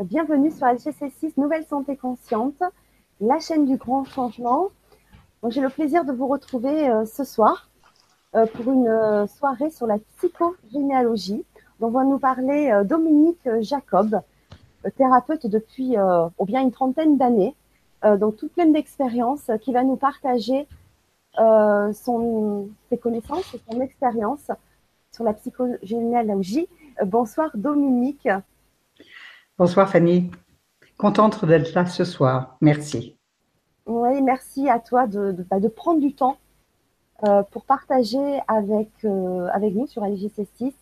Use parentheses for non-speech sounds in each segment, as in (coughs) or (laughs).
Bienvenue sur LGC6 Nouvelle Santé Consciente, la chaîne du grand changement. J'ai le plaisir de vous retrouver euh, ce soir euh, pour une euh, soirée sur la psychogénéalogie dont va nous parler Dominique Jacob, thérapeute depuis au bien une trentaine d'années, donc toute pleine d'expérience, qui va nous partager ses connaissances et son expérience sur la psychogénéalogie. bonsoir Dominique. Bonsoir Fanny. Contente d'être là ce soir. Merci. Oui, merci à toi de, bah, prendre du temps euh, pour partager avec, euh, nous sur LGC6,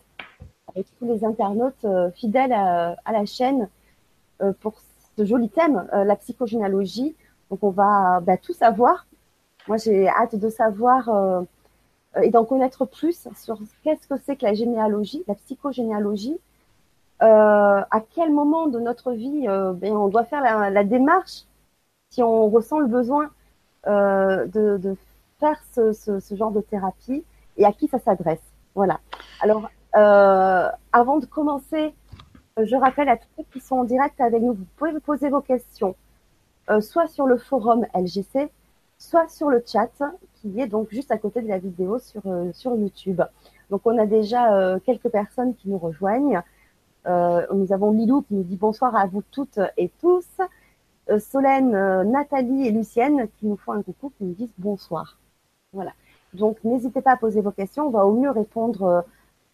avec tous les internautes euh, fidèles à, la chaîne pour ce joli thème, la psychogénéalogie. Donc on va bah, tout savoir. Moi j'ai hâte de savoir et d'en connaître plus sur qu'est-ce que c'est que la généalogie, la psychogénéalogie, à quel moment de notre vie euh, ben, on doit faire la, démarche si on ressent le besoin euh, de, faire ce, genre de thérapie et à qui ça s'adresse? Voilà. Alors, avant de commencer, je rappelle à tous ceux qui sont en direct avec nous, vous pouvez poser vos questions, soit sur le forum LGC, soit sur le chat qui est donc juste à côté de la vidéo sur, sur YouTube. Donc, on a déjà quelques personnes qui nous rejoignent. Euh, nous avons Milou qui nous dit bonsoir à vous toutes et tous. Euh, Solène, euh, Nathalie et Lucienne qui nous font un coucou, qui nous disent bonsoir. Voilà. Donc n'hésitez pas à poser vos questions. On va au mieux répondre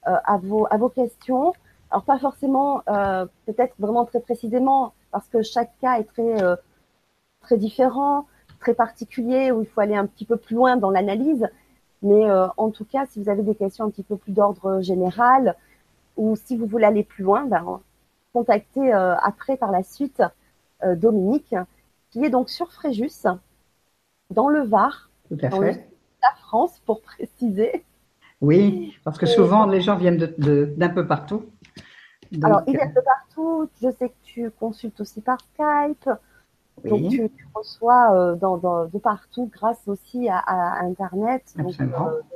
à, vos, à vos questions. Alors pas forcément, peut-être vraiment très précisément, parce que chaque cas est très, très différent, très particulier, où il faut aller un petit peu plus loin dans l'analyse. Mais en tout cas, si vous avez des questions un petit peu plus d'ordre général, ou si vous voulez aller plus loin, ben, contactez euh, après par la suite euh, Dominique, qui est donc sur Fréjus, dans le Var, dans la France pour préciser. Oui, parce que souvent les gens viennent d'un peu partout. Alors, ils viennent de partout. Je sais que tu consultes aussi par Skype. Donc, tu, reçois euh, de partout grâce aussi à, Internet. donc,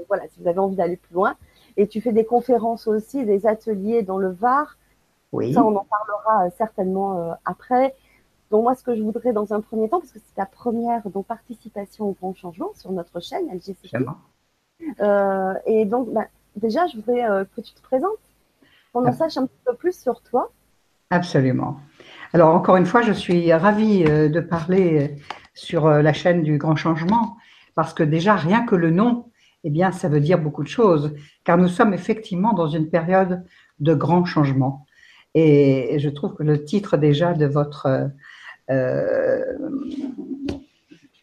voilà, si vous avez envie d'aller plus loin, et tu fais des conférences aussi, des ateliers dans le Var. Oui. Ça, on en parlera euh, certainement euh, après. Donc moi, ce que je voudrais dans un premier temps, parce que c'est ta première donc, participation au grand changement sur notre chaîne LGC. Euh, et donc, bah, déjà, je voudrais euh, que tu te présentes, qu'on en ah. sache un petit peu plus sur toi. Absolument. Alors, encore une fois, je suis ravie de parler sur la chaîne du grand changement, parce que déjà, rien que le nom eh bien, ça veut dire beaucoup de choses, car nous sommes effectivement dans une période de grands changements. Et je trouve que le titre déjà de votre, euh,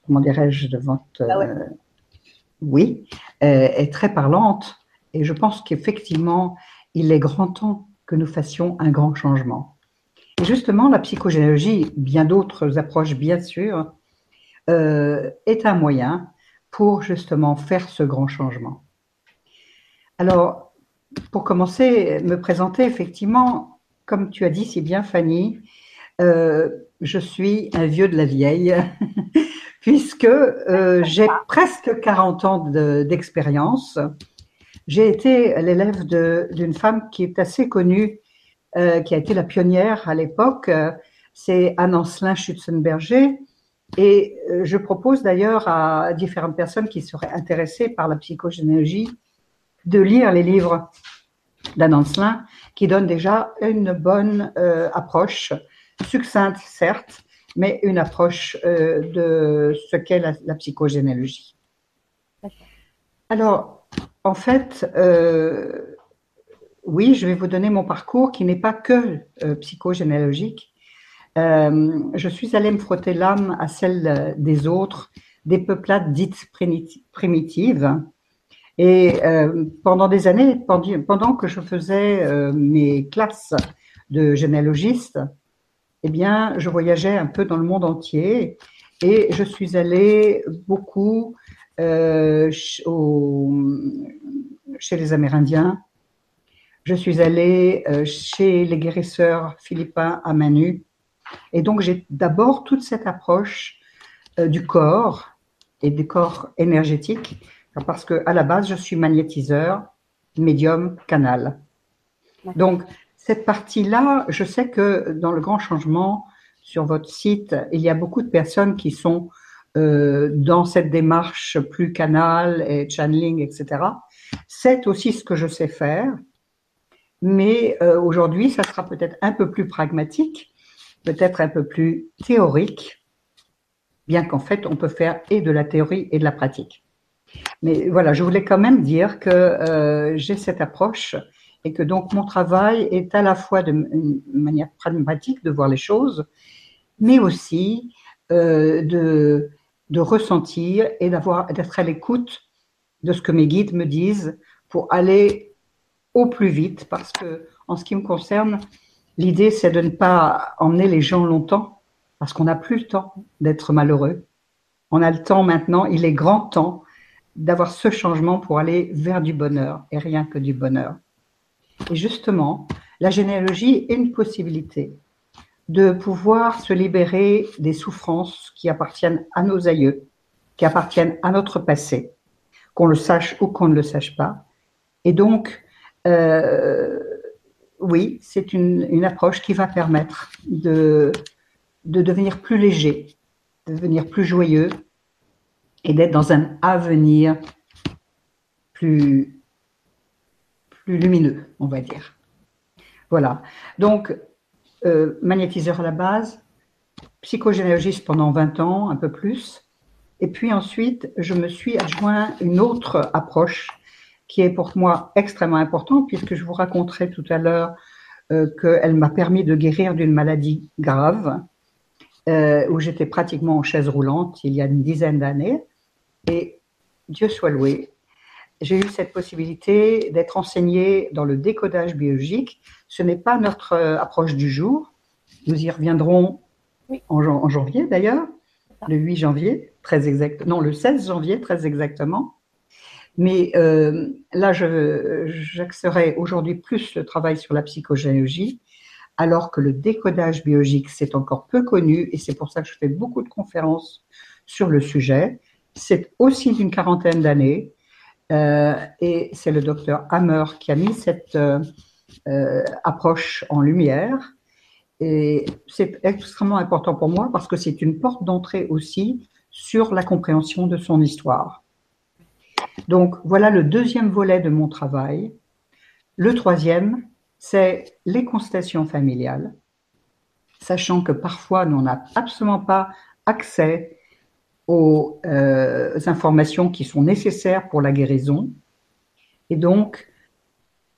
comment dirais-je, de votre, ah euh, oui, euh, est très parlante. Et je pense qu'effectivement, il est grand temps que nous fassions un grand changement. Et justement, la psychogénéalogie, bien d'autres approches bien sûr, est un moyen pour justement faire ce grand changement. Alors, pour commencer, me présenter, effectivement, comme tu as dit si bien, Fanny, euh, je suis un vieux de la vieille, (laughs) puisque euh, j'ai presque 40 ans d'expérience. j'ai été l'élève d'une femme qui est assez connue, euh, qui a été la pionnière à l'époque, c'est Anne-Ancelin Schutzenberger, et euh, je propose d'ailleurs à différentes personnes qui seraient intéressées par la psychogénéalogie de lire les livres d'Anne qui donnent déjà une bonne euh, approche, succincte certes, mais une approche euh, de ce qu'est la, psychogénéalogie. Alors, en fait, oui, je vais vous donner mon parcours qui n'est pas que psychogénéalogique, euh, je suis allée me frotter l'âme à celle des autres, des peuplades dites primitives. Et euh, pendant des années, pendant que je faisais euh, mes classes de généalogiste, eh bien, je voyageais un peu dans le monde entier et je suis allée beaucoup au, chez les Amérindiens. Je suis allée chez les guérisseurs philippins à Manu. Et donc, j'ai d'abord toute cette approche euh, du corps et du corps énergétique, parce que à la base, je suis magnétiseur, médium, canal. Donc, cette partie-là, je sais que dans le grand changement sur votre site, il y a beaucoup de personnes qui sont euh, dans cette démarche plus canal et channeling, etc. C'est aussi ce que je sais faire, mais euh, aujourd'hui, ça sera peut-être un peu plus pragmatique, peut-être un peu plus théorique, bien qu'en fait, on peut faire et de la théorie et de la pratique. Mais voilà, je voulais quand même dire que euh, j'ai cette approche et que donc mon travail est à la fois de manière pragmatique de voir les choses, mais aussi euh, de, de ressentir et d'être à l'écoute de ce que mes guides me disent pour aller au plus vite, parce que en ce qui me concerne, l'idée c'est de ne pas emmener les gens longtemps, parce qu'on n'a plus le temps d'être malheureux. On a le temps maintenant, il est grand temps d'avoir ce changement pour aller vers du bonheur et rien que du bonheur. Et justement, la généalogie est une possibilité de pouvoir se libérer des souffrances qui appartiennent à nos aïeux, qui appartiennent à notre passé, qu'on le sache ou qu'on ne le sache pas. Et donc, euh, oui, c'est une, approche qui va permettre de, de devenir plus léger, de devenir plus joyeux et d'être dans un avenir plus, plus lumineux, on va dire. Voilà. Donc, euh, magnétiseur à la base, psychogénéalogiste pendant 20 ans, un peu plus. Et puis ensuite, je me suis adjoint une autre approche qui est pour moi extrêmement importante, puisque je vous raconterai tout à l'heure euh, qu'elle m'a permis de guérir d'une maladie grave, euh, où j'étais pratiquement en chaise roulante il y a une dizaine d'années. Et Dieu soit loué, j'ai eu cette possibilité d'être enseignée dans le décodage biologique. Ce n'est pas notre euh, approche du jour. Nous y reviendrons en, janvier d'ailleurs, le 8 janvier, très exact, non, le 16 janvier, très exactement. Mais euh, là, j'axerai aujourd'hui plus le travail sur la psychogénéalogie, alors que le décodage biologique, c'est encore peu connu, et c'est pour ça que je fais beaucoup de conférences sur le sujet. C'est aussi d'une quarantaine d'années. Euh, et c'est le docteur Hammer qui a mis cette euh, approche en lumière. Et c'est extrêmement important pour moi parce que c'est une porte d'entrée aussi sur la compréhension de son histoire. Donc voilà le deuxième volet de mon travail. Le troisième, c'est les constellations familiales, sachant que parfois nous n'avons absolument pas accès aux euh, informations qui sont nécessaires pour la guérison. Et donc,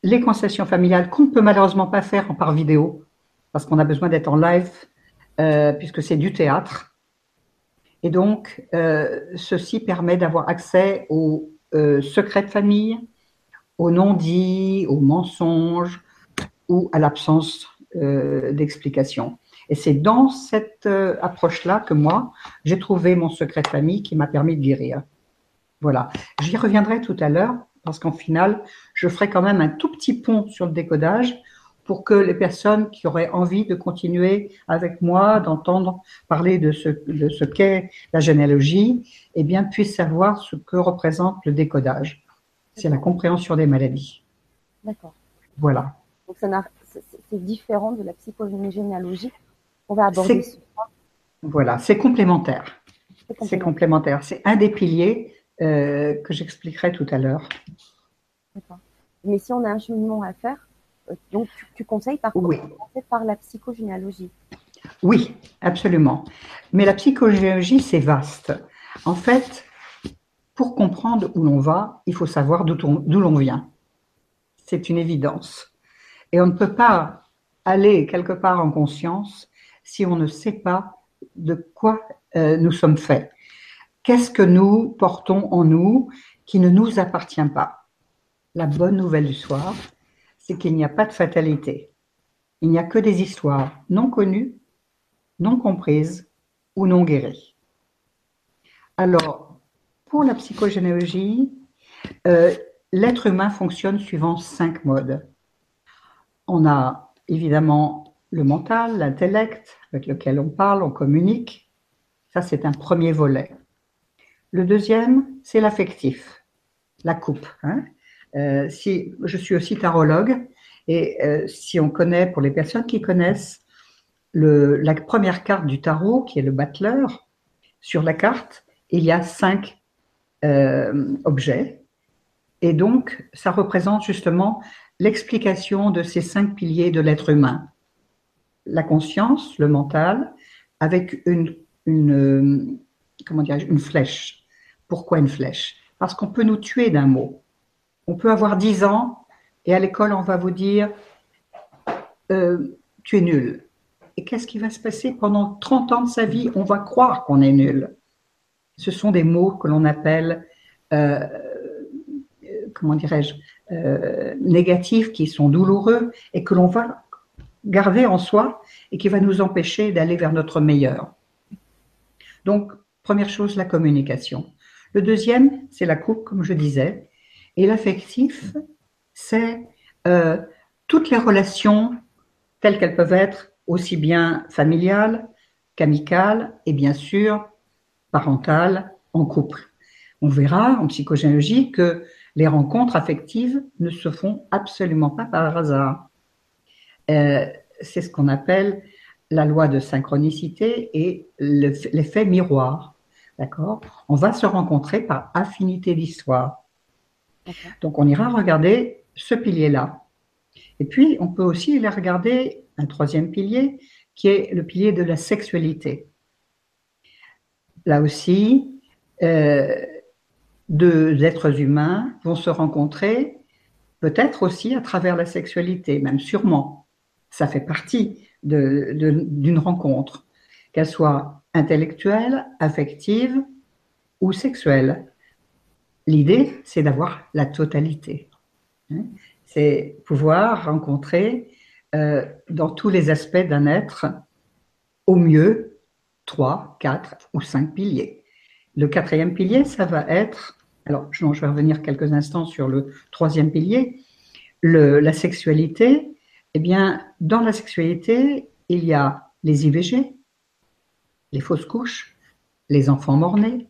les constellations familiales qu'on ne peut malheureusement pas faire par vidéo, parce qu'on a besoin d'être en live, euh, puisque c'est du théâtre. Et donc, euh, ceci permet d'avoir accès aux secrets de famille, aux non-dits, aux mensonges ou à l'absence d'explication. Et c'est dans cette euh, approche-là que moi, j'ai trouvé mon secret de famille qui m'a permis de guérir. Voilà. J'y reviendrai tout à l'heure parce qu'en final, je ferai quand même un tout petit pont sur le décodage pour que les personnes qui auraient envie de continuer avec moi, d'entendre parler de ce, de ce qu'est la généalogie, eh bien, puissent savoir ce que représente le décodage. C'est la compréhension des maladies. D'accord. Voilà. Donc, c'est différent de la psychogénéalogie on va aborder Voilà, c'est complémentaire. C'est complémentaire. C'est un des piliers euh, que j'expliquerai tout à l'heure. D'accord. Mais si on a un cheminement à faire, donc tu, conseilles par oui. par la psychogénéalogie Oui, absolument. Mais la psychogénéalogie, c'est vaste. En fait, pour comprendre où l'on va, il faut savoir d'où l'on vient. C'est une évidence. Et on ne peut pas aller quelque part en conscience si on ne sait pas de quoi euh, nous sommes faits. Qu'est-ce que nous portons en nous qui ne nous appartient pas? La bonne nouvelle du soir, c'est qu'il n'y a pas de fatalité. Il n'y a que des histoires non connues, non comprises ou non guéries. Alors, pour la psychogénéalogie, euh, l'être humain fonctionne suivant cinq modes. On a évidemment le mental, l'intellect avec lequel on parle, on communique. Ça, c'est un premier volet. Le deuxième, c'est l'affectif, la coupe. Hein. Euh, si, je suis aussi tarologue Et euh, si on connaît, pour les personnes qui connaissent, la première carte du tarot, qui est le battleur, sur la carte, il y a cinq euh, objets. Et donc, ça représente justement l'explication de ces cinq piliers de l'être humain. La conscience, le mental, avec une, une flèche. Pourquoi une flèche? Parce qu'on peut nous tuer d'un mot. On peut avoir 10 ans et à l'école, on va vous dire euh, Tu es nul. Et qu'est-ce qui va se passer? Pendant 30 ans de sa vie On va croire qu'on est nul. Ce sont des mots que l'on appelle, euh, comment dirais-je, euh, négatifs, qui sont douloureux et que l'on va garder en soi et qui va nous empêcher d'aller vers notre meilleur. Donc, première chose, la communication. Le deuxième, c'est la coupe, comme je disais. Et l'affectif, c'est euh, toutes les relations telles qu'elles peuvent être, aussi bien familiales qu'amicales et bien sûr parentales en couple. On verra en psychogénéalogie que les rencontres affectives ne se font absolument pas par hasard. Euh, c'est ce qu'on appelle la loi de synchronicité et l'effet miroir. D'accord? On va se rencontrer par affinité d'histoire. Donc on ira regarder ce pilier-là. Et puis on peut aussi aller regarder un troisième pilier qui est le pilier de la sexualité. Là aussi, euh, deux êtres humains vont se rencontrer, peut-être aussi à travers la sexualité, même sûrement. Ça fait partie d'une rencontre, qu'elle soit intellectuelle, affective ou sexuelle. L'idée, c'est d'avoir la totalité. Hein. C'est pouvoir rencontrer euh, dans tous les aspects d'un être, au mieux, trois, quatre ou cinq piliers. Le quatrième pilier, ça va être, alors je vais revenir quelques instants sur le troisième pilier, la sexualité. Eh bien, dans la sexualité, il y a les IVG, les fausses couches, les enfants morts-nés,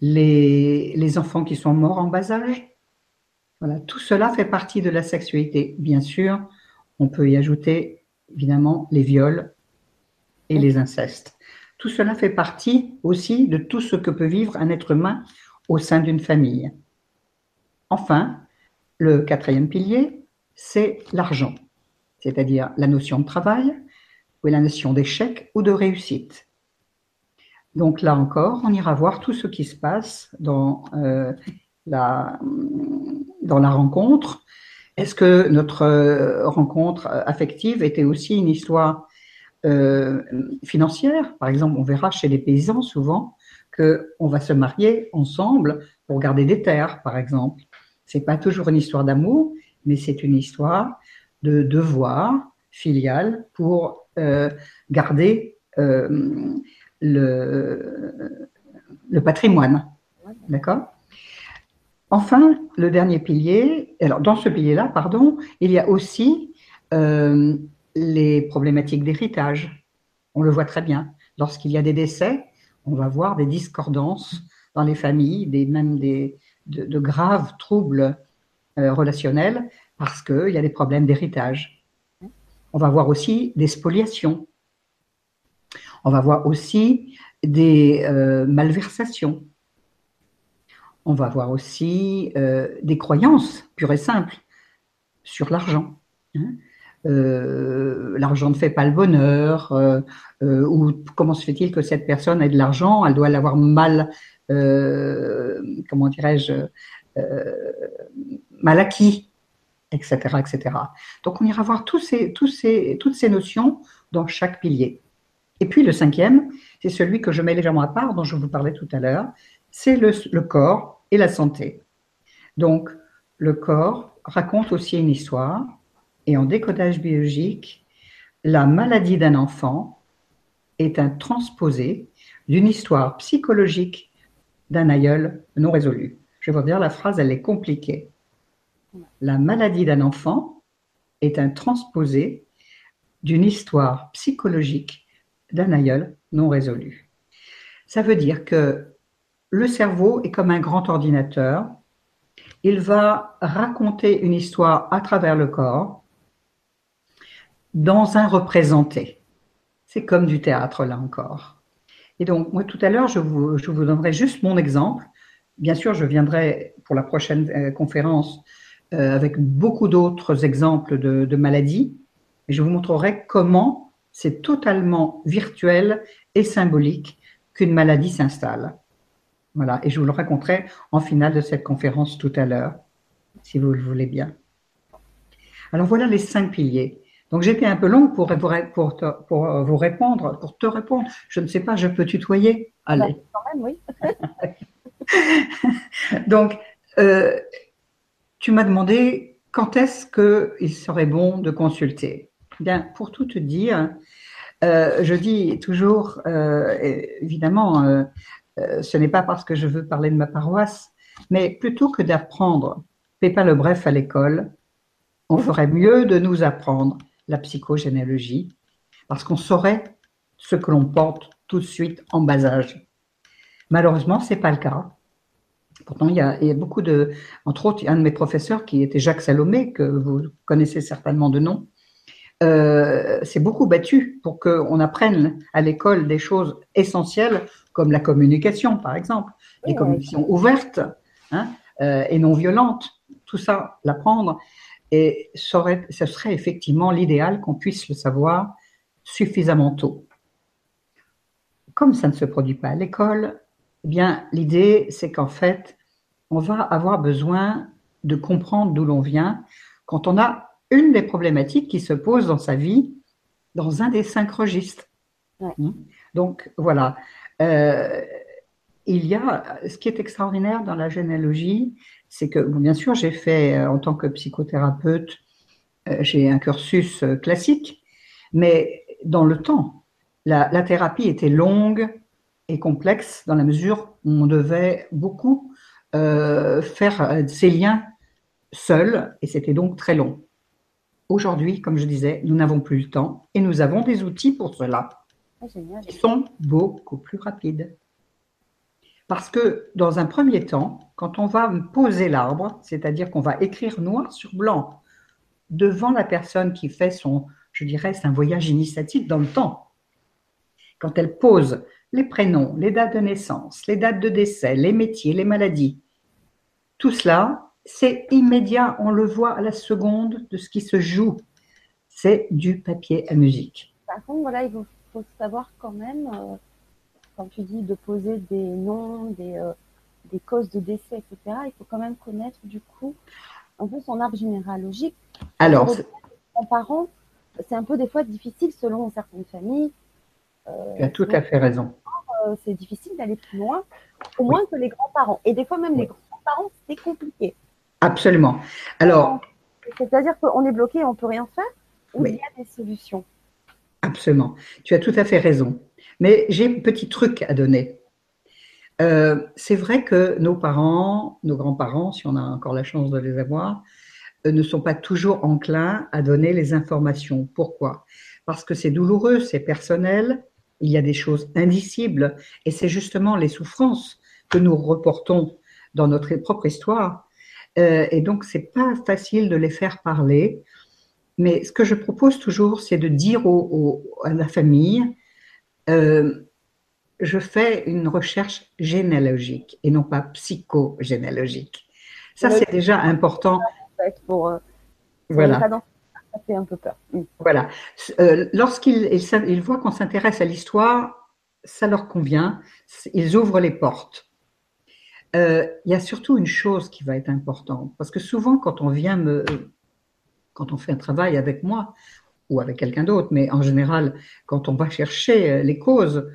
les, enfants qui sont morts en bas âge. Voilà, tout cela fait partie de la sexualité. Bien sûr, on peut y ajouter évidemment les viols et les incestes. Tout cela fait partie aussi de tout ce que peut vivre un être humain au sein d'une famille. Enfin, le quatrième pilier, c'est l'argent, c'est-à-dire la notion de travail ou la notion d'échec ou de réussite. Donc là encore, on ira voir tout ce qui se passe dans, euh, la, rencontre. Est-ce que notre euh, rencontre affective était aussi une histoire euh, financière? Par exemple, on verra chez les paysans souvent qu'on va se marier ensemble pour garder des terres, par exemple. C'est pas toujours une histoire d'amour, mais c'est une histoire de devoir filial pour euh, garder euh, le, patrimoine. D'accord? Enfin, le dernier pilier, alors dans ce pilier-là, pardon, il y a aussi euh, les problématiques d'héritage. On le voit très bien. Lorsqu'il y a des décès, on va voir des discordances dans les familles, des, même des, de, graves troubles euh, relationnels parce qu'il y a des problèmes d'héritage. On va voir aussi des spoliations. On va voir aussi des euh, malversations. On va voir aussi euh, des croyances pures et simples sur l'argent. Hein. Euh, l'argent ne fait pas le bonheur, ou comment se fait-il que cette personne ait de l'argent, elle doit l'avoir mal, comment dirais-je, mal acquis, etc., etc. Donc on ira voir toutes ces notions dans chaque pilier. Et puis le cinquième, c'est celui que je mets légèrement à part, dont je vous parlais tout à l'heure, c'est le, corps et la santé. Donc le corps raconte aussi une histoire, et en décodage biologique, la maladie d'un enfant est un transposé d'une histoire psychologique d'un aïeul non résolu. Je vais vous dire, la phrase, elle est compliquée. La maladie d'un enfant est un transposé d'une histoire psychologique d'un aïeul non résolu. Ça veut dire que le cerveau est comme un grand ordinateur. Il va raconter une histoire à travers le corps dans un représenté. C'est comme du théâtre, là encore. Et donc, moi, tout à l'heure, je vous, je vous donnerai juste mon exemple. Bien sûr, je viendrai pour la prochaine euh, conférence euh, avec beaucoup d'autres exemples de, de maladies. Et je vous montrerai comment c'est totalement virtuel et symbolique qu'une maladie s'installe. Voilà, et je vous le raconterai en finale de cette conférence tout à l'heure, si vous le voulez bien. Alors voilà les cinq piliers. Donc j'étais un peu longue pour, pour, pour, euh, vous répondre, pour te répondre. Je ne sais pas, je peux tutoyer? Allez. Bah, quand même, oui. (laughs) Donc, euh, tu m'as demandé quand est-ce qu'il serait bon de consulter. Bien, pour tout te dire, euh, je dis toujours, évidemment, ce n'est pas parce que je veux parler de ma paroisse, mais plutôt que d'apprendre pas le bref à l'école, on ferait mieux de nous apprendre la psychogénéalogie, parce qu'on saurait ce que l'on porte tout de suite en bas âge. Malheureusement, c'est pas le cas. Pourtant, il y, a, beaucoup de, entre autres, un de mes professeurs qui était Jacques Salomé, que vous connaissez certainement de nom, euh, s'est beaucoup battu pour qu'on apprenne à l'école des choses essentielles comme la communication, par exemple, les communications ouvertes hein, euh, et non violentes. Tout ça, l'apprendre. Et ce serait effectivement l'idéal qu'on puisse le savoir suffisamment tôt. Comme ça ne se produit pas à l'école, eh bien, l'idée, c'est qu'en fait, on va avoir besoin de comprendre d'où l'on vient quand on a une des problématiques qui se posent dans sa vie dans un des cinq registres. Hein? Donc, voilà. Euh, il y a, ce qui est extraordinaire dans la généalogie, c'est que, bien sûr, j'ai fait, euh, en tant que psychothérapeute, euh, j'ai un cursus classique, mais dans le temps, la, thérapie était longue et complexe dans la mesure où on devait beaucoup faire ces liens seuls, et c'était donc très long. Aujourd'hui, comme je disais, nous n'avons plus le temps et nous avons des outils pour cela ah, qui sont beaucoup plus rapides. Parce que dans un premier temps, quand on va poser l'arbre, c'est-à-dire qu'on va écrire noir sur blanc devant la personne qui fait son, je dirais, c'est un voyage initiatique dans le temps. Quand elle pose les prénoms, les dates de naissance, les dates de décès, les métiers, les maladies, tout cela, c'est immédiat, on le voit à la seconde de ce qui se joue. C'est du papier à musique. Par contre, voilà, il faut, savoir quand même, euh, quand tu dis de poser des noms, des, euh, des causes de décès, etc., il faut quand même connaître du coup un peu son arbre généalogique. Alors, en parents, c'est un peu des fois difficile selon certaines familles. Euh, tu as tout à fait raison. Euh, c'est difficile d'aller plus loin, au moins que les grands-parents. Et des fois même les grands-parents, c'est compliqué. Absolument. Alors, c'est-à-dire qu'on est bloqué, on peut rien faire, ou il y a des solutions. Absolument. Tu as tout à fait raison. Mais j'ai un petit truc à donner. Euh, c'est vrai que nos parents, nos grands-parents, si on a encore la chance de les avoir, euh, ne sont pas toujours enclins à donner les informations. Pourquoi? Parce que c'est douloureux, c'est personnel, il y a des choses indicibles, et c'est justement les souffrances que nous reportons dans notre propre histoire. Euh, et donc, c'est pas facile de les faire parler. Mais ce que je propose toujours, c'est de dire à la famille, euh, je fais une recherche généalogique et non pas psychogénéalogique. Ça, c'est déjà important. Pour, euh, voilà. Ça fait un peu peur. Mm. Voilà. Euh, lorsqu'ils ils, voient qu'on s'intéresse à l'histoire, ça leur convient. Ils ouvrent les portes. Il y a surtout une chose qui va être importante, parce que souvent, quand on vient me, quand on fait un travail avec moi, ou avec quelqu'un d'autre, mais en général, quand on va chercher euh, les causes,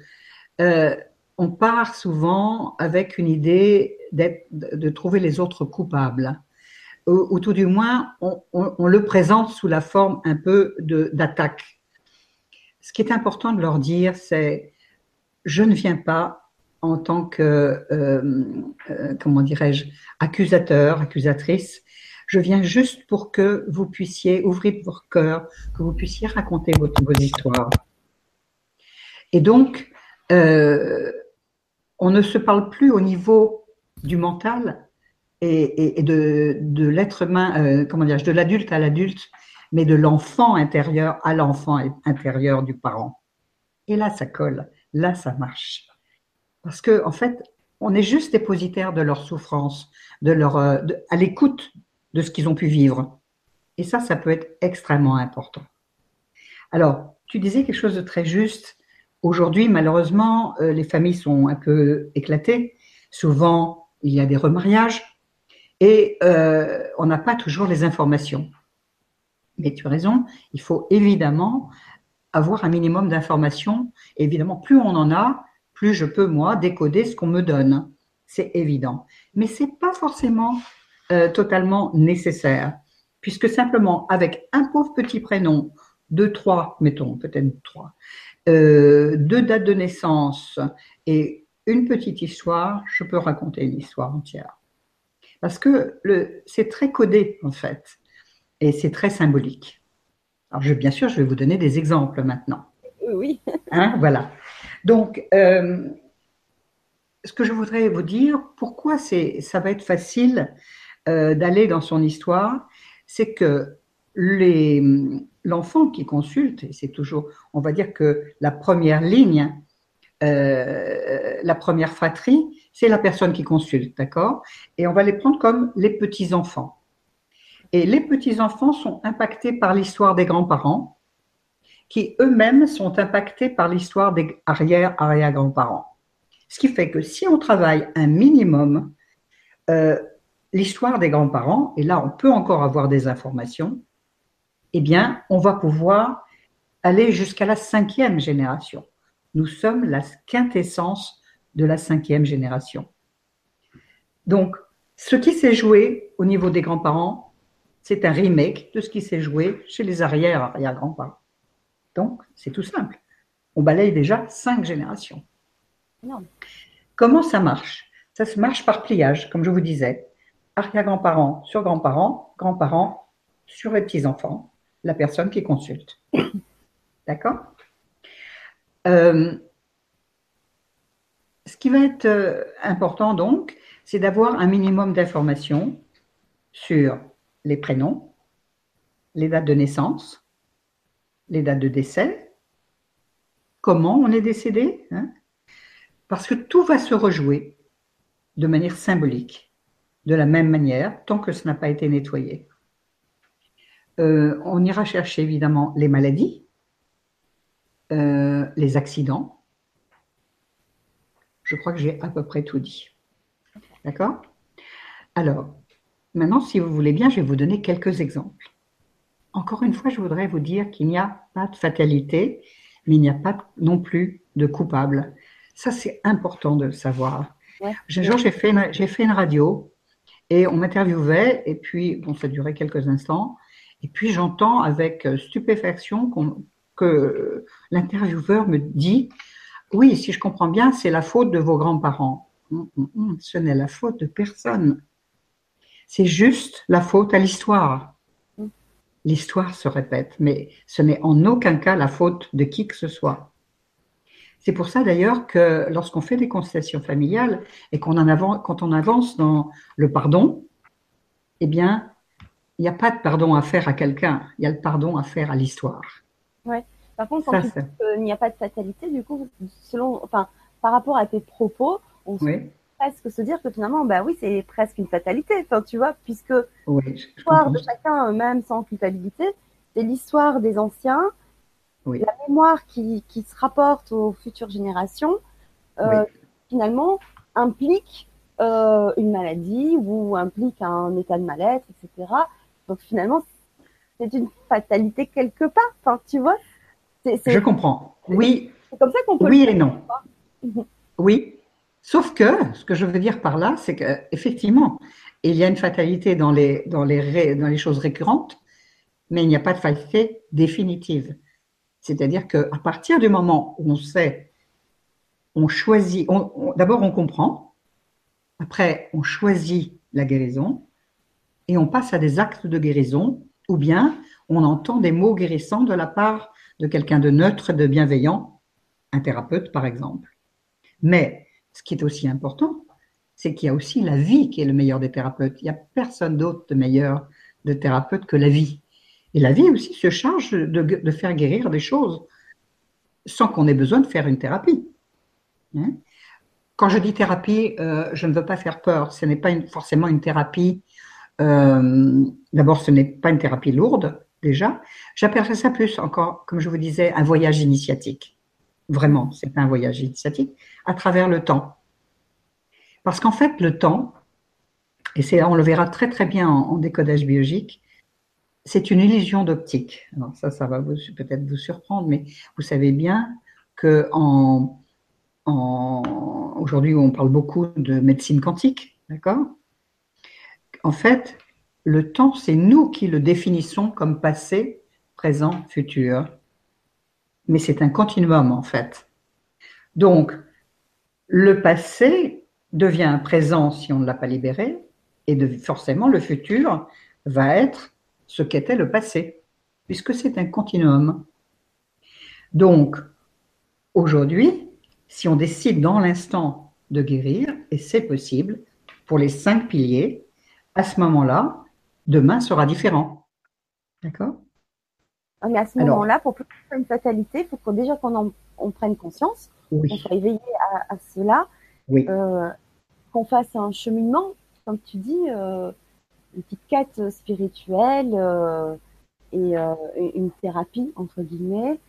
euh, on part souvent avec une idée de trouver les autres coupables, ou, tout du moins, on, le présente sous la forme un peu d'attaque. Ce qui est important de leur dire, c'est je ne viens pas en tant que, euh, comment dirais-je, accusateur, accusatrice, je viens juste pour que vous puissiez ouvrir votre cœur, que vous puissiez raconter votre, vos histoires. Et donc, euh, on ne se parle plus au niveau du mental et, de, l'être humain, euh, comment dire, de l'adulte à l'adulte, mais de l'enfant intérieur à l'enfant intérieur du parent. Et là, ça colle, là, ça marche. Parce que, en fait, on est juste dépositaire de leur souffrance, de leur, euh, à l'écoute de ce qu'ils ont pu vivre. Et ça, ça peut être extrêmement important. Alors, tu disais quelque chose de très juste. Aujourd'hui, malheureusement, euh, les familles sont un peu éclatées. Souvent, il y a des remariages et euh, on n'a pas toujours les informations. Mais tu as raison, il faut évidemment avoir un minimum d'informations. Évidemment, plus on en a, plus je peux, moi, décoder ce qu'on me donne. C'est évident. Mais ce n'est pas forcément euh, totalement nécessaire, puisque simplement avec un pauvre petit prénom, deux, trois, mettons, peut-être trois, euh, deux dates de naissance et une petite histoire, je peux raconter l'histoire entière. Parce que c'est très codé, en fait, et c'est très symbolique. Alors, je, bien sûr, je vais vous donner des exemples maintenant. Oui. Hein, voilà. Donc, euh, ce que je voudrais vous dire, pourquoi ça va être facile euh, d'aller dans son histoire, c'est que l'enfant qui consulte, et c'est toujours, on va dire que la première ligne, euh, la première fratrie, c'est la personne qui consulte, d'accord? Et on va les prendre comme les petits-enfants. Et les petits-enfants sont impactés par l'histoire des grands-parents, qui eux-mêmes sont impactés par l'histoire des arrière-arrière-grands-parents. Ce qui fait que si on travaille un minimum euh, l'histoire des grands-parents, et là on peut encore avoir des informations, eh bien on va pouvoir aller jusqu'à la cinquième génération. Nous sommes la quintessence de la cinquième génération. Donc, ce qui s'est joué au niveau des grands-parents, c'est un remake de ce qui s'est joué chez les arrière-arrière-grands-parents. Donc, c'est tout simple. On balaye déjà cinq générations. Comment ça marche? Ça se marche par pliage, comme je vous disais. Arrière-grands-parents sur grands-parents, grands-parents sur les petits-enfants, la personne qui consulte. (coughs) D'accord? Euh, Ce qui va être euh, important donc, c'est d'avoir un minimum d'informations sur les prénoms, les dates de naissance, les dates de décès, comment on est décédé, hein, parce que tout va se rejouer de manière symbolique, de la même manière, tant que ce n'a pas été nettoyé. Euh, on ira chercher évidemment les maladies, euh, les accidents. Je crois que j'ai à peu près tout dit. D'accord? Alors, maintenant, si vous voulez bien, je vais vous donner quelques exemples. Encore une fois, je voudrais vous dire qu'il n'y a pas de fatalité, mais il n'y a pas non plus de coupable. Ça, c'est important de le savoir. Un jour, j'ai fait, une, fait une radio et on m'interviewait, et puis, bon, ça durait quelques instants, et puis j'entends avec stupéfaction que l'intervieweur me dit Oui, si je comprends bien, c'est la faute de vos grands-parents. Hum, hum, hum, ce n'est la faute de personne. C'est juste la faute à l'histoire l'histoire se répète, mais ce n'est en aucun cas la faute de qui que ce soit. C'est pour ça d'ailleurs que lorsqu'on fait des constellations familiales et qu'on en avance, quand on avance dans le pardon, eh bien, il n'y a pas de pardon à faire à quelqu'un, il y a le pardon à faire à l'histoire. Ouais. Par contre, quand il n'y a pas de fatalité, du coup, selon, enfin, par rapport à tes propos, on oui presque se dire que finalement, bah oui, c'est presque une fatalité, enfin, tu vois, puisque l'histoire de chacun, même sans culpabilité, c'est l'histoire des anciens, la mémoire qui, qui, se rapporte aux futures générations, euh, finalement, implique euh, une maladie ou implique un état de mal-être, etc. Donc finalement, c'est une fatalité quelque part, enfin, tu vois. Je comprends. Oui. C'est comme ça qu'on peut. Oui et non. (laughs) oui, Sauf que, ce que je veux dire par là, c'est qu'effectivement, il y a une fatalité dans les, dans, les, choses récurrentes, mais il n'y a pas de fatalité définitive. C'est-à-dire qu'à partir du moment où on sait, on choisit, d'abord on comprend, après on choisit la guérison, et on passe à des actes de guérison, ou bien on entend des mots guérissants de la part de quelqu'un de neutre, de bienveillant, un thérapeute par exemple. Mais ce qui est aussi important, c'est qu'il y a aussi la vie qui est le meilleur des thérapeutes. Il n'y a personne d'autre de meilleur de thérapeute que la vie. Et la vie aussi se charge de, faire guérir des choses sans qu'on ait besoin de faire une thérapie. Hein. Quand je dis thérapie, euh, je ne veux pas faire peur. Ce n'est pas forcément une thérapie. Euh, d'abord, ce n'est pas une thérapie lourde, déjà. J'appellerais ça plus encore, comme je vous disais, un voyage initiatique. Vraiment, c'est un voyage initiatique à travers le temps. Parce qu'en fait, le temps, et c'est, on le verra très très bien en, décodage biologique, c'est une illusion d'optique. Alors ça, ça va peut-être vous surprendre, mais vous savez bien que aujourd'hui on parle beaucoup de médecine quantique, d'accord? En fait, le temps, c'est nous qui le définissons comme passé, présent, futur. Mais c'est un continuum en fait. Donc, le passé devient un présent si on ne l'a pas libéré, et forcément le futur va être ce qu'était le passé, puisque c'est un continuum. Donc, aujourd'hui, si on décide dans l'instant de guérir, et c'est possible, pour les cinq piliers, à ce moment-là, demain sera différent. D'accord? Mais à ce moment-là, pour plus une fatalité, il faut déjà qu'on en prenne conscience, qu'on soit éveillé à, cela, euh, qu'on fasse un cheminement comme tu dis, euh, une petite quête spirituelle euh, et une thérapie, entre guillemets,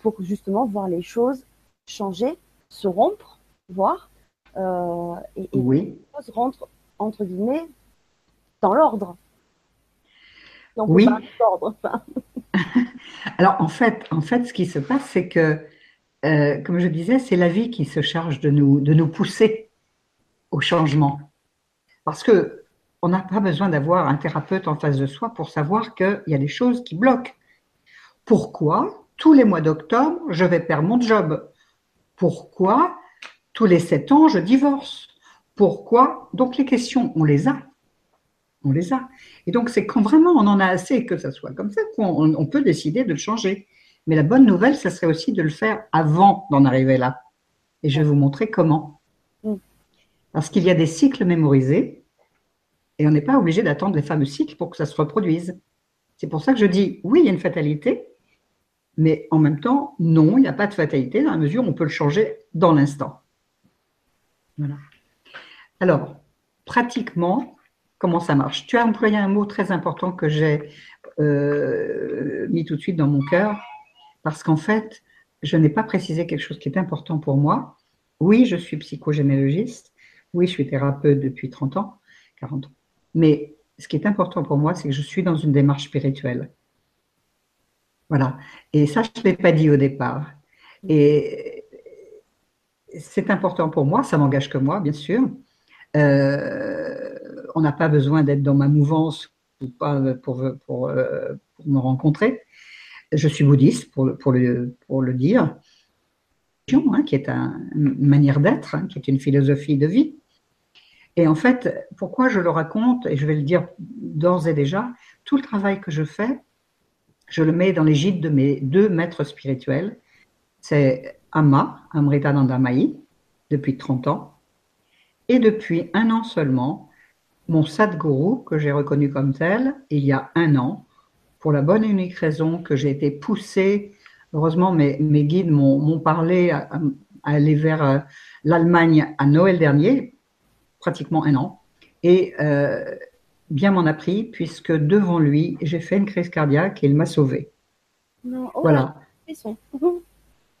pour justement voir les choses changer, se rompre, voir, et, et oui. les choses rentrent, entre guillemets, dans l'ordre. Oui. (laughs) Alors en fait, en fait, ce qui se passe, c'est que, comme je disais, c'est la vie qui se charge de nous, de nous pousser au changement. Parce que on n'a pas besoin d'avoir un thérapeute en face de soi pour savoir qu'il y a des choses qui bloquent. Pourquoi tous les mois d'octobre, je vais perdre mon job? Pourquoi tous les sept ans, je divorce? Pourquoi? Donc les questions, on les a. On les a. Et donc c'est quand vraiment on en a assez que ça soit comme ça qu'on peut décider de le changer. Mais la bonne nouvelle, ce serait aussi de le faire avant d'en arriver là. Et je vais vous montrer comment. Parce qu'il y a des cycles mémorisés et on n'est pas obligé d'attendre les fameux cycles pour que ça se reproduise. C'est pour ça que je dis oui, il y a une fatalité, mais en même temps, non, il n'y a pas de fatalité dans la mesure où on peut le changer dans l'instant. Voilà. Alors, pratiquement, comment ça marche Tu as employé un mot très important que j'ai euh, mis tout de suite dans mon cœur, parce qu'en fait, je n'ai pas précisé quelque chose qui est important pour moi. Oui, je suis psychogénéalogiste, oui, je suis thérapeute depuis 30 ans, 40 ans. Mais ce qui est important pour moi, c'est que je suis dans une démarche spirituelle. Voilà. Et ça, je ne l'ai pas dit au départ. Et c'est important pour moi, ça m'engage que moi, bien sûr. Euh, on n'a pas besoin d'être dans ma mouvance pour, pour, pour, euh, pour, me rencontrer. Je suis bouddhiste, pour, pour, le, pour le dire, hein, qui est une manière d'être, hein, qui est une philosophie de vie. Et en fait, pourquoi je le raconte, et je vais le dire d'ores et déjà, tout le travail que je fais, je le mets dans gîtes de mes deux maîtres spirituels. C'est Amma, Amrita Nandamayi, depuis 30 ans, et depuis un an seulement, mon Sadhguru, que j'ai reconnu comme tel, il y a un an, pour la bonne et unique raison que j'ai été poussée, heureusement mes, mes guides m'ont parlé à, à, aller vers euh, l'Allemagne à Noël dernier, pratiquement un an. Et euh, bien m'en a pris, puisque devant lui, j'ai fait une crise cardiaque et il m'a sauvé. Non, oh, voilà.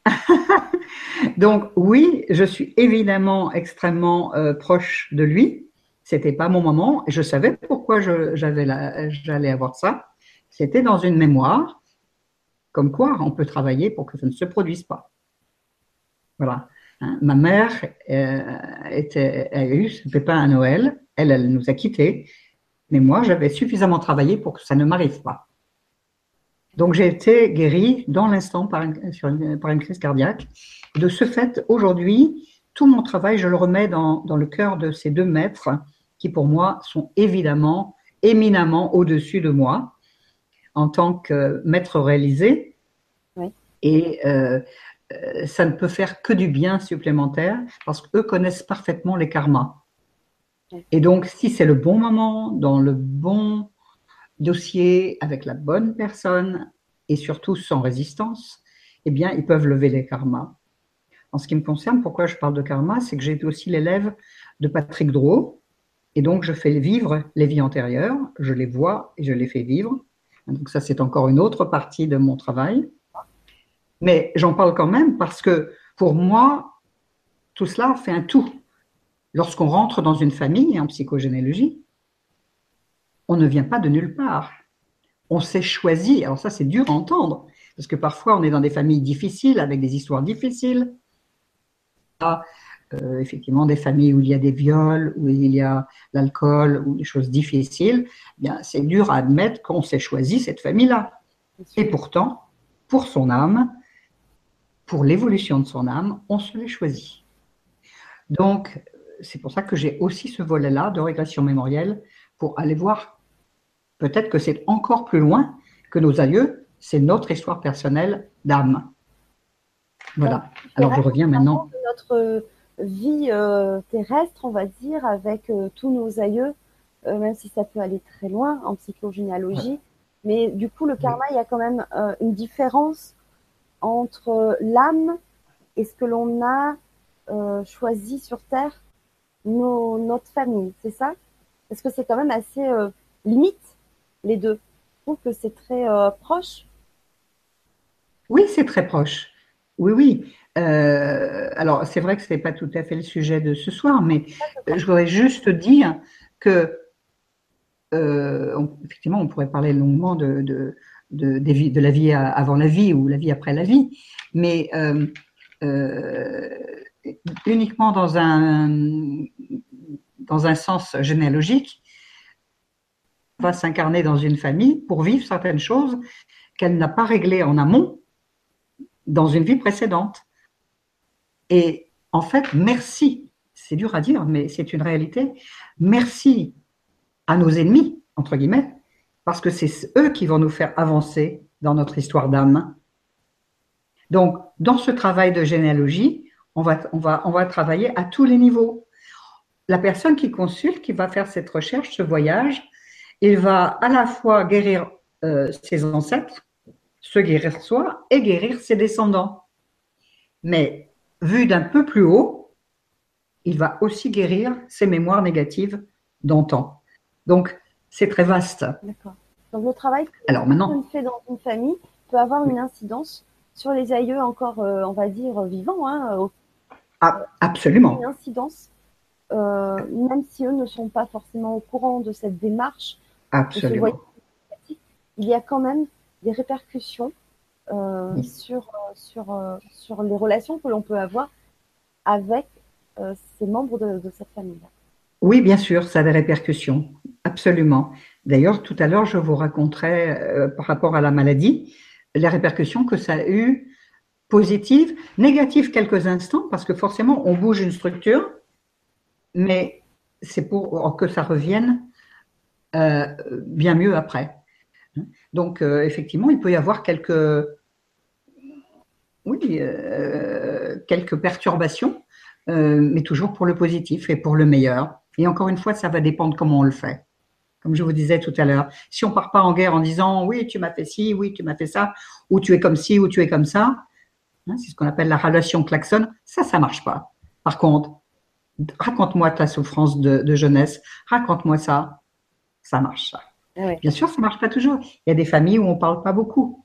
(laughs) Donc oui, je suis évidemment extrêmement euh, proche de lui. C'était pas mon moment. Je savais pourquoi j'allais avoir ça. C'était dans une mémoire, comme quoi on peut travailler pour que ça ne se produise pas. Voilà. Hein, ma mère euh, était, a eu ce pépin à Noël. Elle, elle nous a quittés. Mais moi, j'avais suffisamment travaillé pour que ça ne m'arrive pas. Donc, j'ai été guérie dans l'instant par, par, une crise cardiaque. De ce fait, aujourd'hui, tout mon travail, je le remets dans, dans, le cœur de ces deux maîtres qui, pour moi, sont évidemment éminemment au-dessus de moi en tant que maître réalisé. Oui. Et euh, ça ne peut faire que du bien supplémentaire parce qu'eux connaissent parfaitement les karmas. Et donc, si c'est le bon moment, dans le bon dossier avec la bonne personne et surtout sans résistance, eh bien, ils peuvent lever les karmas. En ce qui me concerne, pourquoi je parle de karma, c'est que j'ai été aussi l'élève de Patrick Drouot, et donc je fais vivre les vies antérieures, je les vois et je les fais vivre. Donc ça, c'est encore une autre partie de mon travail. Mais j'en parle quand même parce que pour moi, tout cela fait un tout. Lorsqu'on rentre dans une famille en psychogénéalogie, on ne vient pas de nulle part. On s'est choisi. Alors ça, c'est dur à entendre, parce que parfois, on est dans des familles difficiles, avec des histoires difficiles. Euh, effectivement, des familles où il y a des viols, où il y a l'alcool, ou des choses difficiles. Eh bien, c'est dur à admettre qu'on s'est choisi cette famille-là. Et pourtant, pour son âme, pour l'évolution de son âme, on se l'est choisi. Donc, c'est pour ça que j'ai aussi ce volet-là de régression mémorielle pour aller voir Peut-être que c'est encore plus loin que nos aïeux, c'est notre histoire personnelle d'âme. Voilà. Alors je reviens maintenant. Notre vie euh, terrestre, on va dire, avec euh, tous nos aïeux, euh, même si ça peut aller très loin en psychogénéalogie. Mais du coup, le karma, il y a quand même une différence entre l'âme et ce que l'on a choisi sur Terre, notre famille, c'est ça? Parce que c'est quand même assez limite les deux. Je trouve que c'est très euh, proche. Oui, c'est très proche. Oui, oui. Euh, alors, c'est vrai que ce n'est pas tout à fait le sujet de ce soir, mais je voudrais juste dire que, euh, effectivement, on pourrait parler longuement de, de, de, la vie avant la vie ou la vie après la vie, mais uniquement dans un, dans un sens généalogique, va s'incarner dans une famille pour vivre certaines choses qu'elle n'a pas réglées en amont dans une vie précédente. Et en fait, merci, c'est dur à dire, mais c'est une réalité, merci à nos ennemis, entre guillemets, parce que c'est eux qui vont nous faire avancer dans notre histoire d'âme. Donc, dans ce travail de généalogie, on va, on, va, on va travailler à tous les niveaux. La personne qui consulte, qui va faire cette recherche, ce voyage, il va à la fois guérir euh, ses ancêtres, se guérir soi et guérir ses descendants. Mais vu d'un peu plus haut, il va aussi guérir ses mémoires négatives d'antan. Donc, c'est très vaste. D'accord. Donc, le travail que Alors, maintenant, fait dans une famille peut avoir une incidence sur les aïeux encore, euh, on va dire, vivants. Hein, ah, absolument. Une incidence, euh, même si eux ne sont pas forcément au courant de cette démarche, Absolument. il y a quand même des répercussions euh, sur, euh, sur, euh, sur les relations que l'on peut avoir avec ces membres de, cette famille-là. Oui, bien sûr, ça a des répercussions, absolument. D'ailleurs, tout à l'heure, je vous raconterai par rapport à la maladie les répercussions que ça a eu positives, négatives quelques instants, parce que forcément, on bouge une structure, mais c'est pour que ça revienne euh, bien mieux après. Donc, euh, effectivement, il peut y avoir quelques, oui, euh, quelques perturbations, mais toujours pour le positif et pour le meilleur. Et encore une fois, ça va dépendre comment on le fait. Comme je vous disais tout à l'heure, si on part pas en guerre en disant oui, tu m'as fait ci, oui, tu m'as fait ça, ou tu es comme ci, ou tu es comme ça, hein, c'est ce qu'on appelle la relation klaxon, ça, ça marche pas. Par contre, raconte-moi ta souffrance de, de jeunesse, raconte-moi ça, ça marche. Ah Bien sûr, ça ne marche pas toujours. Il y a des familles où on ne parle pas beaucoup,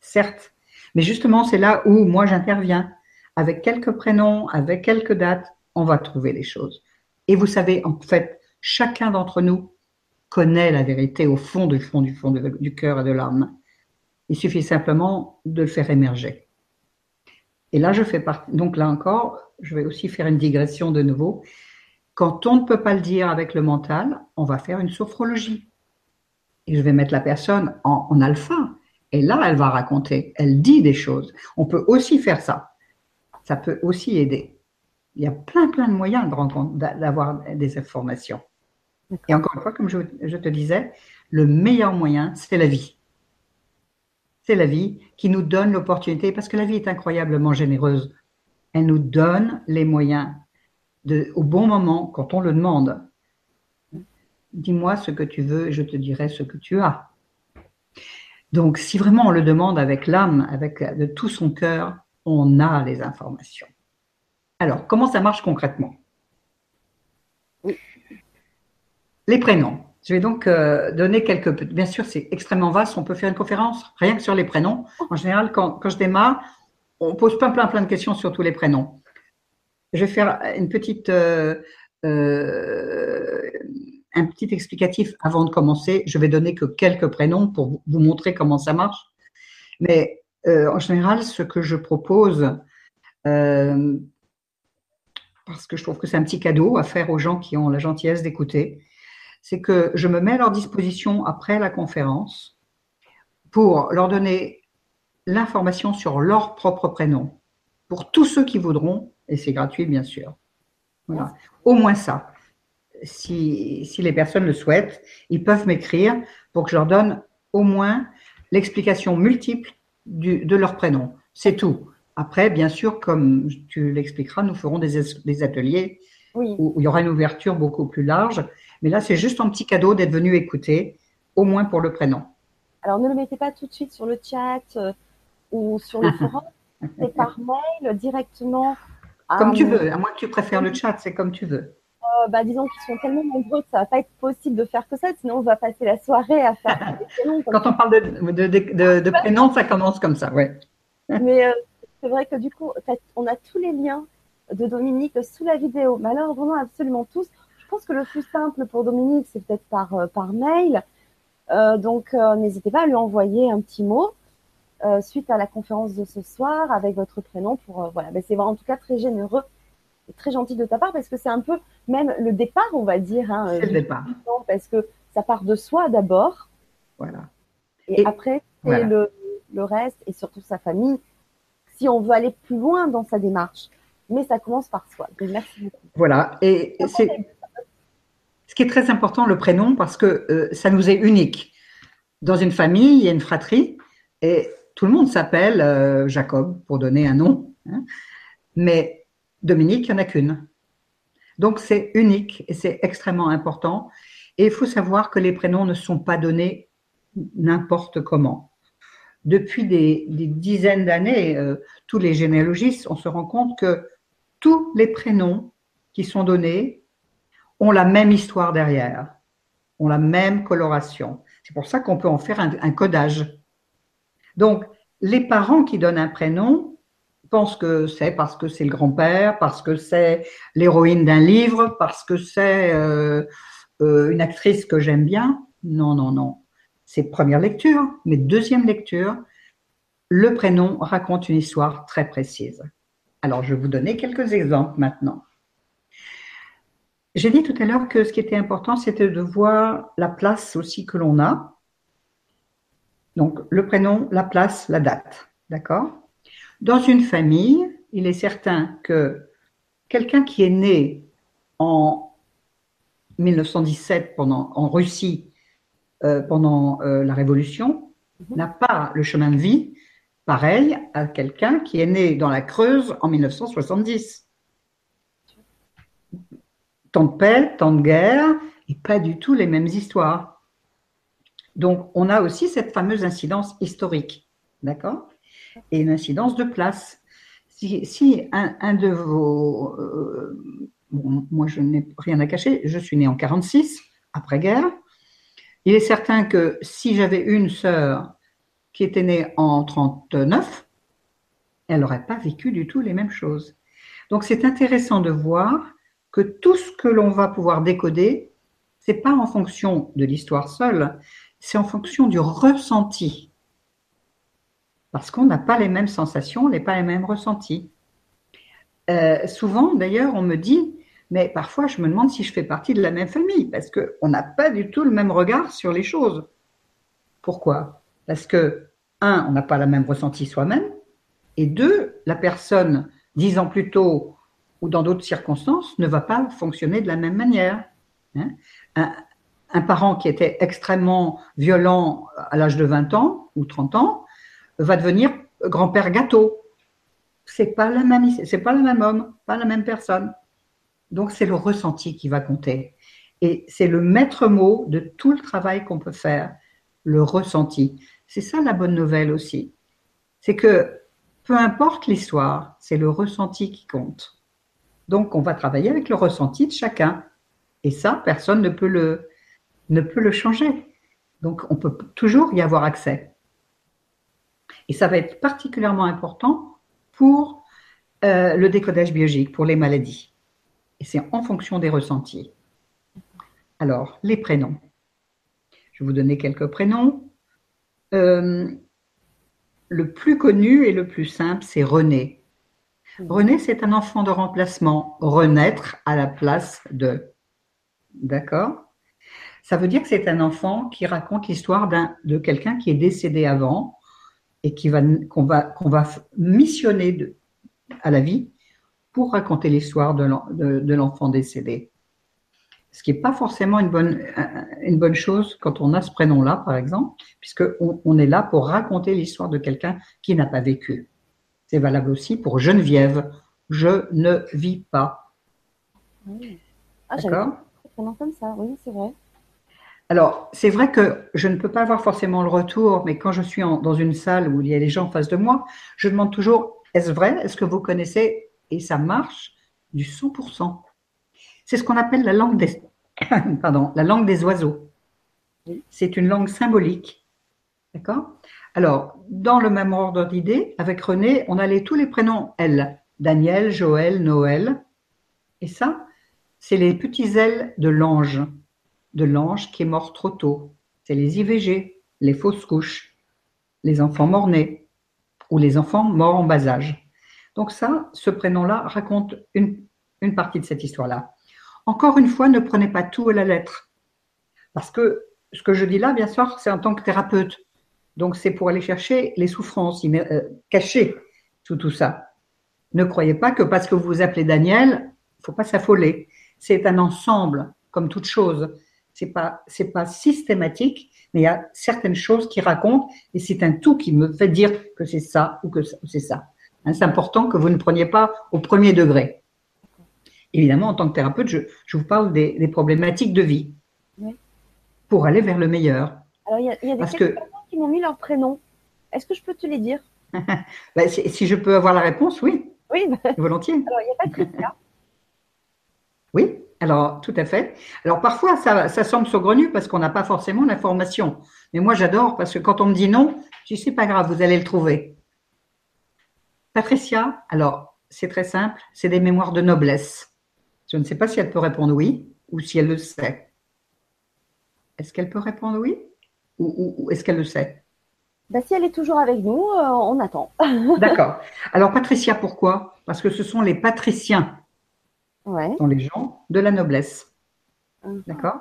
certes. Mais justement, c'est là où moi j'interviens. Avec quelques prénoms, avec quelques dates, on va trouver les choses. Et vous savez, en fait, chacun d'entre nous connaît la vérité au fond du fond du fond du cœur et de l'âme. Il suffit simplement de le faire émerger. Et là, je fais partie. Donc là encore, je vais aussi faire une digression de nouveau. Quand on ne peut pas le dire avec le mental, on va faire une sophrologie. Et je vais mettre la personne en, alpha. Et là, elle va raconter, elle dit des choses. On peut aussi faire ça. Ça peut aussi aider. Il y a plein, plein de moyens d'avoir des informations. Et encore une fois, comme je, je te disais, le meilleur moyen, c'est la vie. C'est la vie qui nous donne l'opportunité, parce que la vie est incroyablement généreuse. Elle nous donne les moyens au bon moment, quand on le demande. Dis-moi ce que tu veux et je te dirai ce que tu as. Donc, si vraiment on le demande avec l'âme, avec de tout son cœur, on a les informations. Alors, comment ça marche concrètement? Les prénoms. Je vais donc euh, donner quelques. Bien sûr, c'est extrêmement vaste. On peut faire une conférence rien que sur les prénoms. En général, quand, je démarre, on pose plein, plein, plein de questions sur tous les prénoms. Je vais faire une petite, euh, euh, un petit explicatif avant de commencer. Je vais donner que quelques prénoms pour vous montrer comment ça marche. Mais en général, ce que je propose, parce que je trouve que c'est un petit cadeau à faire aux gens qui ont la gentillesse d'écouter, c'est que je me mets à leur disposition après la conférence pour leur donner l'information sur leur propre prénom, pour tous ceux qui voudront, et c'est gratuit bien sûr. Voilà. Au moins ça. Si, si, les personnes le souhaitent, ils peuvent m'écrire pour que je leur donne au moins l'explication multiple du, de leur prénom. C'est tout. Après, bien sûr, comme tu l'expliqueras, nous ferons des, des ateliers où il y aura une ouverture beaucoup plus large mais là, c'est juste un petit cadeau d'être venu écouter, au moins pour le prénom. Alors, ne le mettez pas tout de suite sur le chat euh, ou sur le (laughs) forum. c'est par mail directement. Comme tu veux, à moins que tu préfères le chat, c'est comme tu veux. Euh, bah, disons qu'ils sont tellement nombreux que ça va pas être possible de faire que ça, sinon on va passer la soirée à faire (laughs) des prénoms. Quand on parle de, de, prénoms, ça commence comme ça, ouais. (laughs) Mais euh, c'est vrai que du coup, on a tous les liens de Dominique sous la vidéo. Malheureusement, absolument tous. Je pense que le plus simple pour Dominique, c'est peut-être par, euh, par mail. Donc, n'hésitez pas à lui envoyer un petit mot suite à la conférence de ce soir avec votre prénom. Pour voilà, ben, c'est en tout cas très généreux très gentil de ta part parce que c'est un peu même le départ, on va dire. Hein, c'est le départ. Parce que ça part de soi d'abord. Voilà. Et, après, c'est le, le reste et surtout sa famille. Si on veut aller plus loin dans sa démarche, mais ça commence par soi. Donc, merci beaucoup. Voilà. Et c'est ce qui est très important, le prénom, parce que euh, ça nous est unique. Dans une famille, il y a une fratrie, et tout le monde s'appelle euh, Jacob, pour donner un nom. Hein. Mais Dominique, il n'y en a qu'une. Donc c'est unique et c'est extrêmement important. Et il faut savoir que les prénoms ne sont pas donnés n'importe comment. Depuis des, dizaines d'années, euh, tous les généalogistes, on se rend compte que tous les prénoms qui sont donnés ont la même histoire derrière, ont la même coloration. C'est pour ça qu'on peut en faire un, codage. Donc, les parents qui donnent un prénom pensent que c'est parce que c'est le grand-père, parce que c'est l'héroïne d'un livre, parce que c'est euh, euh, une actrice que j'aime bien. Non, non, non. C'est première lecture, mais deuxième lecture, le prénom raconte une histoire très précise. Alors, je vais vous donner quelques exemples maintenant. J'ai dit tout à l'heure que ce qui était important, c'était de voir la place aussi que l'on a. Donc, le prénom, la place, la date. D'accord? Dans une famille, il est certain que quelqu'un qui est né en 1917 pendant, en Russie euh, pendant euh, la Révolution mhm. n'a pas le chemin de vie pareil à quelqu'un qui est né dans la Creuse en 1970 tant de paix, tant de guerre, et pas du tout les mêmes histoires. Donc, on a aussi cette fameuse incidence historique, d'accord? Et une incidence de place. Si, un, de vos... Euh, moi, je n'ai rien à cacher, je suis née en 46, après-guerre. Il est certain que si j'avais une sœur qui était née en 39, elle n'aurait pas vécu du tout les mêmes choses. Donc, c'est intéressant de voir que tout ce que l'on va pouvoir décoder, c'est pas en fonction de l'histoire seule, c'est en fonction du ressenti. Parce qu'on n'a pas les mêmes sensations, on n'a pas les mêmes ressentis. Euh, souvent, d'ailleurs, on me dit, mais parfois, je me demande si je fais partie de la même famille, parce qu'on n'a pas du tout le même regard sur les choses. Pourquoi? Parce que, un, on n'a pas la même ressenti soi-même, et deux, la personne, dix ans plus tôt, ou dans d'autres circonstances ne va pas fonctionner de la même manière. Hein. un, parent qui était extrêmement violent à l'âge de 20 ans ou 30 ans va devenir grand-père gâteau. C'est pas la même, c'est pas le même homme, pas la même personne. Donc c'est le ressenti qui va compter. Et c'est le maître mot de tout le travail qu'on peut faire, le ressenti. c'est ça la bonne nouvelle aussi. C'est que peu importe l'histoire, c'est le ressenti qui compte. Donc, on va travailler avec le ressenti de chacun. Et ça, personne ne peut le, ne peut le changer. Donc, on peut toujours y avoir accès. Et ça va être particulièrement important pour euh, le décodage biologique, pour les maladies. Et c'est en fonction des ressentis. Alors, les prénoms. Je vais vous donner quelques prénoms. Euh, le plus connu et le plus simple, c'est René. René, c'est un enfant de remplacement, renaître à la place de. D'accord? Ça veut dire que c'est un enfant qui raconte l'histoire de quelqu'un qui est décédé avant et qui va, qu'on va, qu'on va missionner à la vie pour raconter l'histoire de l'enfant décédé. Ce qui n'est pas forcément une bonne, une bonne chose quand on a ce prénom-là, par exemple, puisqu'on on est là pour raconter l'histoire de quelqu'un qui n'a pas vécu. C'est valable aussi pour Geneviève. Je ne vis pas. Oui. Ah, D'accord? comme ça, oui, c'est vrai. Alors, c'est vrai que je ne peux pas avoir forcément le retour, mais quand je suis dans une salle où il y a des gens en face de moi, je demande toujours est-ce vrai? Est-ce que vous connaissez? Et ça marche du 100%. C'est ce qu'on appelle la langue des, (coughs) Pardon, la langue des oiseaux. C'est une langue symbolique. D'accord? Alors, dans le même ordre d'idée, avec René, on allait tous les prénoms L. Daniel, Joël, Noël. Et ça, c'est les petits ailes de l'ange. De l'ange qui est mort trop tôt. C'est les IVG, les fausses couches, les enfants morts-nés ou les enfants morts en bas âge. Donc ça, ce prénom-là raconte une, partie de cette histoire-là. Encore une fois, ne prenez pas tout à la lettre. Parce que ce que je dis là, bien sûr, c'est en tant que thérapeute. Donc, c'est pour aller chercher les souffrances euh, cachées sous tout ça. Ne croyez pas que parce que vous vous appelez Daniel, il ne faut pas s'affoler. C'est un ensemble, comme toute chose. C'est pas, c'est pas systématique, mais il y a certaines choses qui racontent, et c'est un tout qui me fait dire que c'est ça ou que c'est ça. Hein, c'est important que vous ne preniez pas au premier degré évidemment, en tant que thérapeute, je, vous parle des, problématiques de vie pour aller vers le meilleur. Alors, il y a, des personnes qui m'ont mis leur prénom. Est-ce que je peux te les dire? (laughs) Bah, si, je peux avoir la réponse, oui. Oui, volontiers. Alors, il y a Patricia. oui, alors tout à fait. Alors parfois, ça, ça semble saugrenu parce qu'on n'a pas forcément l'information. Mais moi, j'adore parce que quand on me dit non, je dis c'est pas grave, vous allez le trouver. Patricia, alors c'est très simple, c'est des mémoires de noblesse. Je ne sais pas si elle peut répondre oui ou si elle le sait. Est-ce qu'elle peut répondre oui ou, est-ce qu'elle le sait? Ben, Si elle est toujours avec nous, euh, on attend. (laughs) D'accord. Alors Patricia, pourquoi? Parce que ce sont les patriciens. Ouais. Sont les gens de la noblesse. Mhm. D'accord?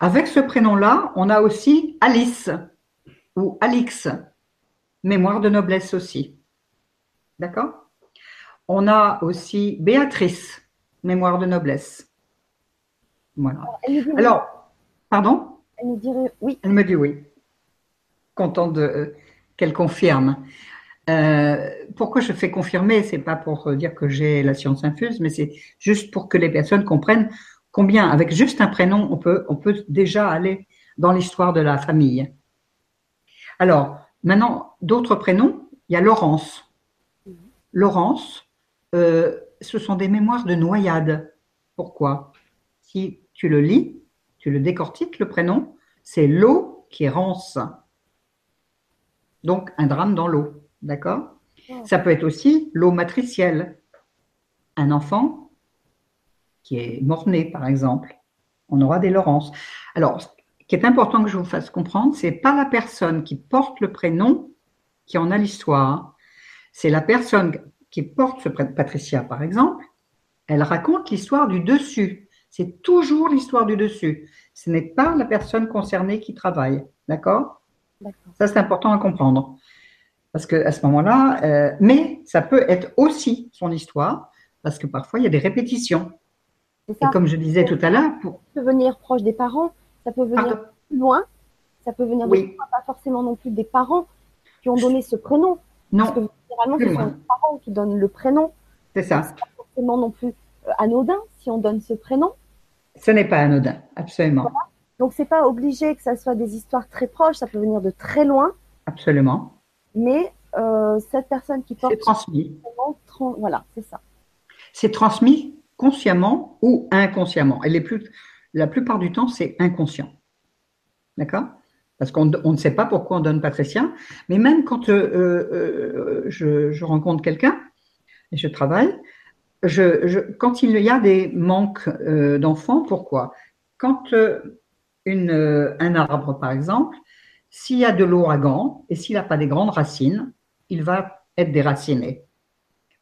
Avec ce prénom-là, on a aussi Alice ou Alix, mémoire de noblesse aussi. D'accord? On a aussi Béatrice, mémoire de noblesse. Voilà. Alors, pardon? Elle me dirait oui. Elle me dit oui. Contente euh, qu'elle confirme. Euh, pourquoi je fais confirmer? C'est pas pour dire que j'ai la science infuse, mais c'est juste pour que les personnes comprennent combien, avec juste un prénom, on peut, on peut déjà aller dans l'histoire de la famille. Alors, maintenant, d'autres prénoms, il y a Laurence. Mhm. Laurence, euh, ce sont des mémoires de noyade. Pourquoi? Si tu le lis, tu le décortiques, le prénom, c'est l'eau qui rance. Donc, un drame dans l'eau. D'accord Ça peut être aussi l'eau matricielle. Un enfant qui est mort-né, par exemple. On aura des Laurence. Alors, ce qui est important que je vous fasse comprendre, c'est pas la personne qui porte le prénom qui en a l'histoire. C'est la personne qui porte ce Patricia, par exemple, elle raconte l'histoire du dessus. C'est toujours l'histoire du dessus. Ce n'est pas la personne concernée qui travaille. D'accord Ça, c'est important à comprendre. Parce que à ce moment-là, euh, mais ça peut être aussi son histoire, parce que parfois, il y a des répétitions. Et comme je disais tout à l'heure. Pour... Ça peut venir proche des parents, ça peut venir plus loin, ça peut venir oui. pas forcément non plus des parents qui ont donné ce prénom. Non. Parce que généralement, ce sont les parents qui donnent le prénom. C'est ça. C'est pas forcément non plus euh, anodin si on donne ce prénom. Ce n'est pas anodin, absolument. Donc, Donc, c'est pas obligé que ça soit des histoires très proches, ça peut venir de très loin. Absolument. Mais euh, cette personne qui porte. C'est transmis. Voilà, c'est ça. C'est transmis consciemment ou inconsciemment. Et les plus, la plupart du temps, c'est inconscient. D'accord? Parce qu'on ne sait pas pourquoi on donne Patricia. Mais même quand euh, euh, je, rencontre quelqu'un et je travaille, je, quand il y a des manques d'enfants, pourquoi? Quand une, un arbre, par exemple, s'il y a de l'ouragan et s'il n'a pas des grandes racines, il va être déraciné.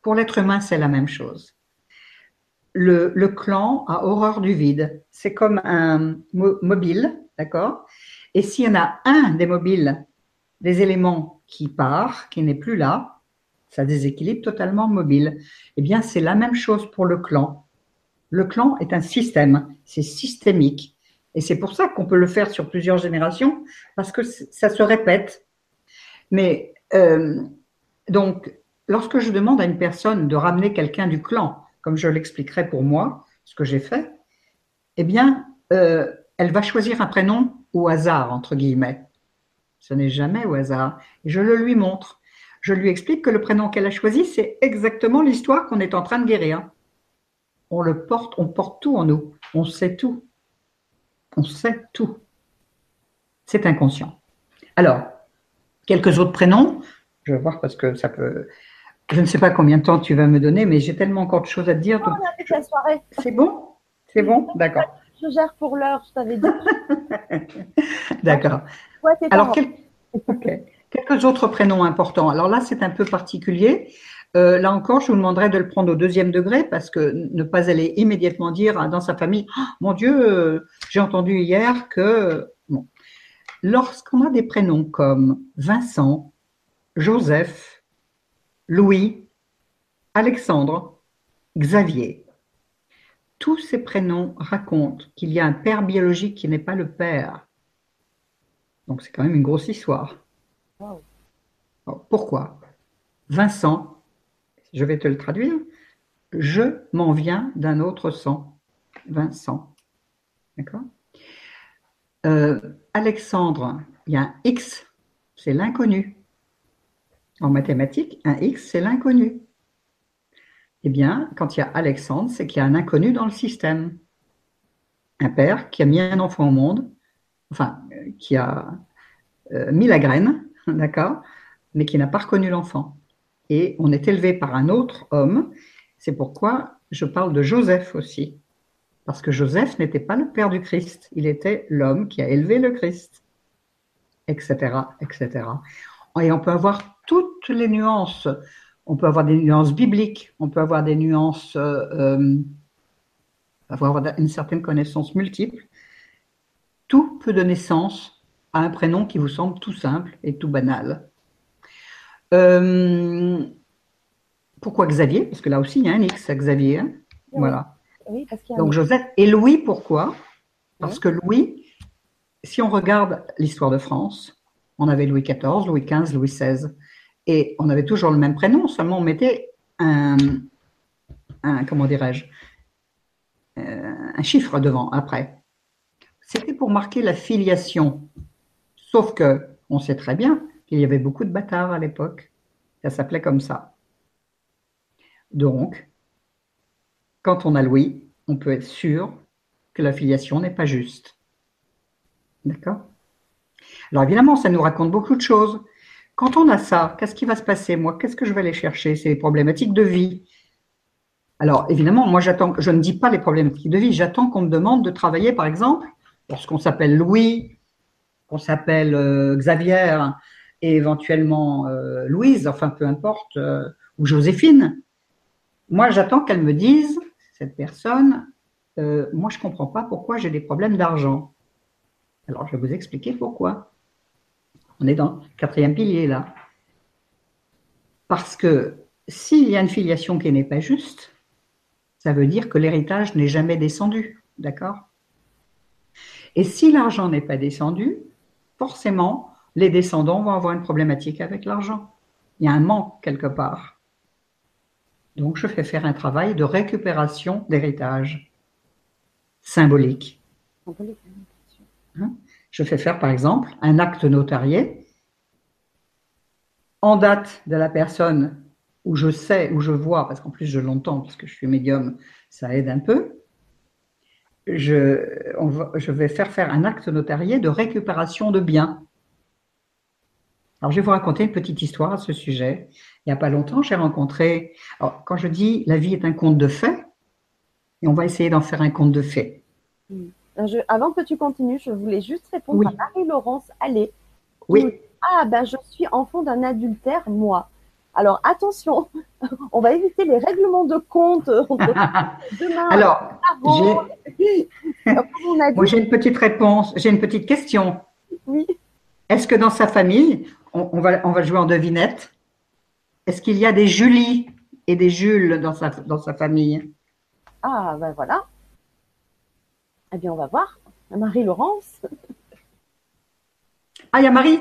Pour l'être humain, c'est la même chose. Le, clan a horreur du vide. C'est comme un mobile, d'accord? Et s'il y en a un des mobiles, des éléments qui part, qui n'est plus là, ça déséquilibre totalement le mobile. Eh bien, c'est la même chose pour le clan. Le clan est un système, c'est systémique. Et c'est pour ça qu'on peut le faire sur plusieurs générations, parce que ça se répète. Mais euh, donc, lorsque je demande à une personne de ramener quelqu'un du clan, comme je l'expliquerai pour moi, ce que j'ai fait, eh bien, euh, elle va choisir un prénom au hasard, entre guillemets. Ce n'est jamais au hasard. Et je le lui montre. Je lui explique que le prénom qu'elle a choisi, c'est exactement l'histoire qu'on est en train de guérir. On le porte, on porte tout en nous. On sait tout. On sait tout. C'est inconscient. Alors, quelques autres prénoms. Je vais voir parce que ça peut. Je ne sais pas combien de temps tu vas me donner, mais j'ai tellement encore de choses à te dire. C'est bon? C'est bon? D'accord. Je gère pour l'heure, je t'avais dit. (laughs) D'accord. Alors, quelques autres prénoms importants. Alors là, c'est un peu particulier. Euh, là encore, je vous demanderai de le prendre au deuxième degré parce que ne pas aller immédiatement dire dans sa famille, oh, mon Dieu, euh, j'ai entendu hier que... Bon. Lorsqu'on a des prénoms comme Vincent, Joseph, Louis, Alexandre, Xavier, tous ces prénoms racontent qu'il y a un père biologique qui n'est pas le père. Donc c'est quand même une grosse histoire. pourquoi Vincent je vais te le traduire. Je m'en viens d'un autre sang. Vincent. D'accord? Euh, Alexandre, il y a un X, c'est l'inconnu. En mathématiques, un X, c'est l'inconnu. Eh bien, quand il y a Alexandre, c'est qu'il y a un inconnu dans le système. Un père qui a mis un enfant au monde, enfin, qui a euh, mis la graine, (laughs) d'accord, mais qui n'a pas reconnu l'enfant et on est élevé par un autre homme. C'est pourquoi je parle de Joseph aussi. Parce que Joseph n'était pas le père du Christ, il était l'homme qui a élevé le Christ, etc., etc. Et on peut avoir toutes les nuances. On peut avoir des nuances bibliques, on peut avoir des nuances, euh, euh, avoir une certaine connaissance multiple. Tout peut donner sens à un prénom qui vous semble tout simple et tout banal. Euh, pourquoi Xavier? Parce que là aussi, il y a un X à Xavier. Hein. voilà. Donc Joseph. Et Louis, pourquoi? Parce que Louis, si on regarde l'histoire de France, on avait Louis XIV, Louis XV, Louis XVI. Et on avait toujours le même prénom, seulement on mettait un, comment dirais-je, euh, un chiffre devant, après. C'était pour marquer la filiation. Sauf que, on sait très bien il y avait beaucoup de bâtards à l'époque. Ça s'appelait comme ça. Donc, quand on a Louis, on peut être sûr que la filiation n'est pas juste. D'accord? Alors évidemment, ça nous raconte beaucoup de choses. Quand on a ça, qu'est-ce qui va se passer Moi, qu'est-ce que je vais aller chercher? C'est les problématiques de vie. Alors évidemment, moi j'attends, je ne dis pas les problématiques de vie, j'attends qu'on me demande de travailler, par exemple, lorsqu'on s'appelle Louis, qu'on s'appelle euh, Xavier, et éventuellement euh, Louise, enfin peu importe, euh, ou Joséphine. Moi, j'attends qu'elle me dise, cette personne, euh, moi, je ne comprends pas pourquoi j'ai des problèmes d'argent. Alors, je vais vous expliquer pourquoi. On est dans le quatrième pilier là. Parce que s'il y a une filiation qui n'est pas juste, ça veut dire que l'héritage n'est jamais descendu. D'accord? Et si l'argent n'est pas descendu, forcément, les descendants vont avoir une problématique avec l'argent. Il y a un manque quelque part. Donc, je fais faire un travail de récupération d'héritage symbolique. Hein? Je fais faire, par exemple, un acte notarié en date de la personne où je sais, où je vois, parce qu'en plus je l'entends, parce que je suis médium, ça aide un peu. Je, je vais faire faire un acte notarié de récupération de biens. Alors, je vais vous raconter une petite histoire à ce sujet. Il n'y a pas longtemps, j'ai rencontré. Alors, quand je dis la vie est un conte de faits, et on va essayer d'en faire un conte de faits. Hmm. avant que tu continues, je voulais juste répondre à Marie-Laurence Allais. Oui. ah, ben, je suis enfant d'un adultère, moi. Alors, attention, (laughs) on va éviter les règlements de compte. (laughs) Demain, Alors, (laughs) moi, j'ai une petite réponse, j'ai une petite question. Oui. Est-ce que dans sa famille, on, va, on va jouer en devinette, est-ce qu'il y a des Julie et des Jules dans sa, dans sa famille? Ah, ben voilà. Eh bien, on va voir. Marie-Laurence. Ah, il y a Marie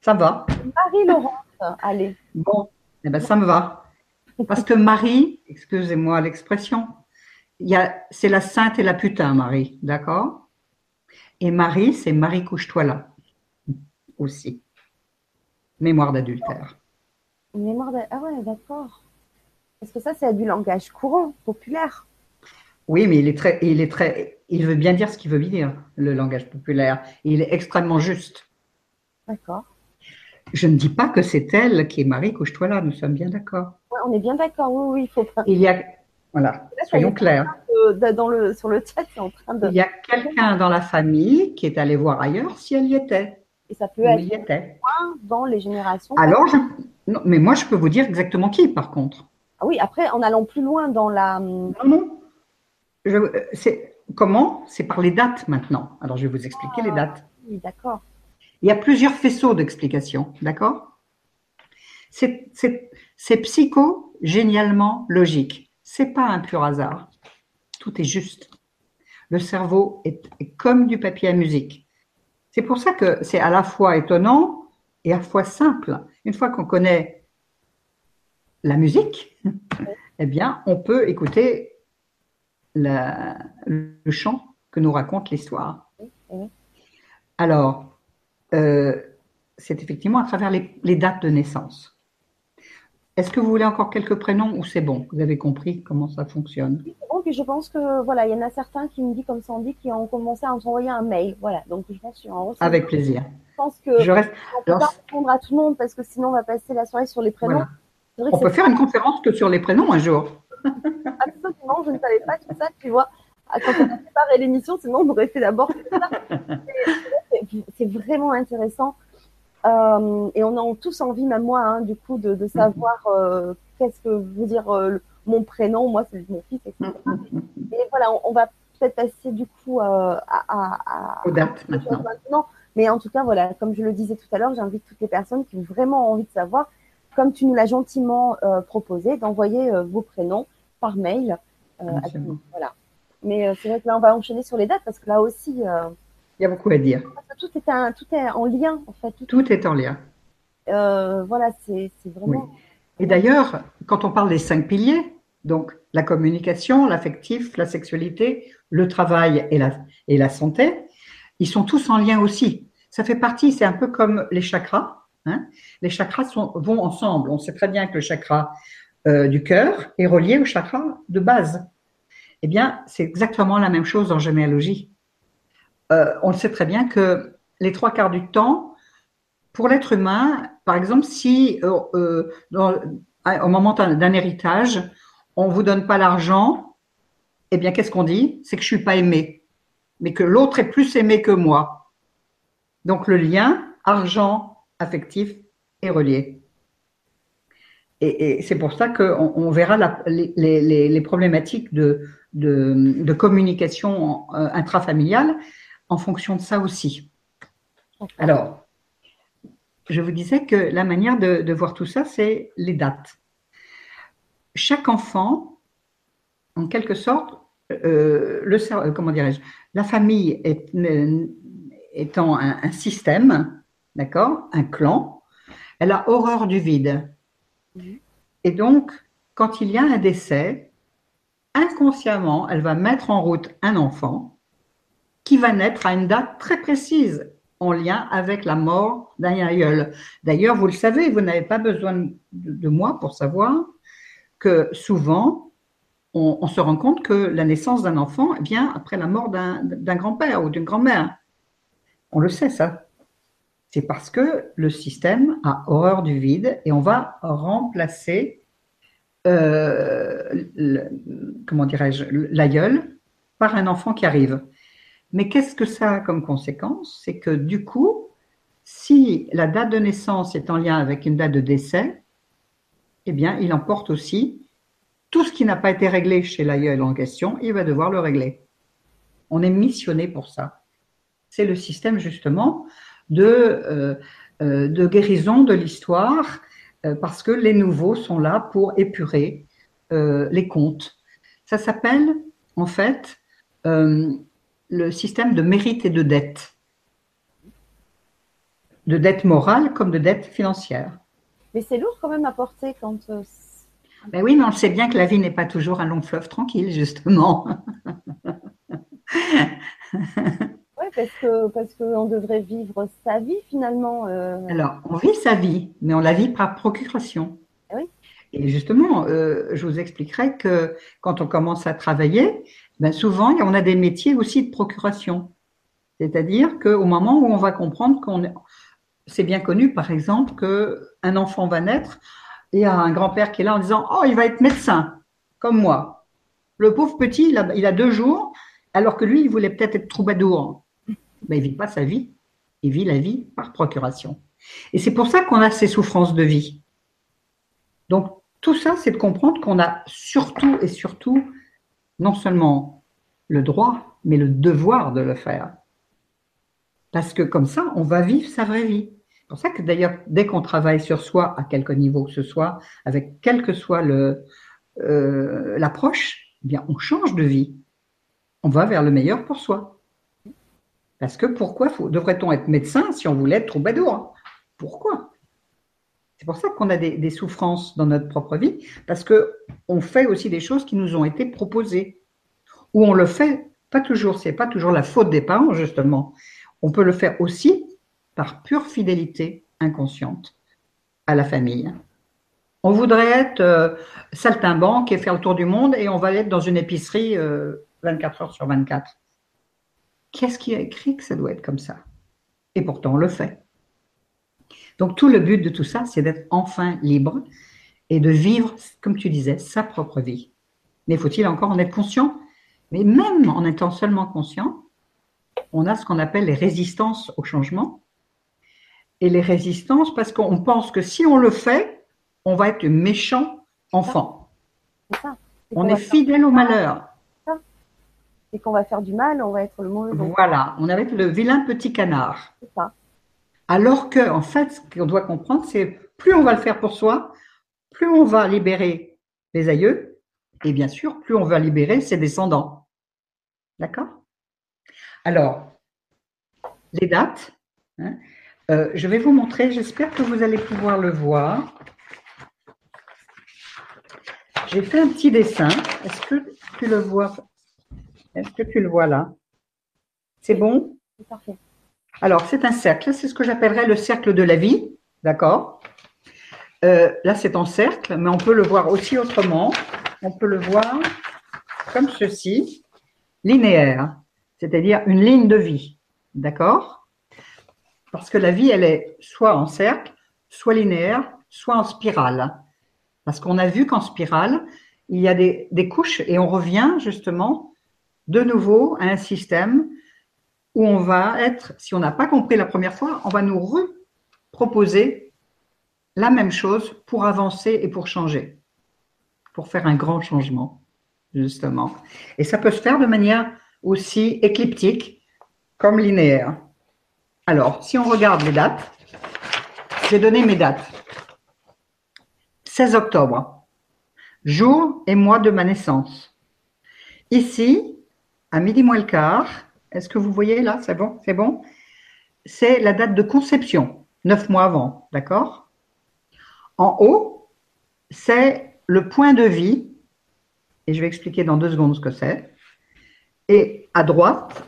Ça va. Marie-Laurence, allez. Bon, eh ben, ça me va. Parce que Marie, excusez-moi l'expression, c'est la sainte et la putain, Marie, d'accord? Et Marie, c'est Marie couche-toi là, aussi. Mémoire d'adultère. Mémoire d'adultère, ah ouais, d'accord. Parce que ça, c'est du langage courant, populaire. Oui, mais il est très, il est très, il veut bien dire ce qu'il veut dire, le langage populaire. Il est extrêmement juste. D'accord. Je ne dis pas que c'est elle qui est Marie, couche-toi là, nous sommes bien d'accord. on est bien d'accord, oui, oui, il faut pas. Il y a, voilà, soyons clairs. dans le, sur le chat, c'est en train de. Il y a quelqu'un dans la famille qui est allé voir ailleurs si elle y était. Et ça peut être dans les générations. Alors, non, mais moi, je peux vous dire exactement qui, par contre. Ah oui, après, en allant plus loin dans la. Non, non. c'est comment? C'est par les dates maintenant. Alors, je vais vous expliquer les ah, dates. Oui, d'accord. Il y a plusieurs faisceaux d'explications, d'accord? C'est psycho-génialement logique. C'est pas un pur hasard. Tout est juste. Le cerveau est, comme du papier à musique. C'est pour ça que c'est à la fois étonnant et à la fois simple. Une fois qu'on connaît la musique, eh bien, on peut écouter le chant que nous raconte l'histoire. Alors, euh, c'est effectivement à travers les, dates de naissance. Est-ce que vous voulez encore quelques prénoms ou c'est bon? Vous avez compris comment ça fonctionne? Je pense que voilà, il y en a certains qui me disent comme Sandy qui ont commencé à envoyer un mail. Voilà, donc je pense en Avec plaisir. Je pense que je reste... on peut pas répondre à tout le monde parce que sinon on va passer la soirée sur les prénoms. On peut faire une conférence que sur les prénoms un jour. (laughs) Absolument, je ne savais pas tout ça, tu vois. Ah, quand on a préparé l'émission, sinon on aurait fait d'abord ça. C'est vraiment intéressant. Euh, et on a tous envie, même moi, hein, du coup, de, savoir euh, qu'est-ce que veut dire euh, mon prénom. Moi, c'est mon fils, etc. Et voilà, on, va peut-être passer du coup à, à, Aux dates maintenant. Mais en tout cas, voilà, comme je le disais tout à l'heure, j'invite toutes les personnes qui ont vraiment envie de savoir, comme tu nous l'as gentiment proposé, d'envoyer vos prénoms par mail. voilà. Mais euh, c'est vrai que là, on va enchaîner sur les dates parce que là aussi. Euh, il y a beaucoup à dire. Tout est, un, tout est en lien, en fait. Tout, est en lien. Euh, voilà, c'est vraiment. Et d'ailleurs, quand on parle des cinq piliers, donc la communication, l'affectif, la sexualité, le travail et la, santé, ils sont tous en lien aussi. Ça fait partie, c'est un peu comme les chakras. Hein. les chakras vont ensemble. On sait très bien que le chakra du cœur est relié au chakra de base. Eh bien, c'est exactement la même chose en généalogie. Euh, on sait très bien que les trois quarts du temps, pour l'être humain, par exemple, si euh, euh, au moment d'un héritage, on ne vous donne pas l'argent, eh bien, qu'est-ce qu'on dit? C'est que je ne suis pas aimé, mais que l'autre est plus aimé que moi. Donc, le lien argent affectif est relié. Et, c'est pour ça qu'on verra les, problématiques de, de, communication euh, intrafamiliale en fonction de ça aussi. Alors, je vous disais que la manière de, voir tout ça, c'est les dates. Chaque enfant, en quelque sorte, euh, le, euh, comment dirais-je, la famille est, étant un, un système, d'accord, un clan, elle a horreur du vide. Et donc, quand il y a un décès, inconsciemment, elle va mettre en route un enfant qui va naître à une date très précise. en lien avec la mort d'un aïeul. D'ailleurs, vous le savez, vous n'avez pas besoin de, moi pour savoir que souvent, on, se rend compte que la naissance d'un enfant vient après la mort d'un grand-père ou d'une grand-mère. On le sait, ça. C'est parce que le système a horreur du vide et on va remplacer, euh, comment dirais-je, l'aïeul par un enfant qui arrive. Mais qu'est-ce que ça a comme conséquence? C'est que du coup, si la date de naissance est en lien avec une date de décès, eh bien, il emporte aussi tout ce qui n'a pas été réglé chez l'aïeul en question, il va devoir le régler. On est missionné pour ça. C'est le système justement de, euh, euh, guérison de l'histoire, euh, parce que les nouveaux sont là pour épurer les comptes. Ça s'appelle en fait le système de mérite et de dette. De dette morale comme de dette financière. Mais c'est lourd quand même à porter quand ben oui, mais on sait bien que la vie n'est pas toujours un long fleuve tranquille, justement. (laughs) oui, parce que parce qu'on devrait vivre sa vie finalement. Euh. Alors, on vit sa vie, mais on la vit par procuration. Eh oui. Et justement, euh, je vous expliquerai que quand on commence à travailler, ben souvent, on a des métiers aussi de procuration. C'est-à-dire qu'au moment où on va comprendre qu'on c'est bien connu, par exemple, qu'un enfant va naître, y a un grand-père qui est là en disant Oh, il va être médecin, comme moi. Le pauvre petit, il a, deux jours, alors que lui, il voulait peut-être être troubadour. Mais il ne vit pas sa vie, il vit la vie par procuration. Et c'est pour ça qu'on a ces souffrances de vie. Donc, tout ça, c'est de comprendre qu'on a surtout et surtout, non seulement le droit, mais le devoir de le faire. Parce que comme ça, on va vivre sa vraie vie. C'est pour ça que d'ailleurs, dès qu'on travaille sur soi, à quelque niveau que ce soit, avec quelle que soit euh, l'approche, eh on change de vie. On va vers le meilleur pour soi. Parce que pourquoi devrait-on être médecin si on voulait être troubadour? Pourquoi? C'est pour ça qu'on a des, des, souffrances dans notre propre vie, parce que on fait aussi des choses qui nous ont été proposées, ou on le fait pas toujours. C'est pas toujours la faute des parents justement. On peut le faire aussi par pure fidélité inconsciente à la famille. On voudrait être euh, saltimbanque et faire le tour du monde et on va être dans une épicerie 24 euh, heures sur 24. Qu'est-ce qui a écrit que ça doit être comme ça? Et pourtant, on le fait. Donc, tout le but de tout ça, c'est d'être enfin libre et de vivre, comme tu disais, sa propre vie. Mais faut-il encore en être conscient? Mais même en étant seulement conscient, on a ce qu'on appelle les résistances au changement et les résistances parce qu'on pense que si on le fait, on va être méchant enfant. On est fidèle au malheur. Et qu'on va faire du mal, on va être le mauvais. Voilà, on va être le vilain petit canard. Ça. Alors que, en fait, ce qu'on doit comprendre, c'est plus on va le faire pour soi, plus on va libérer les aïeux, et bien sûr, plus on va libérer ses descendants. D'accord? Alors, les dates. Hein, euh, je vais vous montrer, j'espère que vous allez pouvoir le voir. J'ai fait un petit dessin. Est-ce que tu le vois? Est-ce que tu le vois là? C'est bon? Parfait. Alors, c'est un cercle. C'est ce que j'appellerais le cercle de la vie. D'accord? Euh, Là, c'est en cercle, mais on peut le voir aussi autrement. On peut le voir comme ceci, linéaire, c'est-à-dire une ligne de vie. D'accord? Parce que la vie, elle est soit en cercle, soit linéaire, soit en spirale. Parce qu'on a vu qu'en spirale, il y a des, couches et on revient justement de nouveau à un système où on va être, si on n'a pas compris la première fois, on va nous reproposer la même chose pour avancer et pour changer, pour faire un grand changement, justement. Et ça peut se faire de manière aussi écliptique comme linéaire. Alors, si on regarde les dates, j'ai donné mes dates. 16 octobre, jour et mois de ma naissance. Ici, à midi moins le quart, est-ce que vous voyez là C'est bon C'est bon? C'est la date de conception, neuf mois avant, d'accord? En haut, c'est le point de vie, et je vais expliquer dans deux secondes ce que c'est. Et à droite,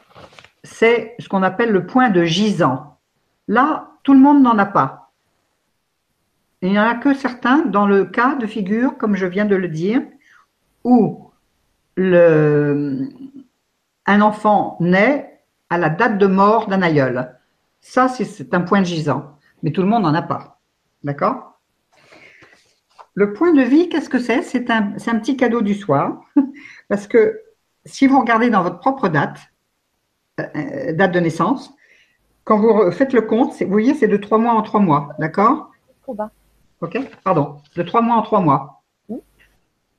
c'est ce qu'on appelle le point de gisant. Là, tout le monde n'en a pas. Il n'y en a que certains dans le cas de figure, comme je viens de le dire, où le, un enfant naît à la date de mort d'un aïeul. Ça, c'est un point de gisant. Mais tout le monde n'en a pas. D'accord? Le point de vie, qu'est-ce que c'est? C'est un, petit cadeau du soir. (laughs) Parce que si vous regardez dans votre propre date, date de naissance, quand vous faites le compte, vous voyez, c'est de trois mois en trois mois. D'accord? Ok Pardon. De trois mois en trois mois.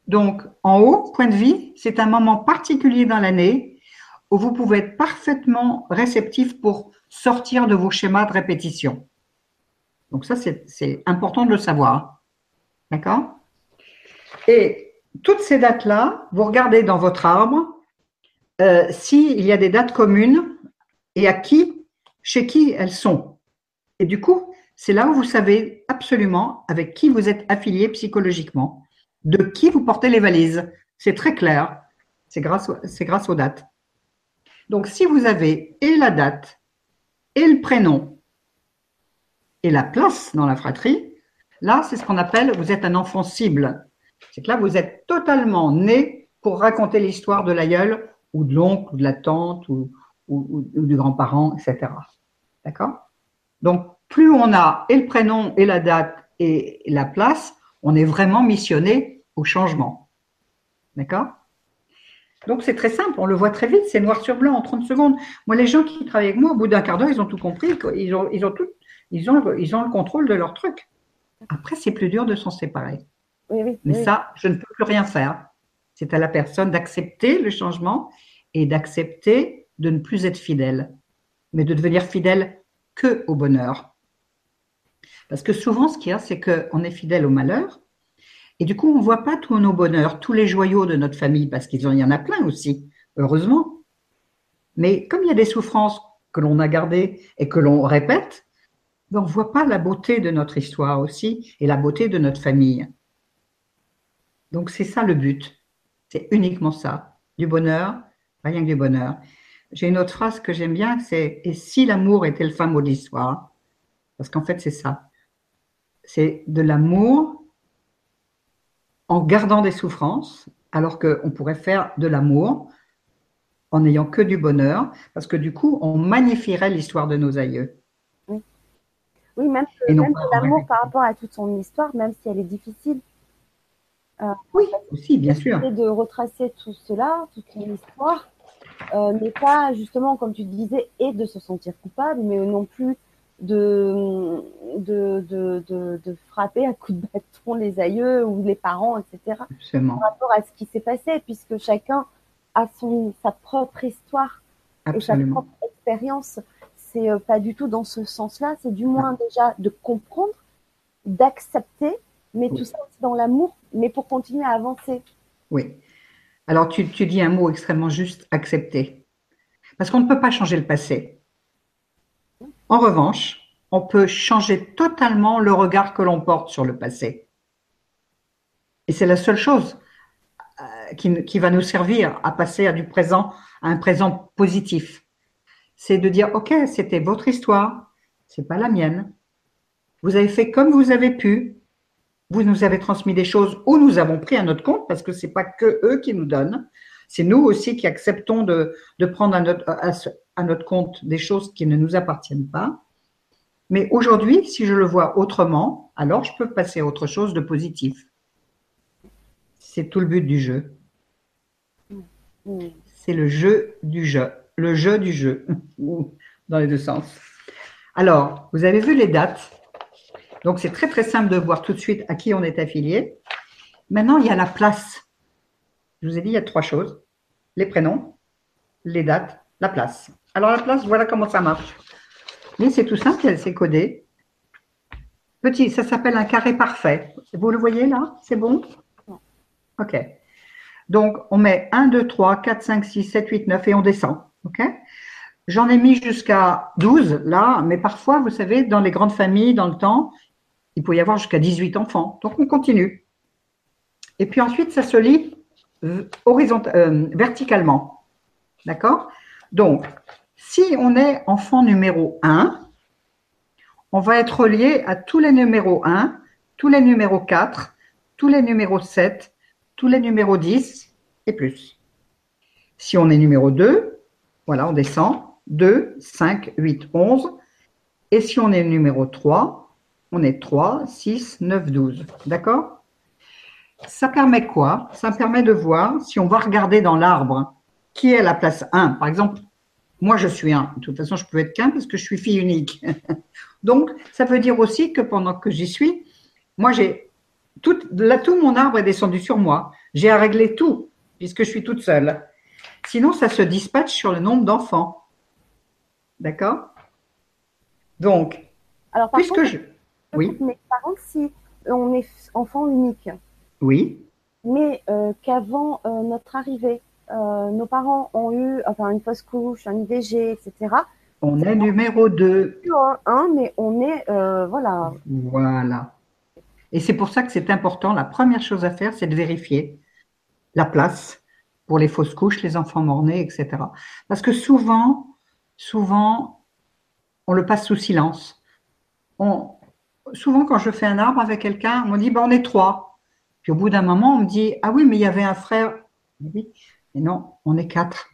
Donc, en haut, point de vie, c'est un moment particulier dans l'année où vous pouvez être parfaitement réceptif pour sortir de vos schémas de répétition. Donc ça, c'est important de le savoir. D'accord? Et toutes ces dates-là, vous regardez dans votre arbre euh, s'il y a des dates communes et à qui, chez qui elles sont. Et du coup, c'est là où vous savez absolument avec qui vous êtes affilié psychologiquement de qui vous portez les valises. C'est très clair. C'est grâce, grâce aux dates. Donc, si vous avez et la date, et le prénom, et la place dans la fratrie, là, c'est ce qu'on appelle, vous êtes un enfant cible. C'est que là, vous êtes totalement né pour raconter l'histoire de l'aïeul, ou de l'oncle, ou de la tante, ou, ou du grand-parent, etc. D'accord? Donc, plus on a et le prénom, et la date, et la place, on est vraiment missionné au changement. D'accord? Donc c'est très simple, on le voit très vite, c'est noir sur blanc en 30 secondes. Moi, les gens qui travaillent avec moi, au bout d'un quart d'heure, ils ont tout compris, ils ont, ils ont, tout, ils ont, ils ont le contrôle de leur truc. Après, c'est plus dur de s'en séparer. Mais ça, je ne peux plus rien faire. C'est à la personne d'accepter le changement et d'accepter de ne plus être fidèle, mais de devenir fidèle que au bonheur. Parce que souvent, ce qu'il y a, c'est qu'on est fidèle au malheur, et du coup, on ne voit pas tous nos bonheurs, tous les joyaux de notre famille, parce qu'il y en a plein aussi, heureusement. Mais comme il y a des souffrances que l'on a gardées et que l'on répète, on ne voit pas la beauté de notre histoire aussi et la beauté de notre famille. Donc c'est ça le but. C'est uniquement ça. Du bonheur, rien que du bonheur. J'ai une autre phrase que j'aime bien, c'est Et si l'amour était le fin mot de l'histoire? Parce qu'en fait, c'est ça c'est de l'amour en gardant des souffrances, alors qu'on pourrait faire de l'amour en n'ayant que du bonheur, parce que du coup, on magnifierait l'histoire de nos aïeux. Oui, oui même, même l'amour par rapport à toute son histoire, même si elle est difficile. Euh, oui, aussi, bien sûr. De retracer tout cela, toute son histoire, euh, n'est pas justement, comme tu disais, et de se sentir coupable, mais non plus de, de, de, de, frapper à coups de bâton les aïeux ou les parents, etc. Par rapport à ce qui s'est passé, puisque chacun a son, sa propre histoire et sa propre expérience. C'est euh, pas du tout dans ce sens-là, c'est du moins déjà de comprendre, d'accepter, mais tout ça aussi dans l'amour, mais pour continuer à avancer. Oui. Alors tu, dis un mot extrêmement juste, accepter. Parce qu'on ne peut pas changer le passé. En revanche, on peut changer totalement le regard que l'on porte sur le passé. Et c'est la seule chose euh, qui, va nous servir à passer à du présent, à un présent positif. C'est de dire, OK, c'était votre histoire, c'est pas la mienne. Vous avez fait comme vous avez pu. Vous nous avez transmis des choses où nous avons pris à notre compte parce que c'est pas que eux qui nous donnent. C'est nous aussi qui acceptons de, prendre à notre, à notre compte des choses qui ne nous appartiennent pas. Mais aujourd'hui, si je le vois autrement, alors je peux passer à autre chose de positif. C'est tout le but du jeu. C'est le jeu du jeu, le jeu du jeu, (laughs) dans les deux sens. Alors, vous avez vu les dates? Donc, c'est très très simple de voir tout de suite à qui on est affilié. Maintenant, il y a la place. Je vous ai dit, il y a trois choses. Les prénoms, les dates, la place. Alors la place, voilà comment ça marche. Mais c'est tout simple, c'est codé. Petit, ça s'appelle un carré parfait. Vous le voyez là? C'est bon? Ok. Donc, on met 1, 2, 3, 4, 5, 6, 7, 8, 9 et on descend. Ok J'en ai mis jusqu'à 12 là, mais parfois, vous savez, dans les grandes familles, dans le temps, il peut y avoir jusqu'à 18 enfants. Donc, on continue. Et puis ensuite, ça se lit euh, euh, verticalement. D'accord? Donc, si on est enfant numéro 1, on va être relié à tous les numéros 1, tous les numéros 4, tous les numéros 7, tous les numéros 10 et plus. Si on est numéro 2, voilà, on descend 2, 5, 8, 11. Et si on est numéro 3, on est 3, 6, 9, 12. D'accord? Ça permet quoi? Ça permet de voir, si on va regarder dans l'arbre, qui est à la place 1. Par exemple, moi je suis 1. De toute façon, je peux être qu'un parce que je suis fille unique. (laughs) Donc, ça veut dire aussi que pendant que j'y suis, moi j'ai tout, là, tout mon arbre est descendu sur moi. J'ai à régler tout, puisque je suis toute seule. Sinon, ça se dispatche sur le nombre d'enfants. D'accord? Donc, Alors, puisque je. Oui. Mais par contre, si on est enfant unique. Oui. Mais euh, qu'avant euh, notre arrivée, euh, nos parents ont eu enfin, une fausse couche, un IVG, etc. On est numéro 2. Un, mais on est. voilà. Voilà. Et c'est pour ça que c'est important. La première chose à faire, c'est de vérifier la place pour les fausses couches, les enfants morts-nés, etc. Parce que souvent, souvent, on le passe sous silence. On, souvent, quand je fais un arbre avec quelqu'un, on me dit, bah, on est trois. Puis au bout d'un moment, on me dit, ah oui, mais il y avait un frère. Mais non, on est quatre.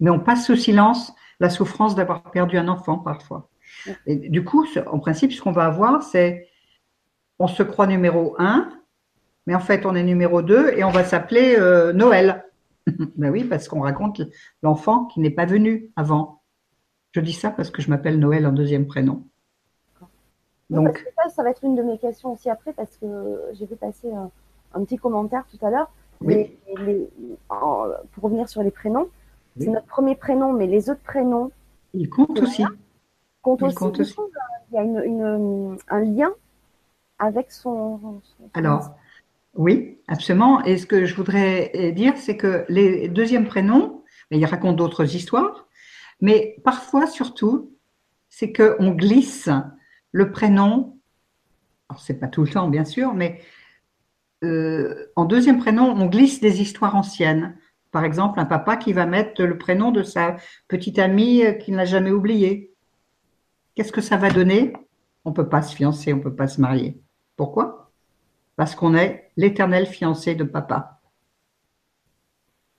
Mais on passe sous silence la souffrance d'avoir perdu un enfant parfois. Et du coup, en principe, ce qu'on va avoir, c'est on se croit numéro un, mais en fait, on est numéro deux et on va s'appeler euh, Noël. (laughs) ben oui, parce qu'on raconte l'enfant qui n'est pas venu avant. Je dis ça parce que je m'appelle Noël en deuxième prénom. Donc, ça, va être une de mes questions aussi après parce que j'ai vu passer un, petit commentaire tout à l'heure. pour revenir sur les prénoms, c'est notre premier prénom, mais les autres prénoms. Ils comptent aussi. Comptent aussi. Il y a une, un lien avec son. Alors, oui, absolument. Et ce que je voudrais dire, c'est que les deuxièmes prénoms, ils racontent d'autres histoires, mais parfois, surtout, c'est qu'on glisse le prénom, alors c'est pas tout le temps bien sûr, mais euh, en deuxième prénom, on glisse des histoires anciennes. Par exemple, un papa qui va mettre le prénom de sa petite amie qu'il n'a jamais oublié. Qu'est-ce que ça va donner? On ne peut pas se fiancer, on ne peut pas se marier. Pourquoi? Parce qu'on est l'éternel fiancé de papa.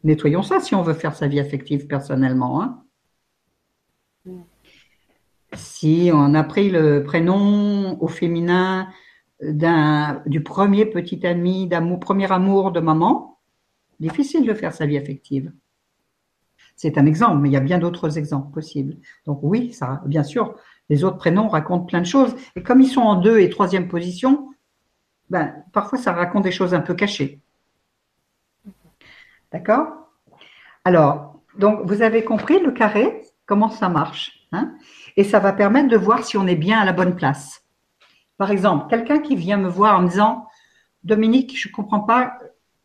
Nettoyons ça si on veut faire sa vie affective personnellement. Hein si on a pris le prénom au féminin d'un, du premier petit ami, d'amour, premier amour de maman, difficile de faire sa vie affective. C'est un exemple, mais il y a bien d'autres exemples possibles. Donc oui, ça, bien sûr, les autres prénoms racontent plein de choses. Et comme ils sont en deux et troisième position, ben, parfois ça raconte des choses un peu cachées. D'accord? Alors, donc vous avez compris le carré, comment ça marche. Hein? Et ça va permettre de voir si on est bien à la bonne place. Par exemple, quelqu'un qui vient me voir en me disant Dominique, je ne comprends pas,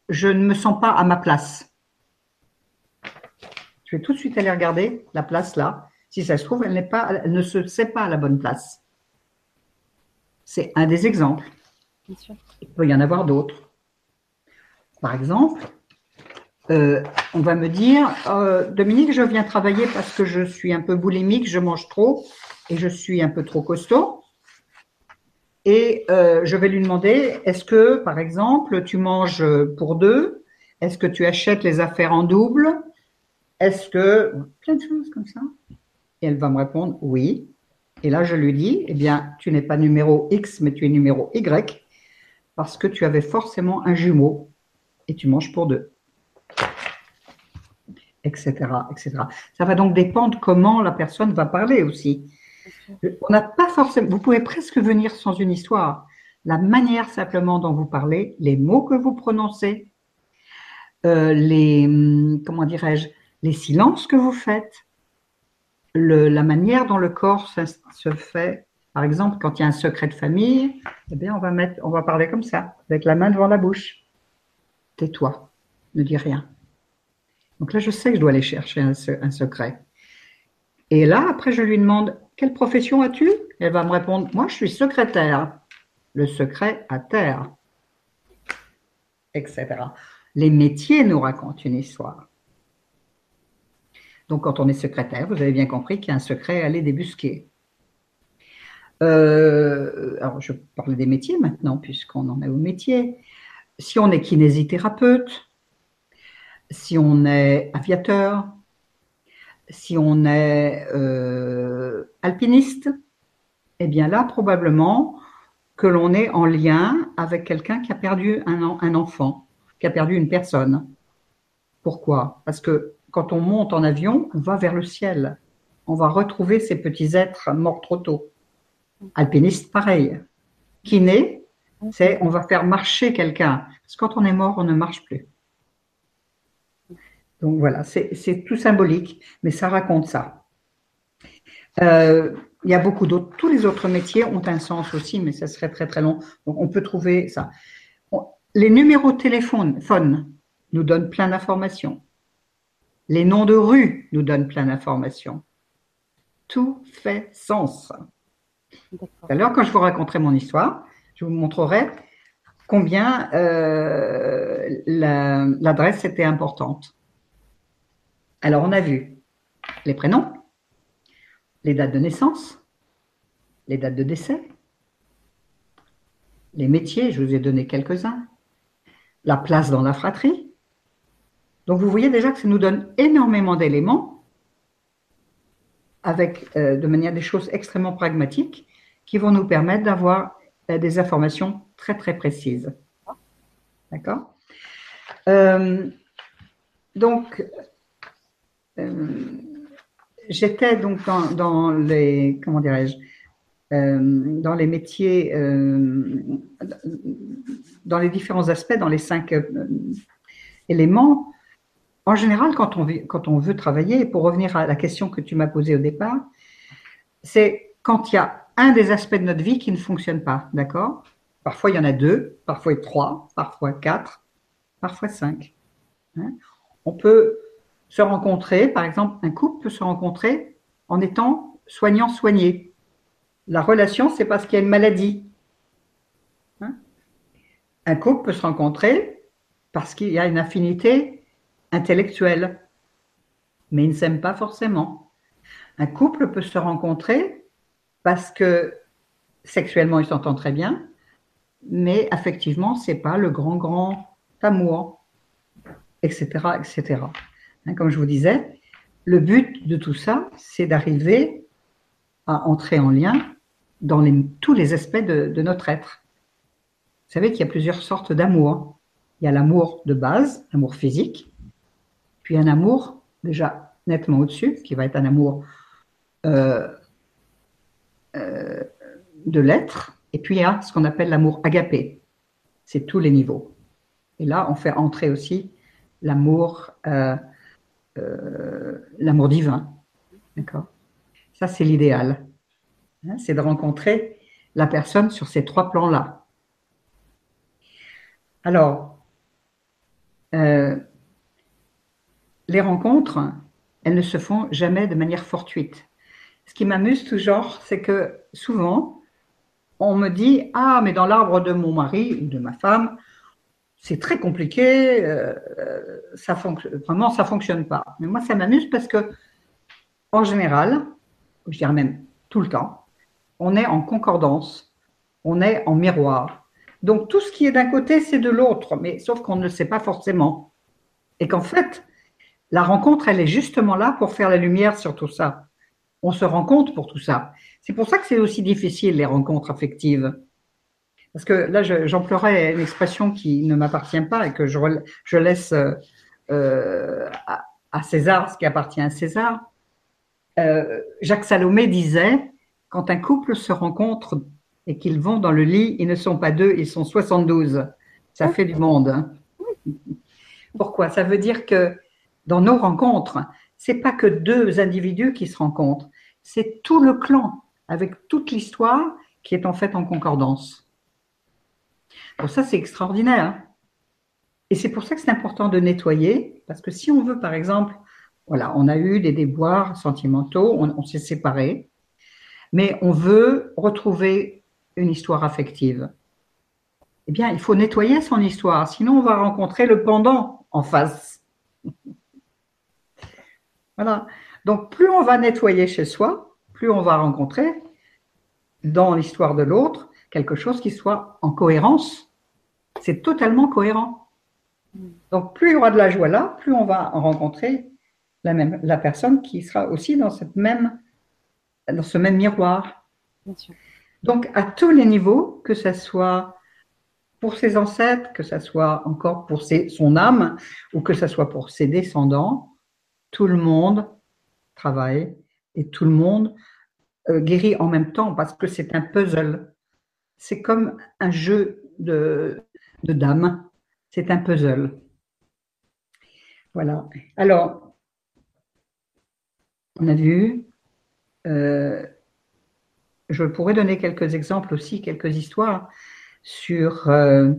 je ne me sens pas à ma place. Je vais tout de suite aller regarder la place là. Si ça se trouve, elle, pas, elle ne se sait pas à la bonne place. C'est un des exemples. Il peut y en avoir d'autres. Par exemple, euh, on va me dire, euh, Dominique, je viens travailler parce que je suis un peu boulimique, je mange trop et je suis un peu trop costaud. Et euh, je vais lui demander, est-ce que, par exemple, tu manges pour deux? Est-ce que tu achètes les affaires en double? Est-ce que... Plein de choses comme ça? Et elle va me répondre, oui. Et là, je lui dis, eh bien, tu n'es pas numéro X, mais tu es numéro Y, parce que tu avais forcément un jumeau et tu manges pour deux etc., etc. Ça va donc dépendre comment la personne va parler aussi. On n'a pas forcément. Vous pouvez presque venir sans une histoire. La manière simplement dont vous parlez, les mots que vous prononcez, euh, les comment dirais-je, les silences que vous faites, le, la manière dont le corps se, fait. Par exemple, quand il y a un secret de famille, eh bien, on va mettre, on va parler comme ça, avec la main devant la bouche. Tais-toi, ne dis rien. Donc là, je sais que je dois aller chercher un, secret. Et là, après, je lui demande Quelle profession as-tu? Elle va me répondre Moi, je suis secrétaire. Le secret à terre. Etc. Les métiers nous racontent une histoire. Donc, quand on est secrétaire, vous avez bien compris qu'il y a un secret à aller débusquer. euh, alors je parle des métiers maintenant, puisqu'on en est au métier. Si on est kinésithérapeute, si on est aviateur, si on est euh, alpiniste, eh bien là, probablement que l'on est en lien avec quelqu'un qui a perdu un, un, enfant, qui a perdu une personne. Pourquoi? Parce que quand on monte en avion, on va vers le ciel. On va retrouver ces petits êtres morts trop tôt. Alpiniste, pareil. Kiné, c'est on va faire marcher quelqu'un. Parce que quand on est mort, on ne marche plus. Donc voilà, c'est tout symbolique, mais ça raconte ça. Euh, il y a beaucoup d'autres. Tous les autres métiers ont un sens aussi, mais ça serait très très long. Donc on peut trouver ça. Les numéros de téléphone nous donnent plein d'informations. Les noms de rues nous donnent plein d'informations. Tout fait sens. Alors, quand je vous raconterai mon histoire, je vous montrerai combien euh, l'adresse était importante. Alors, on a vu les prénoms, les dates de naissance, les dates de décès, les métiers, je vous ai donné quelques-uns, la place dans la fratrie. Donc, vous voyez déjà que ça nous donne énormément d'éléments avec euh, de manière des choses extrêmement pragmatiques qui vont nous permettre d'avoir euh, des informations très très précises. D'accord? Euh, Donc, j'étais donc dans, les comment dirais-je dans les métiers, dans les différents aspects, dans les cinq éléments, en général, quand on, quand on veut travailler, pour revenir à la question que tu m'as posée au départ, c'est quand il y a un des aspects de notre vie qui ne fonctionne pas, d'accord? Parfois, il y en a deux, parfois trois, parfois quatre, parfois cinq. Hein? On peut se rencontrer, par exemple, un couple peut se rencontrer en étant soignant-soigné. La relation, c'est parce qu'il y a une maladie. Hein? Un couple peut se rencontrer parce qu'il y a une affinité intellectuel, mais ils ne s'aiment pas forcément. Un couple peut se rencontrer parce que sexuellement ils s'entendent très bien, mais affectivement c'est pas le grand grand amour, etc., etc. Hein, comme je vous disais, le but de tout ça, c'est d'arriver à entrer en lien dans tous les aspects de, notre être. Vous savez qu'il y a plusieurs sortes d'amour. Il y a l'amour de base, l'amour physique, puis un amour déjà nettement au-dessus, qui va être un amour euh, euh, de l'être, et puis il y a ce qu'on appelle l'amour agapé. C'est tous les niveaux. Et là, on fait entrer aussi l'amour, euh, l'amour divin. D'accord? Ça, c'est l'idéal. Hein, c'est de rencontrer la personne sur ces trois plans-là. Alors, les rencontres, elles ne se font jamais de manière fortuite. Ce qui m'amuse toujours, c'est que souvent, on me dit Ah, mais dans l'arbre de mon mari ou de ma femme, c'est très compliqué, euh, ça vraiment, ça fonctionne pas. Mais moi, ça m'amuse parce que, en général, je dirais même tout le temps, on est en concordance, on est en miroir. Donc, tout ce qui est d'un côté, c'est de l'autre, mais sauf qu'on ne le sait pas forcément. Et qu'en fait, la rencontre, elle est justement là pour faire la lumière sur tout ça. On se rend compte pour tout ça. C'est pour ça que c'est aussi difficile, les rencontres affectives. Parce que là, j'emploierais une expression qui ne m'appartient pas et que je, laisse euh, à, César ce qui appartient à César. Euh, Jacques Salomé disait, quand un couple se rencontre et qu'ils vont dans le lit, ils ne sont pas deux, ils sont 72. Ça fait du monde. Hein. Pourquoi? Ça veut dire que dans nos rencontres, c'est pas que deux individus qui se rencontrent, c'est tout le clan avec toute l'histoire qui est en fait en concordance. Pour ça, c'est extraordinaire. Et c'est pour ça que c'est important de nettoyer, parce que si on veut, par exemple, on a eu des déboires sentimentaux, on, on s'est séparés, mais on veut retrouver une histoire affective. Eh bien, il faut nettoyer son histoire, sinon on va rencontrer le pendant en face. (laughs) Voilà. Donc, plus on va nettoyer chez soi, plus on va rencontrer dans l'histoire de l'autre quelque chose qui soit en cohérence. C'est totalement cohérent. Donc, plus il y aura de la joie là, plus on va rencontrer la, même, la personne qui sera aussi dans, cette même, dans ce même miroir. Donc, à tous les niveaux, que ce soit pour ses ancêtres, que ce soit encore pour ses, son âme, ou que ce soit pour ses descendants, tout le monde travaille et tout le monde euh, guérit en même temps parce que c'est un puzzle. C'est comme un jeu de, dames. C'est un puzzle. Voilà. Alors, on a vu. Euh, je pourrais donner quelques exemples aussi, quelques histoires sur euh,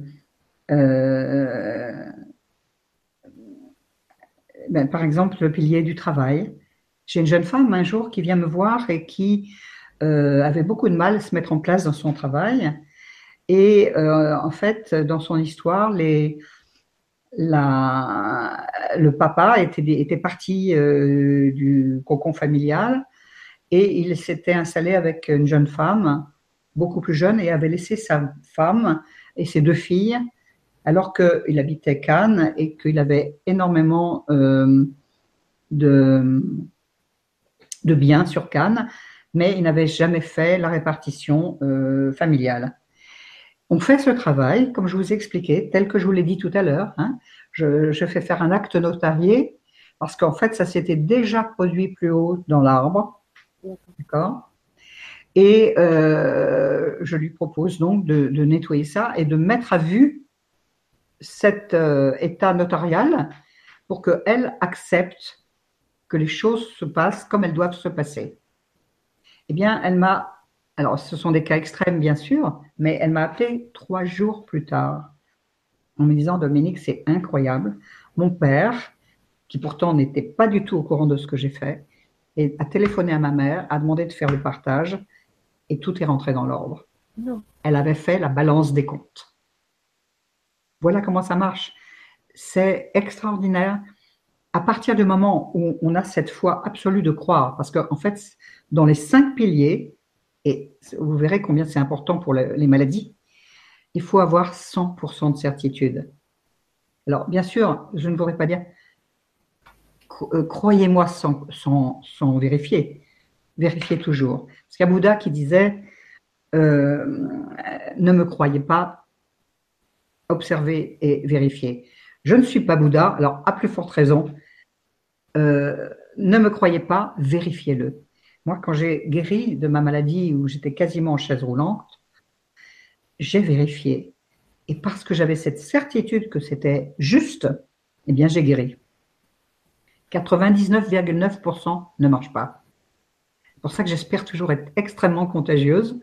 ben, par exemple le pilier du travail. J'ai une jeune femme un jour qui vient me voir et qui euh, avait beaucoup de mal à se mettre en place dans son travail. Et euh, en fait, dans son histoire, le papa était, parti euh, du cocon familial et il s'était installé avec une jeune femme, beaucoup plus jeune, et avait laissé sa femme et ses deux filles, alors qu'il habitait Cannes et qu'il avait énormément de de biens sur Cannes, mais il n'avait jamais fait la répartition euh, familiale. On fait ce travail, comme je vous ai expliqué, tel que je vous l'ai dit tout à l'heure. Hein. je, fais faire un acte notarié parce qu'en fait, ça s'était déjà produit plus haut dans l'arbre. D'accord Et euh, je lui propose donc de, nettoyer ça et de mettre à vue cet euh, état notarial pour qu'elle accepte que les choses se passent comme elles doivent se passer. Eh bien, elle m'a, alors ce sont des cas extrêmes bien sûr, mais elle m'a appelé trois jours plus tard en me disant, Dominique, c'est incroyable. Mon père, qui pourtant n'était pas du tout au courant de ce que j'ai fait, a téléphoné à ma mère, a demandé de faire le partage et tout est rentré dans l'ordre. Elle avait fait la balance des comptes. Voilà comment ça marche. C'est extraordinaire à partir du moment où on a cette foi absolue de croire, parce qu'en fait, dans les cinq piliers, et vous verrez combien c'est important pour les maladies, il faut avoir 100% de certitude. Alors, bien sûr, je ne voudrais pas dire euh, croyez-moi sans, sans, vérifier. Vérifiez toujours. Parce qu'il y a Bouddha qui disait euh, ne me croyez pas, observez et vérifiez. Je ne suis pas Bouddha, alors à plus forte raison, euh, ne me croyez pas, vérifiez-le. Moi, quand j'ai guéri de ma maladie où j'étais quasiment en chaise roulante, j'ai vérifié. Et parce que j'avais cette certitude que c'était juste, eh bien, j'ai guéri. 99,9% ne marche pas. C'est pour ça que j'espère toujours être extrêmement contagieuse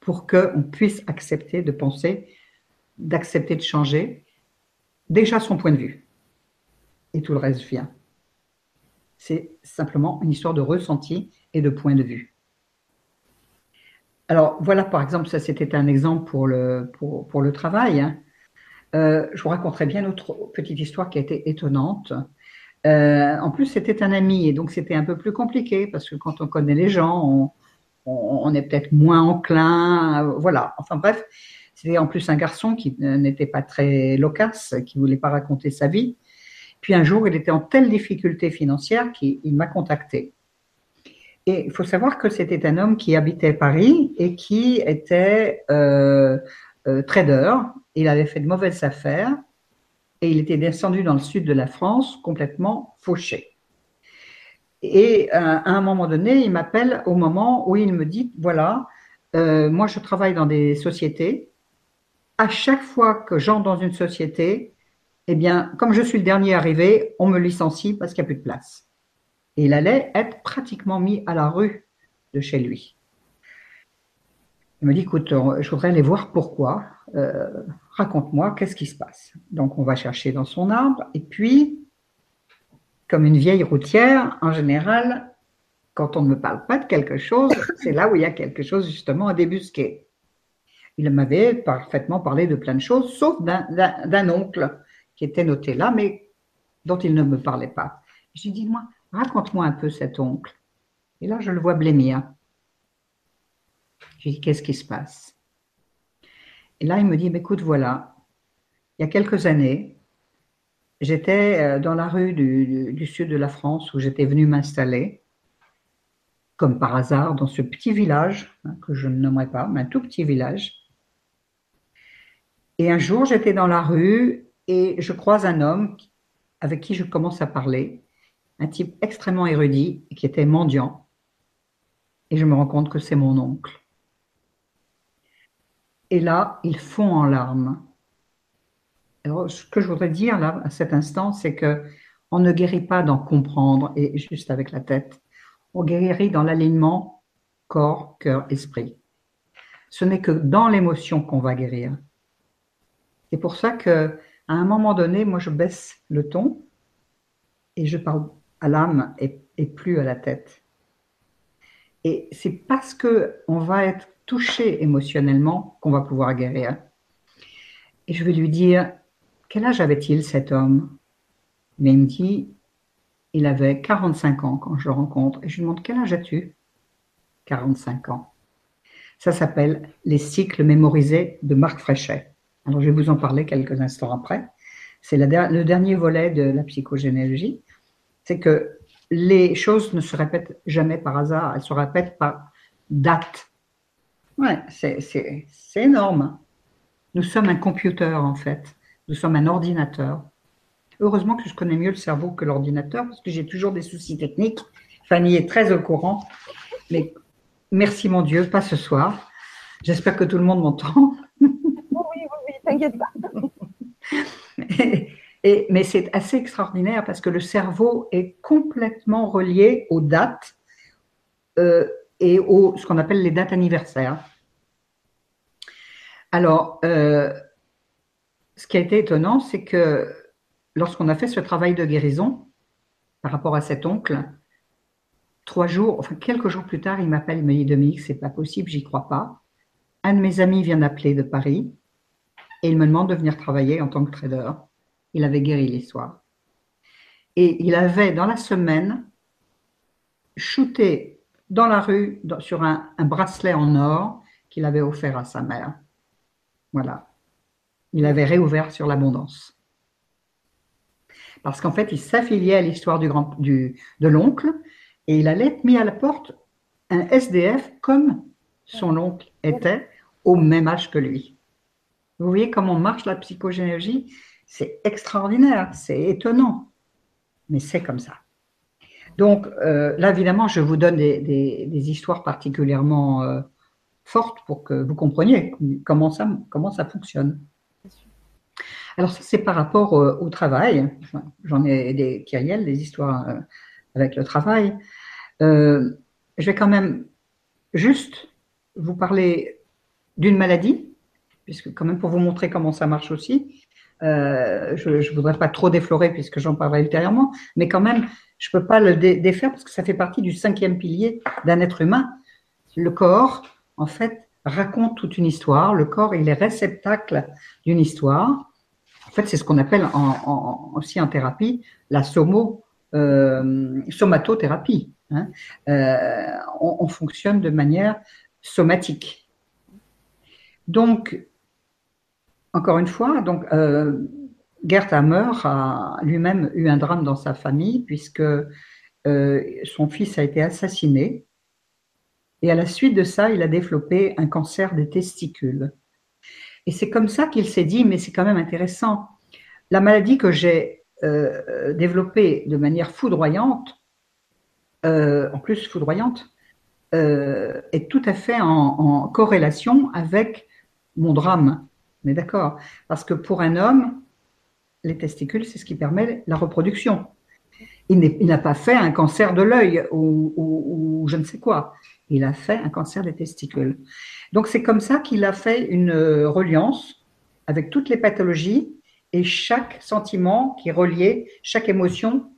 pour qu'on puisse accepter de penser, d'accepter de changer, déjà son point de vue. Et tout le reste vient c'est simplement une histoire de ressenti et de point de vue. Alors voilà, par exemple, ça c'était un exemple pour le, pour, le travail. Hein. Euh, je vous raconterai bien autre petite histoire qui a été étonnante. Euh, en plus, c'était un ami et donc c'était un peu plus compliqué parce que quand on connaît les gens, on, est peut-être moins enclin. voilà. Enfin bref, c'était en plus un garçon qui n'était pas très loquace, qui voulait pas raconter sa vie. Puis un jour, il était en telle difficulté financière qu'il m'a contacté. Et il faut savoir que c'était un homme qui habitait Paris et qui était euh, euh, trader. Il avait fait de mauvaises affaires et il était descendu dans le sud de la France complètement fauché. Et euh, à un moment donné, il m'appelle au moment où il me dit, voilà, moi je travaille dans des sociétés. À chaque fois que j'entre dans une société, eh bien, comme je suis le dernier arrivé, on me licencie parce qu'il n'y a plus de place. Et il allait être pratiquement mis à la rue de chez lui. Il me dit, écoute, je voudrais aller voir pourquoi. Euh, raconte-moi, qu'est-ce qui se passe? Donc, on va chercher dans son arbre. Et puis, comme une vieille routière, en général, quand on ne me parle pas de quelque chose, (laughs) c'est là où il y a quelque chose justement à débusquer. Il m'avait parfaitement parlé de plein de choses, sauf d'un oncle qui était noté là, mais dont il ne me parlait pas. Je lui dis, moi, raconte-moi un peu cet oncle. Et là, je le vois blêmir. Je lui dis, qu'est-ce qui se passe? Et là, il me dit, écoute, voilà, il y a quelques années, j'étais euh, dans la rue du, sud de la France où j'étais venu m'installer, comme par hasard, dans ce petit village, hein, que je ne nommerai pas, mais un tout petit village. Et un jour, j'étais dans la rue et je croise un homme avec qui je commence à parler, un type extrêmement érudit qui était mendiant. Et je me rends compte que c'est mon oncle. Et là, il fond en larmes. Alors, ce que je voudrais dire là, à cet instant, c'est que on ne guérit pas d'en comprendre et juste avec la tête. On guérit dans l'alignement corps, cœur, esprit. Ce n'est que dans l'émotion qu'on va guérir. C'est pour ça que à un moment donné, moi, je baisse le ton et je parle à l'âme et, plus à la tête. Et c'est parce que on va être touché émotionnellement qu'on va pouvoir guérir. Et je vais lui dire, quel âge avait-il cet homme? Mais il me dit, il avait 45 ans quand je le rencontre. Et je lui demande, quel âge as-tu? 45 ans. Ça s'appelle les cycles mémorisés de Marc Fréchet. Alors, je vais vous en parler quelques instants après. C'est le dernier volet de la psychogénéalogie. C'est que les choses ne se répètent jamais par hasard, elles se répètent par date. Ouais, c'est énorme. Nous sommes un computer, en fait. Nous sommes un ordinateur. Heureusement que je connais mieux le cerveau que l'ordinateur, parce que j'ai toujours des soucis techniques. Fanny est très au courant. Mais merci mon Dieu, pas ce soir. J'espère que tout le monde m'entend pas. mais c'est assez extraordinaire parce que le cerveau est complètement relié aux dates euh, et aux ce qu'on appelle les dates anniversaires. Alors, euh, ce qui a été étonnant, c'est que lorsqu'on a fait ce travail de guérison par rapport à cet oncle, trois jours, enfin quelques jours plus tard, il m'appelle, il me dit Dominique, c'est pas possible, j'y crois pas. Un de mes amis vient d'appeler de Paris et il me demande de venir travailler en tant que trader. Il avait guéri l'histoire. Et il avait, dans la semaine, shooté dans la rue sur un, bracelet en or qu'il avait offert à sa mère. Voilà. Il avait réouvert sur l'abondance. Parce qu'en fait, il s'affiliait à l'histoire du, de l'oncle et il allait être mis à la porte un SDF comme son oncle était au même âge que lui. Vous voyez comment marche la psychogénéalogie? C'est extraordinaire, c'est étonnant, mais c'est comme ça. Donc euh, là, évidemment, je vous donne des, histoires particulièrement euh, fortes pour que vous compreniez comment ça, fonctionne. Alors ça, c'est par rapport euh, au travail. J'en ai des Kyriel, des histoires avec le travail. je vais quand même juste vous parler d'une maladie puisque quand même pour vous montrer comment ça marche aussi, euh, je ne voudrais pas trop déflorer puisque j'en parlerai ultérieurement, mais quand même, je ne peux pas le défaire parce que ça fait partie du cinquième pilier d'un être humain. Le corps, en fait, raconte toute une histoire. Le corps, il est réceptacle d'une histoire. En fait, c'est ce qu'on appelle aussi en thérapie la somo, euh, somatothérapie. Hein. Euh, on, fonctionne de manière somatique. Donc, encore une fois, donc euh, Gerd Hammer a lui-même eu un drame dans sa famille puisque euh, son fils a été assassiné et à la suite de ça, il a développé un cancer des testicules. Et c'est comme ça qu'il s'est dit, mais c'est quand même intéressant. La maladie que j'ai euh, développée de manière foudroyante, en plus foudroyante, est tout à fait en corrélation avec mon drame. On est d'accord Parce que pour un homme, les testicules, c'est ce qui permet la reproduction. Il n'a pas fait un cancer de l'œil ou, je ne sais quoi. Il a fait un cancer des testicules. Donc c'est comme ça qu'il a fait une reliance avec toutes les pathologies et chaque sentiment qui est relié, chaque émotion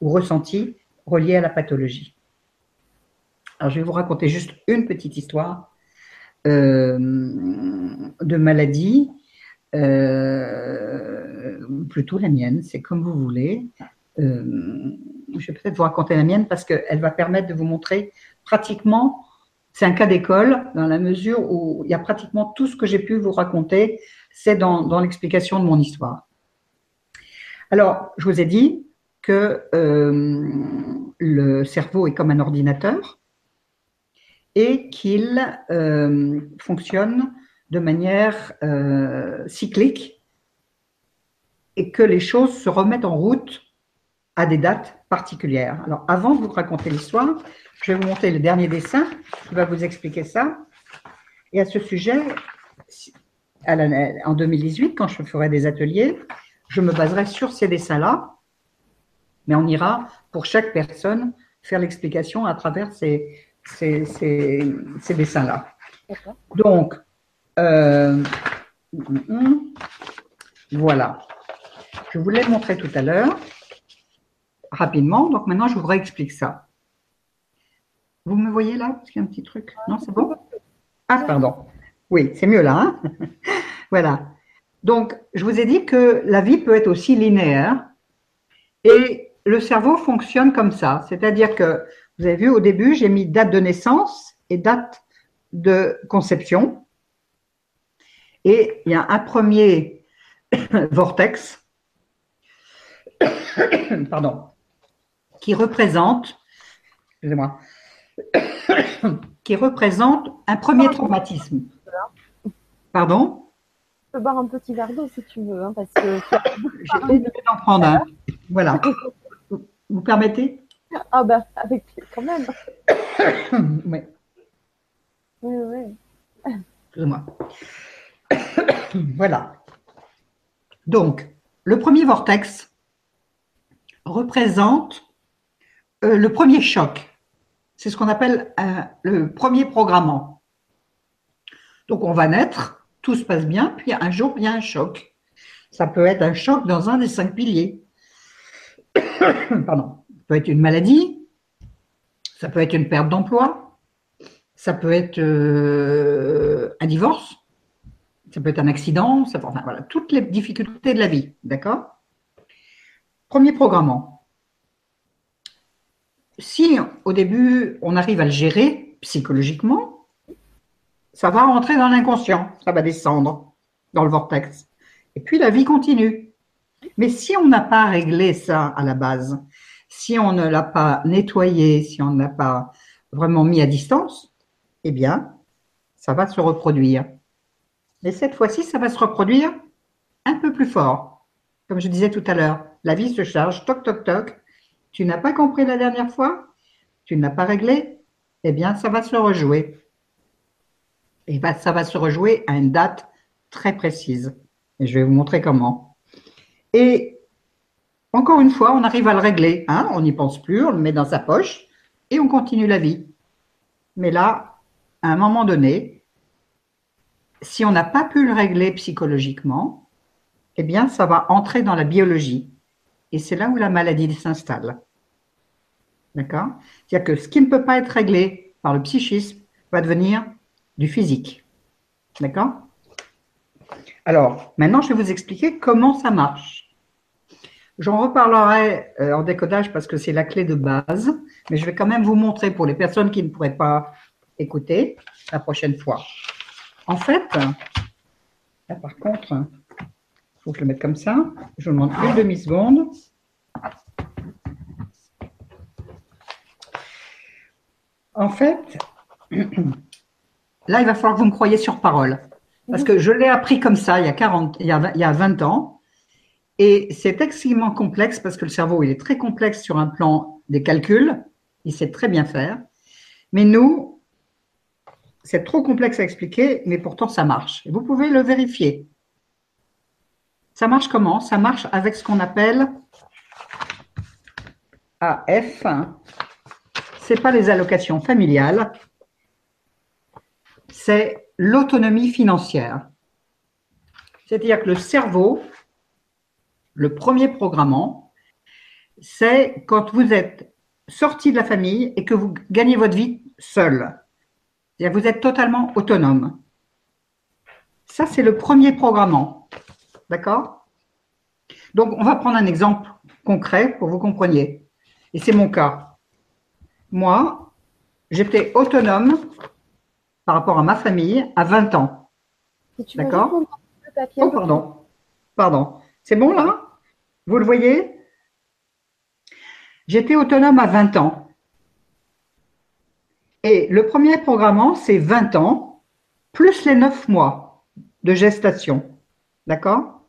ou ressenti relié à la pathologie. Alors je vais vous raconter juste une petite histoire euh, de maladie, euh, plutôt la mienne, c'est comme vous voulez. Euh, je vais peut-être vous raconter la mienne parce qu'elle va permettre de vous montrer pratiquement c'est un cas d'école dans la mesure où il y a pratiquement tout ce que j'ai pu vous raconter, c'est dans, l'explication de mon histoire. Alors, je vous ai dit que euh, le cerveau est comme un ordinateur et qu'il euh, fonctionne de manière euh, cyclique et que les choses se remettent en route à des dates particulières. Alors, avant de vous raconter l'histoire, je vais vous montrer le dernier dessin qui va vous expliquer ça. Et à ce sujet, en 2018, quand je ferai des ateliers, je me baserai sur ces dessins-là, mais on ira pour chaque personne faire l'explication à travers ces, ces, ces, dessins-là. Donc, euh, voilà. Je vous l'ai montré tout à l'heure, rapidement. Donc maintenant, je vous réexplique ça. Vous me voyez là? Parce qu'il y a un petit truc. Non, c'est bon? Ah, pardon. Oui, c'est mieux là. Hein? (laughs) Voilà. Donc, je vous ai dit que la vie peut être aussi linéaire. Et le cerveau fonctionne comme ça. C'est-à-dire que, vous avez vu au début, j'ai mis date de naissance et date de conception. Et il y a un premier (coughs) vortex, (coughs) pardon, qui représente, excusez-moi, (coughs) qui représente un premier traumatisme. Pardon? Tu peux boire un petit verre d'eau si tu veux, hein, parce que j'ai d'en prendre un. Voilà. Vous permettez? Ah ben, avec quand même. (coughs) oui. Oui, oui. Excusez-moi. (coughs) voilà. Donc, le premier vortex représente euh, le premier choc. C'est ce qu'on appelle euh, le premier programmant. Donc, on va naître, tout se passe bien, puis un jour, il y a un choc. Ça peut être un choc dans un des cinq piliers. (coughs) Pardon. Peut être une maladie, ça peut être une perte d'emploi, ça peut être euh, un divorce, ça peut être un accident, ça peut, enfin voilà, toutes les difficultés de la vie, d'accord? Premier programmant. Si au début on arrive à le gérer psychologiquement, ça va rentrer dans l'inconscient, ça va descendre dans le vortex. Et puis la vie continue. Mais si on n'a pas réglé ça à la base, si on ne l'a pas nettoyé, si on ne l'a pas vraiment mis à distance, eh bien, ça va se reproduire. Et cette fois-ci, ça va se reproduire un peu plus fort. Comme je disais tout à l'heure, la vie se charge, toc, toc, toc. Tu n'as pas compris la dernière fois? Tu ne l'as pas réglé? Eh bien, ça va se rejouer. Et ça va se rejouer à une date très précise. Et je vais vous montrer comment. Et encore une fois, on arrive à le régler. Hein on n'y pense plus, on le met dans sa poche et on continue la vie. Mais là, à un moment donné, si on n'a pas pu le régler psychologiquement, eh bien, ça va entrer dans la biologie. Et c'est là où la maladie s'installe. D'accord? C'est-à-dire que ce qui ne peut pas être réglé par le psychisme va devenir du physique. D'accord? Alors, maintenant, je vais vous expliquer comment ça marche. J'en reparlerai euh, en décodage parce que c'est la clé de base, mais je vais quand même vous montrer pour les personnes qui ne pourraient pas écouter la prochaine fois. En fait, là par contre, il faut que je le mette comme ça. Je vous demande une demi-seconde. En fait, (clears throat) là, il va falloir que vous me croyiez sur parole. Parce que je l'ai appris comme ça il y a, 40, il y a, il y a 20 ans. Et c'est extrêmement complexe parce que le cerveau, il est très complexe sur un plan des calculs. Il sait très bien faire. Mais nous, c'est trop complexe à expliquer, mais pourtant ça marche. vous pouvez le vérifier. Ça marche comment? Ça marche avec ce qu'on appelle AF. Ce n'est pas les allocations familiales, c'est l'autonomie financière. C'est-à-dire que le cerveau, le premier programmant, c'est quand vous êtes sorti de la famille et que vous gagnez votre vie seul vous êtes totalement autonome. Ça, c'est le premier programmant. D'accord? Donc, on va prendre un exemple concret pour que vous compreniez. Et c'est mon cas. Moi, j'étais autonome par rapport à ma famille à 20 ans. D'accord? Oh, pardon. Pardon. C'est bon là? Vous le voyez? J'étais autonome à 20 ans. Et le premier programme, c'est 20 ans, plus les 9 mois de gestation. D'accord?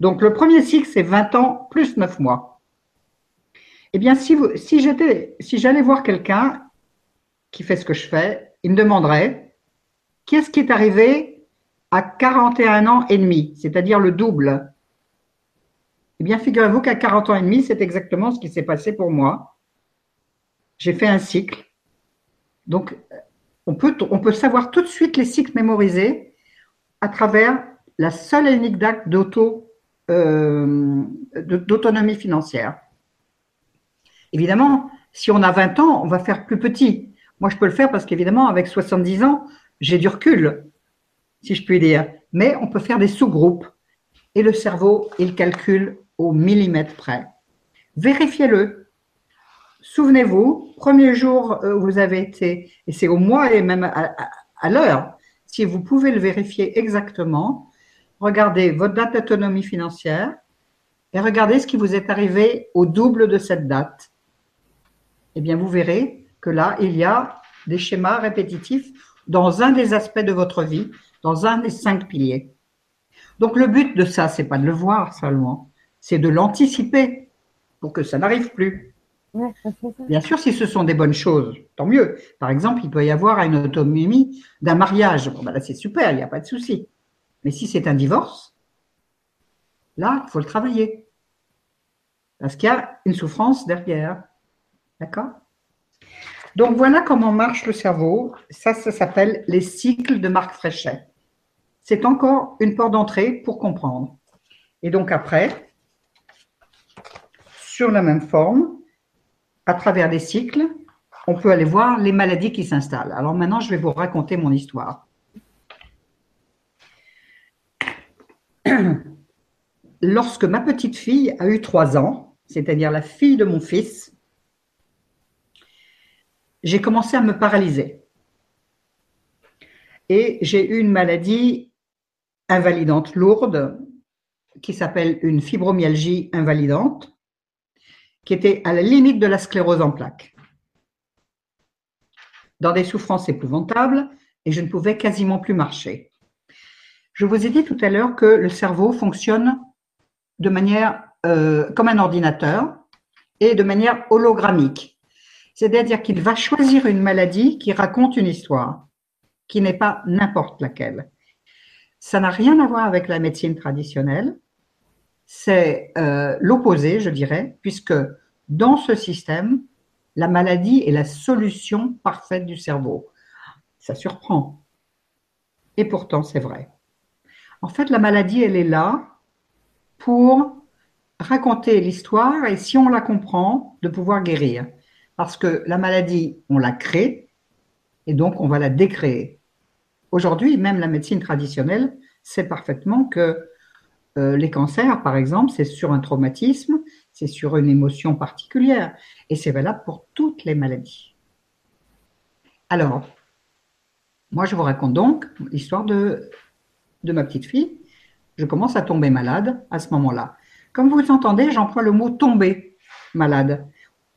Donc le premier cycle, c'est 20 ans plus 9 mois. Eh bien, si, si j'étais, si j'allais voir quelqu'un qui fait ce que je fais, il me demanderait qu'est-ce qui est arrivé à 41 ans et demi, c'est-à-dire le double? Eh bien, figurez-vous qu'à 40 ans et demi, c'est exactement ce qui s'est passé pour moi. J'ai fait un cycle. Donc, on peut, savoir tout de suite les cycles mémorisés à travers la seule et unique date euh, d'autonomie financière. Évidemment, si on a 20 ans, on va faire plus petit. Moi, je peux le faire parce qu'évidemment, avec 70 ans, j'ai du recul, si je puis dire. Mais on peut faire des sous-groupes. Et le cerveau, il calcule au millimètre près. Vérifiez-le. Souvenez-vous, premier jour où vous avez été, et c'est au mois et même à, l'heure, si vous pouvez le vérifier exactement, regardez votre date d'autonomie financière et regardez ce qui vous est arrivé au double de cette date. Eh bien, vous verrez que là, il y a des schémas répétitifs dans un des aspects de votre vie, dans un des cinq piliers. Donc, le but de ça, c'est pas de le voir seulement, c'est de l'anticiper pour que ça n'arrive plus. Bien sûr, si ce sont des bonnes choses, tant mieux. Par exemple, il peut y avoir une autonomie d'un mariage. Bon, ben là, c'est super, il n'y a pas de souci. Mais si c'est un divorce, là, il faut le travailler. Parce qu'il y a une souffrance derrière. D'accord? Donc, voilà comment marche le cerveau. Ça, ça s'appelle les cycles de Marc Fréchet. C'est encore une porte d'entrée pour comprendre. Et donc, après, sur la même forme, à travers des cycles, on peut aller voir les maladies qui s'installent. Alors maintenant, je vais vous raconter mon histoire. (clears throat) Lorsque ma petite fille a eu trois ans, c'est-à-dire la fille de mon fils, j'ai commencé à me paralyser. Et j'ai eu une maladie invalidante lourde qui s'appelle une fibromyalgie invalidante qui était à la limite de la sclérose en plaques, dans des souffrances épouvantables, et je ne pouvais quasiment plus marcher. Je vous ai dit tout à l'heure que le cerveau fonctionne de manière euh, comme un ordinateur et de manière hologrammique. C'est-à-dire qu'il va choisir une maladie qui raconte une histoire, qui n'est pas n'importe laquelle. Ça n'a rien à voir avec la médecine traditionnelle c'est euh, l'opposé, je dirais, puisque dans ce système, la maladie est la solution parfaite du cerveau. Ça surprend. Et pourtant, c'est vrai. En fait, la maladie, elle est là pour raconter l'histoire et si on la comprend, de pouvoir guérir. Parce que la maladie, on la crée et donc on va la décréer. Aujourd'hui, même la médecine traditionnelle sait parfaitement que euh, les cancers, par exemple, c'est sur un traumatisme, c'est sur une émotion particulière, et c'est valable pour toutes les maladies. Alors, moi, je vous raconte donc l'histoire de, de ma petite fille. Je commence à tomber malade à ce moment-là. Comme vous entendez, j'emploie le mot tomber malade.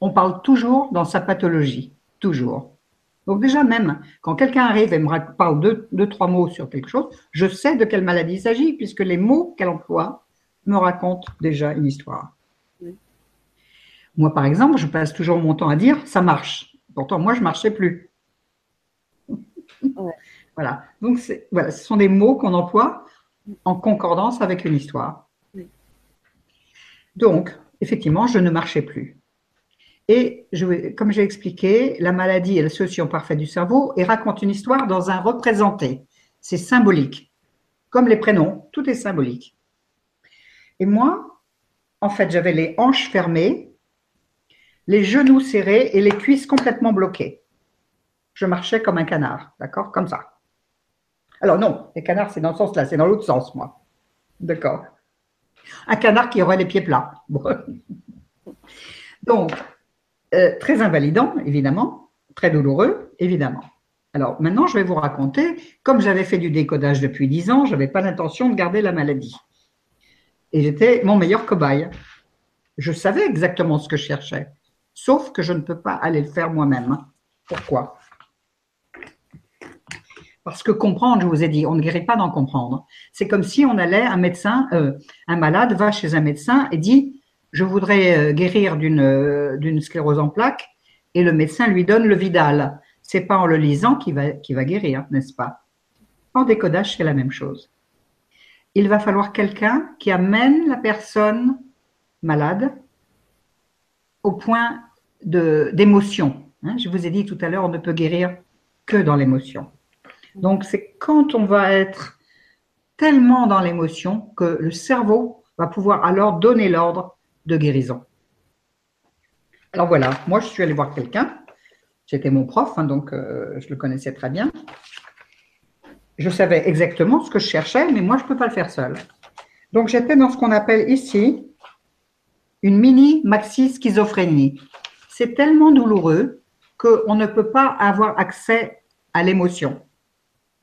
On parle toujours dans sa pathologie, toujours. Donc déjà, même quand quelqu'un arrive et me parle deux, deux, trois mots sur quelque chose, je sais de quelle maladie il s'agit, puisque les mots qu'elle emploie me racontent déjà une histoire. Moi, par exemple, je passe toujours mon temps à dire « ça marche ». Pourtant, moi, je ne marchais plus. (laughs) Voilà. Donc, voilà, ce sont des mots qu'on emploie en concordance avec une histoire. Donc, effectivement, je ne marchais plus. Et comme j'ai expliqué, la maladie est la solution parfaite du cerveau et raconte une histoire dans un représenté. C'est symbolique. Comme les prénoms, tout est symbolique. Et moi, en fait, j'avais les hanches fermées, les genoux serrés et les cuisses complètement bloquées. Je marchais comme un canard, d'accord Comme ça. Alors non, les canards, c'est dans ce sens-là, c'est dans l'autre sens, moi. D'accord. Un canard qui aurait les pieds plats. (laughs) Donc, euh, très invalidant, évidemment, très douloureux, évidemment. Alors maintenant, je vais vous raconter, comme j'avais fait du décodage depuis 10 ans, je n'avais pas l'intention de garder la maladie. Et j'étais mon meilleur cobaye. Je savais exactement ce que je cherchais, sauf que je ne peux pas aller le faire moi-même. Pourquoi? Parce que comprendre, je vous ai dit, on ne guérit pas d'en comprendre. C'est comme si on allait, un médecin, euh, un malade va chez un médecin et dit, je voudrais euh, guérir euh, d'une sclérose en plaques, et le médecin lui donne le Vidal. C'est pas en le lisant qu'il va, guérir, n'est-ce pas? En décodage, c'est la même chose. Il va falloir quelqu'un qui amène la personne malade au point d'émotion. Hein. Je vous ai dit tout à l'heure, on ne peut guérir que dans l'émotion. Donc, c'est quand on va être tellement dans l'émotion que le cerveau va pouvoir alors donner l'ordre de guérison. Alors voilà, moi je suis allée voir quelqu'un, c'était mon prof, hein, donc euh, je le connaissais très bien. Je savais exactement ce que je cherchais, mais moi je ne peux pas le faire seul. Donc j'étais dans ce qu'on appelle ici une mini-maxi schizophrénie. C'est tellement douloureux qu'on ne peut pas avoir accès à l'émotion.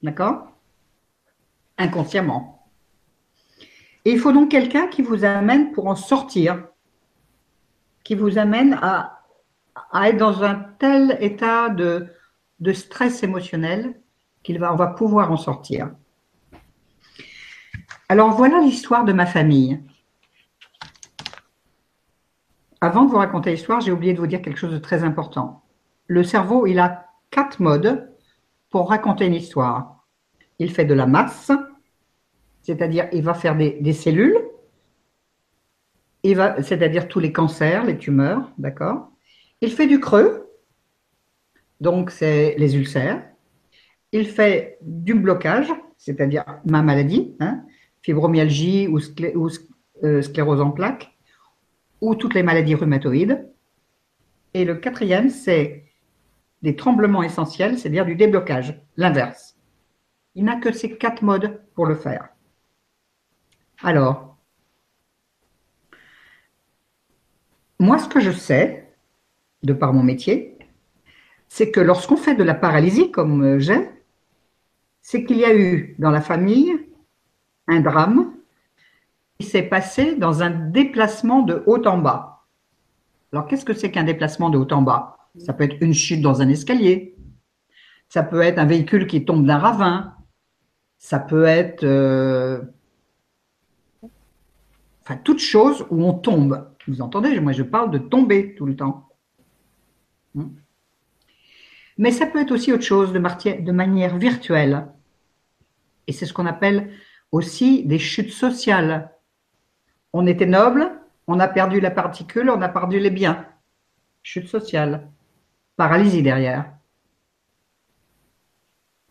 D'accord? Inconsciemment. Et il faut donc quelqu'un qui vous amène pour en sortir qui vous amène à, être dans un tel état de, de stress émotionnel qu'il va, va pouvoir en sortir. Alors voilà l'histoire de ma famille. Avant de vous raconter l'histoire, j'ai oublié de vous dire quelque chose de très important. Le cerveau, il a quatre modes pour raconter une histoire. Il fait de la masse, c'est-à-dire il va faire des cellules, c'est-à-dire tous les cancers, les tumeurs, d'accord? Il fait du creux, donc c'est les ulcères. Il fait du blocage, c'est-à-dire ma maladie, hein, fibromyalgie ou, euh, sclérose en plaques, ou toutes les maladies rhumatoïdes. Et le quatrième, c'est des tremblements essentiels, c'est-à-dire du déblocage, l'inverse. Il n'a que ces quatre modes pour le faire. Alors, Moi, ce que je sais, de par mon métier, c'est que lorsqu'on fait de la paralysie, comme euh, j'ai, c'est qu'il y a eu dans la famille un drame qui s'est passé dans un déplacement de haut en bas. Alors, qu'est-ce que c'est qu'un déplacement de haut en bas? Ça peut être une chute dans un escalier, ça peut être un véhicule qui tombe d'un ravin, ça peut être euh, enfin, toute chose où on tombe. Vous entendez Moi, je parle de tomber tout le temps. Hmm. Mais ça peut être aussi autre chose de, manière virtuelle. Et c'est ce qu'on appelle aussi des chutes sociales. On était noble, on a perdu la particule, on a perdu les biens. Chute sociale. Paralysie derrière.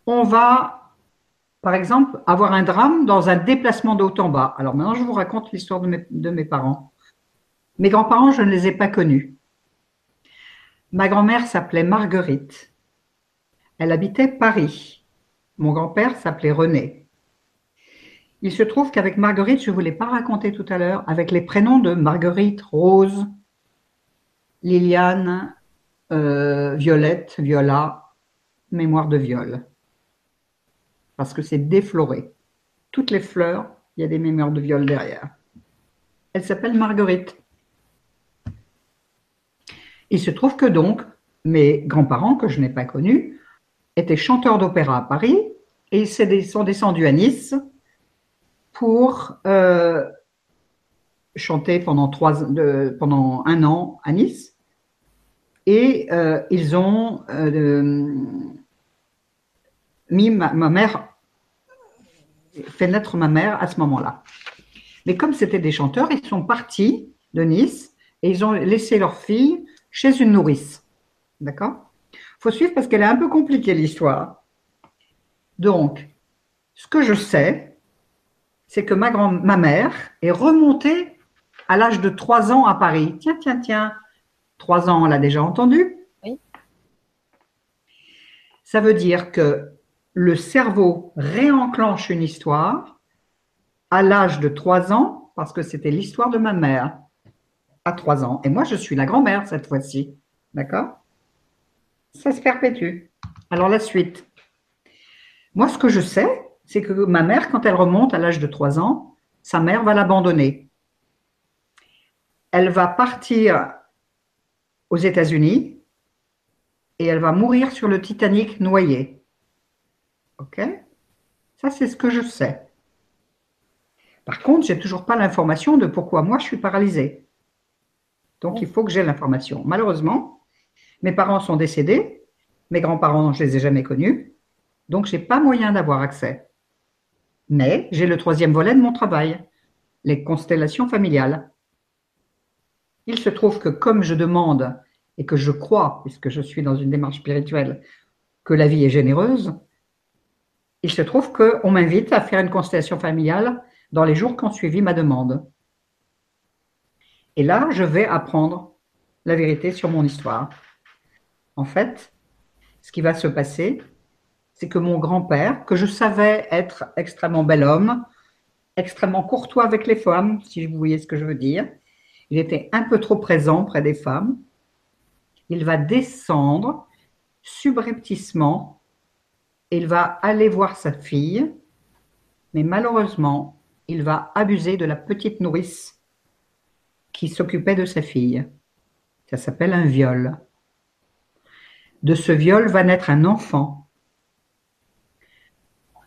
On va, par exemple, avoir un drame dans un déplacement de haut en bas. Alors maintenant, je vous raconte l'histoire de mes parents. Mes grands-parents, je ne les ai pas connus. Ma grand-mère s'appelait Marguerite. Elle habitait Paris. Mon grand-père s'appelait René. Il se trouve qu'avec Marguerite, je ne vous l'ai pas raconté tout à l'heure, avec les prénoms de Marguerite, Rose, Liliane, euh, Violette, Viola, mémoire de viol. Parce que c'est défloré. Toutes les fleurs, il y a des mémoires de viol derrière. Elle s'appelle Marguerite. Il se trouve que donc, mes grands-parents, que je n'ai pas connus, étaient chanteurs d'opéra à Paris et ils sont descendus à Nice pour euh, chanter pendant, un an à Nice. Et euh, ils ont euh, mis ma, mère, fait naître ma mère à ce moment-là. Mais comme c'était des chanteurs, ils sont partis de Nice et ils ont laissé leur fille chez une nourrice. D'accord? Il faut suivre parce qu'elle est un peu compliquée l'histoire. Donc, ce que je sais, c'est que ma, grand ma mère est remontée à l'âge de 3 ans à Paris. Tiens, tiens, tiens, 3 ans, on l'a déjà entendu. Oui. Ça veut dire que le cerveau réenclenche une histoire à l'âge de 3 ans, parce que c'était l'histoire de ma mère à 3 ans. Et moi, je suis la grand-mère cette fois-ci. D'accord? Ça se perpétue. Alors la suite. Moi, ce que je sais, c'est que ma mère, quand elle remonte à l'âge de 3 ans, sa mère va l'abandonner. Elle va partir aux États-Unis et elle va mourir sur le Titanic noyé. OK? Ça, c'est ce que je sais. Par contre, j'ai toujours pas l'information de pourquoi moi je suis paralysée. Donc, il faut que j'ai l'information. Malheureusement, mes parents sont décédés, mes grands-parents, je les ai jamais connus, donc j'ai pas moyen d'avoir accès. Mais j'ai le troisième volet de mon travail, les constellations familiales. Il se trouve que comme je demande et que je crois, puisque je suis dans une démarche spirituelle, que la vie est généreuse, il se trouve qu'on m'invite à faire une constellation familiale dans les jours qui ont suivi ma demande. Et là, je vais apprendre la vérité sur mon histoire. En fait, ce qui va se passer, c'est que mon grand-père, que je savais être extrêmement bel homme, extrêmement courtois avec les femmes, si vous voyez ce que je veux dire, il était un peu trop présent près des femmes. Il va descendre subrepticement, il va aller voir sa fille, mais malheureusement, il va abuser de la petite nourrice qui s'occupait de sa fille. Ça s'appelle un viol. De ce viol va naître un enfant.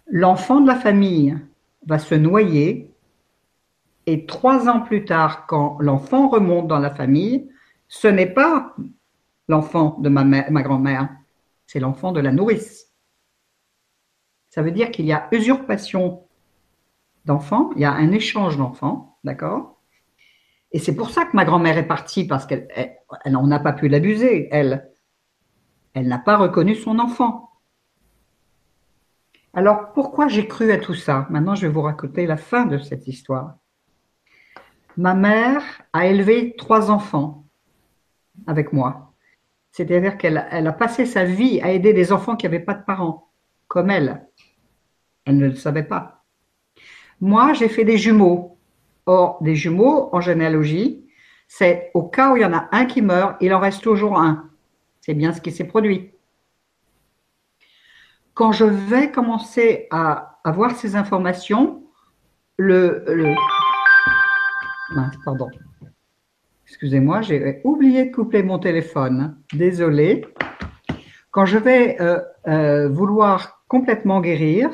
L'enfant de la famille va se noyer et trois ans plus tard, quand l'enfant remonte dans la famille, ce n'est pas l'enfant de ma, ma grand-mère, c'est l'enfant de la nourrice. Ça veut dire qu'il y a usurpation d'enfants, il y a un échange d'enfants, d'accord? Et c'est pour ça que ma grand-mère est partie, parce qu'elle elle, n'a pas pu l'abuser, elle. Elle n'a pas reconnu son enfant. Alors, pourquoi j'ai cru à tout ça? Maintenant, je vais vous raconter la fin de cette histoire. Ma mère a élevé trois enfants avec moi. C'est-à-dire qu'elle elle a passé sa vie à aider des enfants qui n'avaient pas de parents, comme elle. Elle ne le savait pas. Moi, j'ai fait des jumeaux. Or, des jumeaux, en généalogie, c'est au cas où il y en a un qui meurt, il en reste toujours un. C'est bien ce qui s'est produit. Quand je vais commencer à avoir ces informations, le, pardon. Excusez-moi, j'ai oublié de couper mon téléphone. Désolé. Quand je vais euh, euh, vouloir complètement guérir,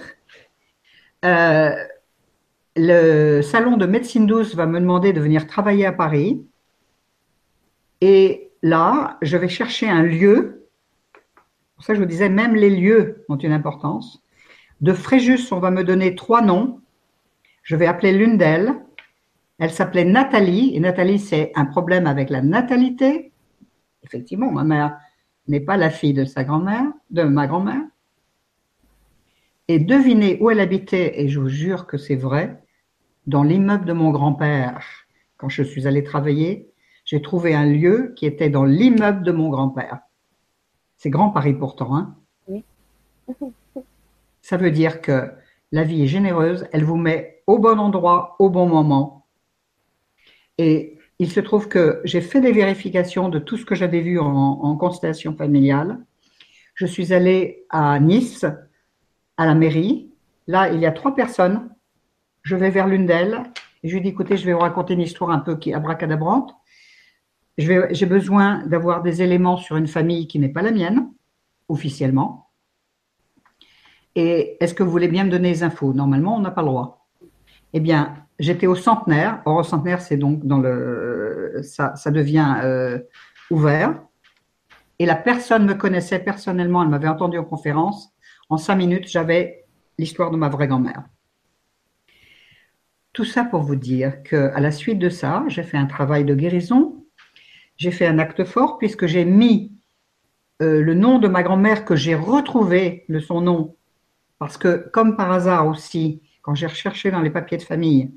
euh, le salon de médecine douce va me demander de venir travailler à Paris. Et là, je vais chercher un lieu. Pour ça, je vous disais, même les lieux ont une importance. De Fréjus, on va me donner trois noms. Je vais appeler l'une d'elles. Elle s'appelait Nathalie. Et Nathalie, c'est un problème avec la natalité. Effectivement, ma mère n'est pas la fille de sa grand-mère, de ma grand-mère. Et devinez où elle habitait, et je vous jure que c'est vrai, dans l'immeuble de mon grand-père, quand je suis allée travailler, j'ai trouvé un lieu qui était dans l'immeuble de mon grand-père. C'est grand Paris pourtant, hein Oui. Ça veut dire que la vie est généreuse, elle vous met au bon endroit, au bon moment. Et il se trouve que j'ai fait des vérifications de tout ce que j'avais vu en, en constellation familiale. Je suis allée à Nice, à la mairie. Là, il y a trois personnes je vais vers l'une d'elles et je lui dis écoutez, je vais vous raconter une histoire un peu abracadabrante. J'ai besoin d'avoir des éléments sur une famille qui n'est pas la mienne, officiellement. Et est-ce que vous voulez bien me donner les infos? Normalement, on n'a pas le droit. Eh bien, j'étais au centenaire. Or, au centenaire, c'est donc dans le. Ça, ça devient euh, ouvert. Et la personne me connaissait personnellement, elle m'avait entendu en conférence. En cinq minutes, j'avais l'histoire de ma vraie grand-mère. Tout ça pour vous dire qu'à la suite de ça, j'ai fait un travail de guérison, j'ai fait un acte fort puisque j'ai mis euh, le nom de ma grand-mère que j'ai retrouvé, de son nom, parce que comme par hasard aussi, quand j'ai recherché dans les papiers de famille,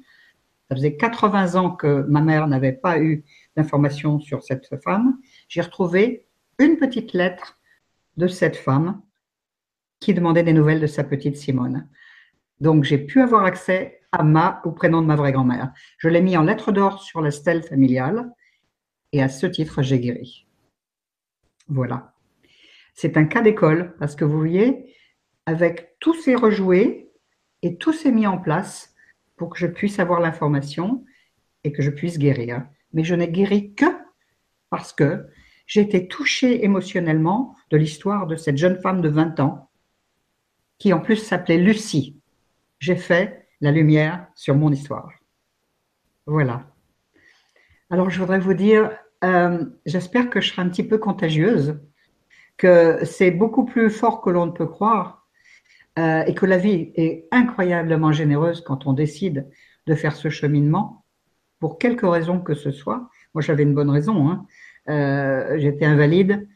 ça faisait 80 ans que ma mère n'avait pas eu d'informations sur cette femme, j'ai retrouvé une petite lettre de cette femme qui demandait des nouvelles de sa petite Simone. Donc j'ai pu avoir accès à ma, au prénom de ma vraie grand-mère. Je l'ai mis en lettres d'or sur la stèle familiale et à ce titre, j'ai guéri. Voilà. C'est un cas d'école parce que vous voyez, avec tout s'est rejoué et tout s'est mis en place pour que je puisse avoir l'information et que je puisse guérir. Mais je n'ai guéri que parce que j'ai été touchée émotionnellement de l'histoire de cette jeune femme de 20 ans qui en plus s'appelait Lucie. J'ai fait la lumière sur mon histoire. Voilà. Alors je voudrais vous dire, euh, j'espère que je serai un petit peu contagieuse, que c'est beaucoup plus fort que l'on ne peut croire euh, et que la vie est incroyablement généreuse quand on décide de faire ce cheminement, pour quelque raison que ce soit. Moi, j'avais une bonne raison. Hein. Euh, j'étais invalide.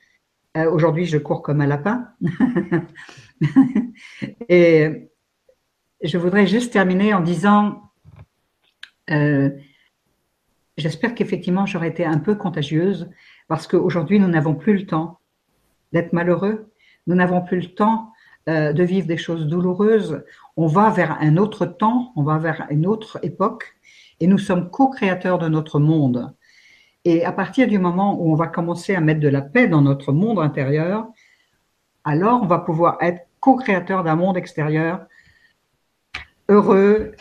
Aujourd'hui, je cours comme un lapin. (laughs) et je voudrais juste terminer en disant, j'espère qu'effectivement j'aurai été un peu contagieuse parce qu'aujourd'hui nous n'avons plus le temps d'être malheureux, nous n'avons plus le temps euh, de vivre des choses douloureuses. On va vers un autre temps, on va vers une autre époque et nous sommes co-créateurs de notre monde. Et à partir du moment où on va commencer à mettre de la paix dans notre monde intérieur, alors on va pouvoir être co-créateur d'un monde extérieur heureux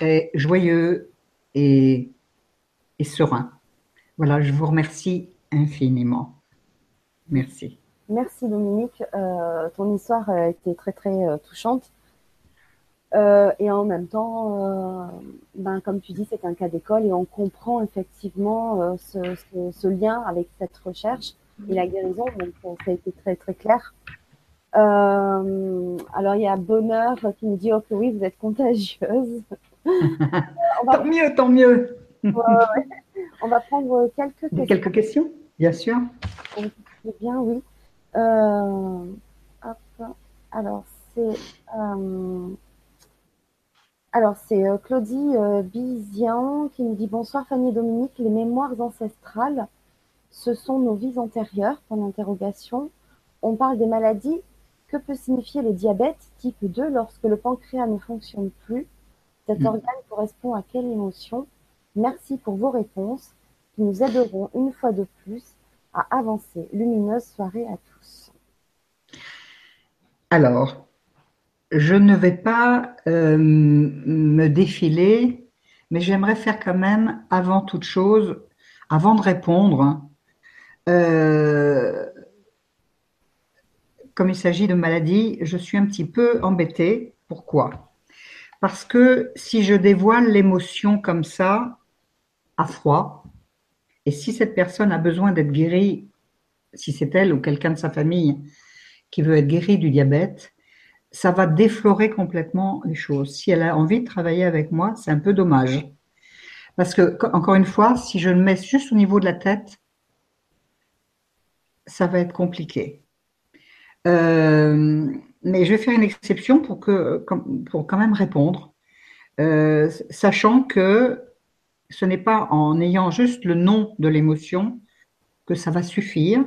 et joyeux et et serein. Voilà, je vous remercie infiniment. Merci. Merci Dominique. Euh, ton histoire a été très très euh, touchante. Euh, et en même temps, ben, comme tu dis, c'est un cas d'école et on comprend effectivement ce, lien avec cette recherche et la guérison. Donc ça a été très très clair. Alors il y a Bonheur qui me dit oh que oui, vous êtes contagieuse. (laughs) Tant mieux, tant mieux. On va prendre quelques questions. (laughs) Quelques questions, bien sûr. bien, oui. Euh, alors, c'est. Euh, alors, c'est euh, Claudie Bizian qui nous dit Bonsoir Fanny et Dominique, les mémoires ancestrales, ce sont nos vies antérieures, pour l'interrogation. On parle des maladies. Que peut signifier le diabète type 2 lorsque le pancréas ne fonctionne plus? Cet hmm. organe correspond à quelle émotion? Merci pour vos réponses qui nous aideront une fois de plus à avancer. Lumineuse soirée à tous. Alors, je ne vais pas euh, me défiler, mais j'aimerais faire quand même, avant toute chose, avant de répondre, euh, comme il s'agit de maladie, je suis un petit peu embêtée. Pourquoi? Parce que si je dévoile l'émotion comme ça, à froid. Et si cette personne a besoin d'être guérie, si c'est elle ou quelqu'un de sa famille qui veut être guéri du diabète, ça va déflorer complètement les choses. Si elle a envie de travailler avec moi, c'est un peu dommage. Parce que, encore une fois, si je le mets juste au niveau de la tête, ça va être compliqué. Euh, mais je vais faire une exception pour, que, pour quand même répondre, euh, sachant que ce n'est pas en ayant juste le nom de l'émotion que ça va suffire,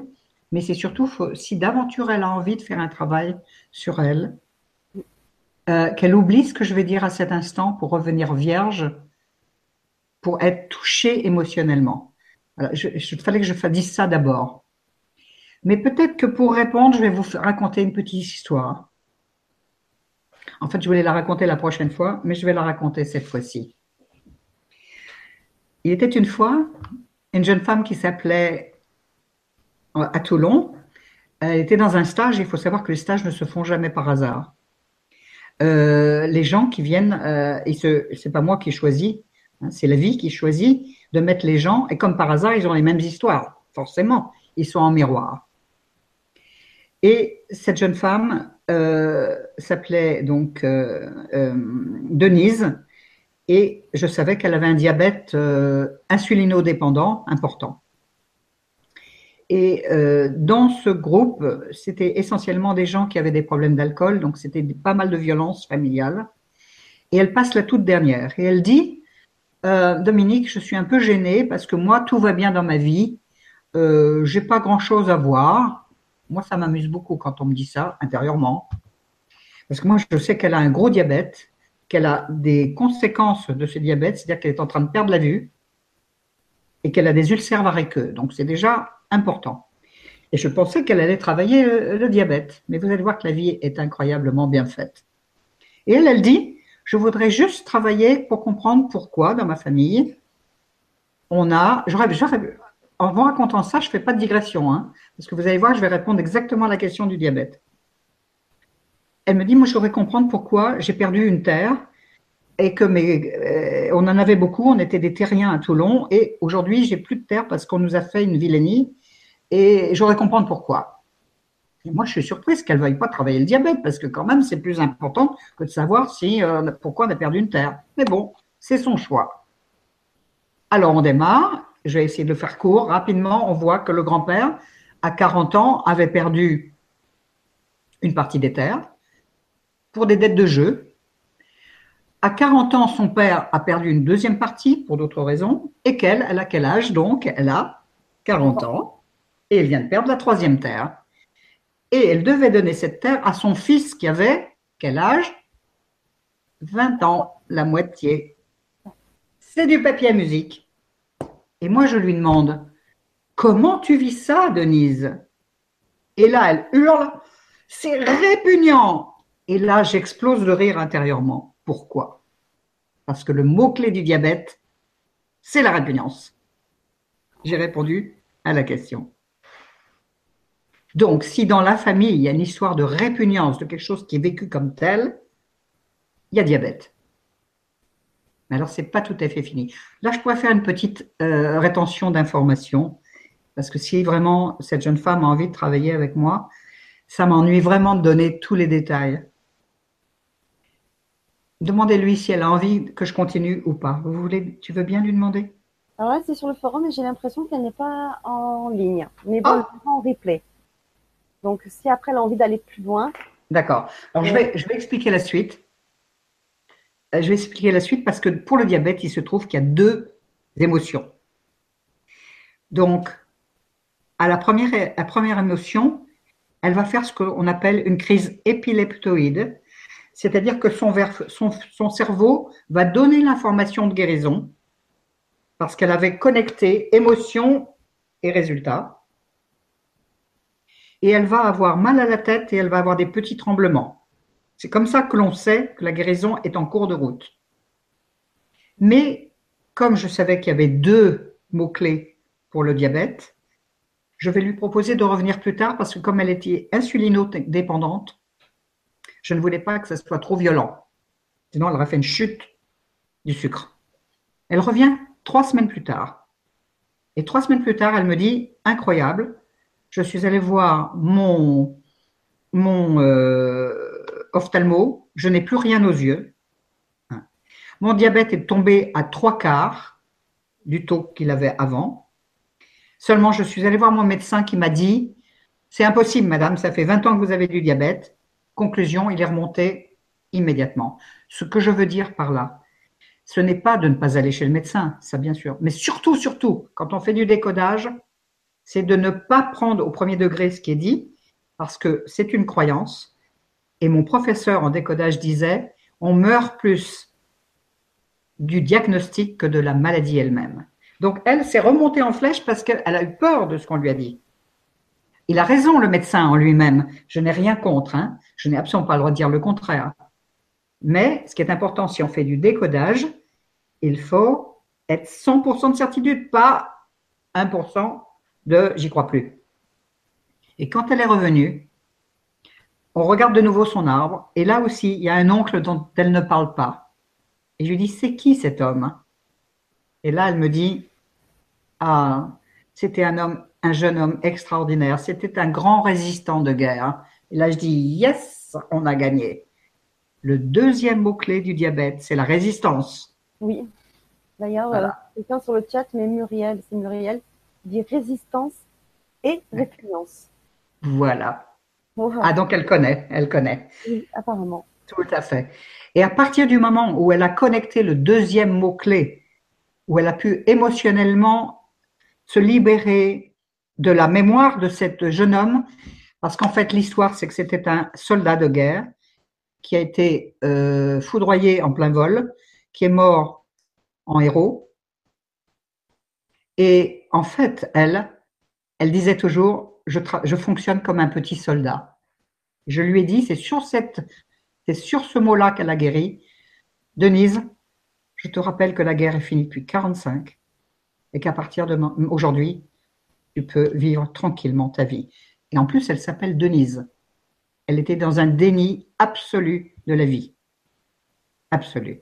mais c'est surtout si d'aventure elle a envie de faire un travail sur elle, euh, qu'elle oublie ce que je vais dire à cet instant pour revenir vierge, pour être touchée émotionnellement. il fallait que je dise ça d'abord. Mais peut-être que pour répondre, je vais vous raconter une petite histoire. En fait, je voulais la raconter la prochaine fois, mais je vais la raconter cette fois-ci. Il était une fois une jeune femme qui s'appelait euh, à Toulon. Elle était dans un stage. Il faut savoir que les stages ne se font jamais par hasard. Euh, les gens qui viennent, euh, et ce c'est pas moi qui choisis, hein, c'est la vie qui choisit de mettre les gens. Et comme par hasard, ils ont les mêmes histoires. Forcément, ils sont en miroir. Et cette jeune femme s'appelait donc Denise et je savais qu'elle avait un diabète euh, insulinodépendant important. Et euh, dans ce groupe, c'était essentiellement des gens qui avaient des problèmes d'alcool, donc c'était pas mal de violence familiale. Et elle passe la toute dernière. Et elle dit, euh, Dominique, je suis un peu gênée parce que moi, tout va bien dans ma vie. Euh, j'ai pas grand chose à voir. Moi, ça m'amuse beaucoup quand on me dit ça intérieurement. Parce que moi, je sais qu'elle a un gros diabète qu'elle a des conséquences de ce diabète, c'est-à-dire qu'elle est en train de perdre la vue et qu'elle a des ulcères variceux. Donc c'est déjà important. Et je pensais qu'elle allait travailler le, diabète. Mais vous allez voir que la vie est incroyablement bien faite. Et elle, elle dit, je voudrais juste travailler pour comprendre pourquoi dans ma famille, on a, en vous racontant ça, je ne fais pas de digression, hein, parce que vous allez voir, je vais répondre exactement à la question du diabète. Elle me dit, moi, je voudrais comprendre pourquoi j'ai perdu une terre et que mes, euh, on en avait beaucoup, on était des terriens à Toulon, et aujourd'hui, j'ai plus de terre parce qu'on nous a fait une vilainie, et je voudrais comprendre pourquoi. Et moi, je suis surprise qu'elle ne veuille pas travailler le diabète, parce que quand même, c'est plus important que de savoir si, euh, pourquoi on a perdu une terre. Mais bon, c'est son choix. Alors, on démarre. Je vais essayer de faire court. Rapidement, on voit que le grand-père, à 40 ans, avait perdu une partie des terres pour des dettes de jeu. À 40 ans, son père a perdu une deuxième partie pour d'autres raisons. Et qu'elle, elle a quel âge donc? Elle a 40 ans et elle vient de perdre la troisième terre. Et elle devait donner cette terre à son fils qui avait quel âge? 20 ans, la moitié. C'est du papier à musique. Et moi, je lui demande, comment tu vis ça, Denise? Et là, elle hurle, c'est répugnant. Et là, j'explose de rire intérieurement. Pourquoi? Parce que le mot-clé du diabète, c'est la répugnance. J'ai répondu à la question. Donc, si dans la famille, il y a une histoire de répugnance de quelque chose qui est vécu comme tel, il y a diabète. Mais alors, ce n'est pas tout à fait fini. Là, je pourrais faire une petite euh, rétention d'informations, parce que si vraiment cette jeune femme a envie de travailler avec moi, ça m'ennuie vraiment de donner tous les détails. Demandez-lui si elle a envie que je continue ou pas. Vous voulez, tu veux bien lui demander? Alors là, c'est sur le forum et j'ai l'impression qu'elle n'est pas en ligne, mais bon, ah en replay. Donc, si après elle a envie d'aller plus loin. D'accord. Alors, je, vais, je vais expliquer la suite. Euh, je vais expliquer la suite parce que pour le diabète, il se trouve qu'il y a deux émotions. Donc, à la première, émotion, elle va faire ce qu'on appelle une crise épileptoïde, c'est-à-dire que son, son, son, cerveau va donner l'information de guérison parce qu'elle avait connecté émotion et résultat et elle va avoir mal à la tête et elle va avoir des petits tremblements. C'est comme ça que l'on sait que la guérison est en cours de route. Mais comme je savais qu'il y avait deux mots-clés pour le diabète, je vais lui proposer de revenir plus tard parce que comme elle était insulinodépendante, je ne voulais pas que ça soit trop violent. Sinon, elle aurait fait une chute du sucre. Elle revient trois semaines plus tard. Et trois semaines plus tard, elle me dit, incroyable, je suis allée voir mon, mon euh, ophtalmo, je n'ai plus rien aux yeux. Mon diabète est tombé à trois quarts du taux qu'il avait avant. Seulement, je suis allée voir mon médecin qui m'a dit, c'est impossible, madame, ça fait 20 ans que vous avez du diabète. Conclusion, il est remonté immédiatement. Ce que je veux dire par là, ce n'est pas de ne pas aller chez le médecin, ça bien sûr, mais surtout, surtout, quand on fait du décodage, c'est de ne pas prendre au premier degré ce qui est dit, parce que c'est une croyance. Et mon professeur en décodage disait, on meurt plus du diagnostic que de la maladie elle-même. Donc elle s'est remontée en flèche parce qu'elle a eu peur de ce qu'on lui a dit. Il a raison, le médecin en lui-même. Je n'ai rien contre. Hein. Je n'ai absolument pas le droit de dire le contraire. Mais ce qui est important, si on fait du décodage, il faut être 100% de certitude, pas 1% de j'y crois plus. Et quand elle est revenue, on regarde de nouveau son arbre, et là aussi, il y a un oncle dont elle ne parle pas. Et je lui dis, c'est qui cet homme? Et là, elle me dit, ah, c'était un homme, un jeune homme extraordinaire, c'était un grand résistant de guerre. Et là, je dis, yes, on a gagné. Le deuxième mot-clé du diabète, c'est la résistance. Oui. D'ailleurs, euh, quelqu'un sur le chat, mais Muriel, c'est Muriel, dit résistance et répugnance. Voilà. Ah, donc elle connaît, elle connaît. Oui, apparemment. Tout à fait. Et à partir du moment où elle a connecté le deuxième mot-clé, où elle a pu émotionnellement se libérer de la mémoire de cet jeune homme, parce qu'en fait l'histoire c'est que c'était un soldat de guerre qui a été euh, foudroyé en plein vol, qui est mort en héros, et en fait, elle, elle disait toujours, je, je fonctionne comme un petit soldat. Je lui ai dit, c'est sur cette, C'est sur ce mot-là qu'elle a guéri. Denise, je te rappelle que la guerre est finie depuis 45 et qu'à partir d'aujourd'hui, tu peux vivre tranquillement ta vie. Et en plus, elle s'appelle Denise. Elle était dans un déni absolu de la vie. Absolu.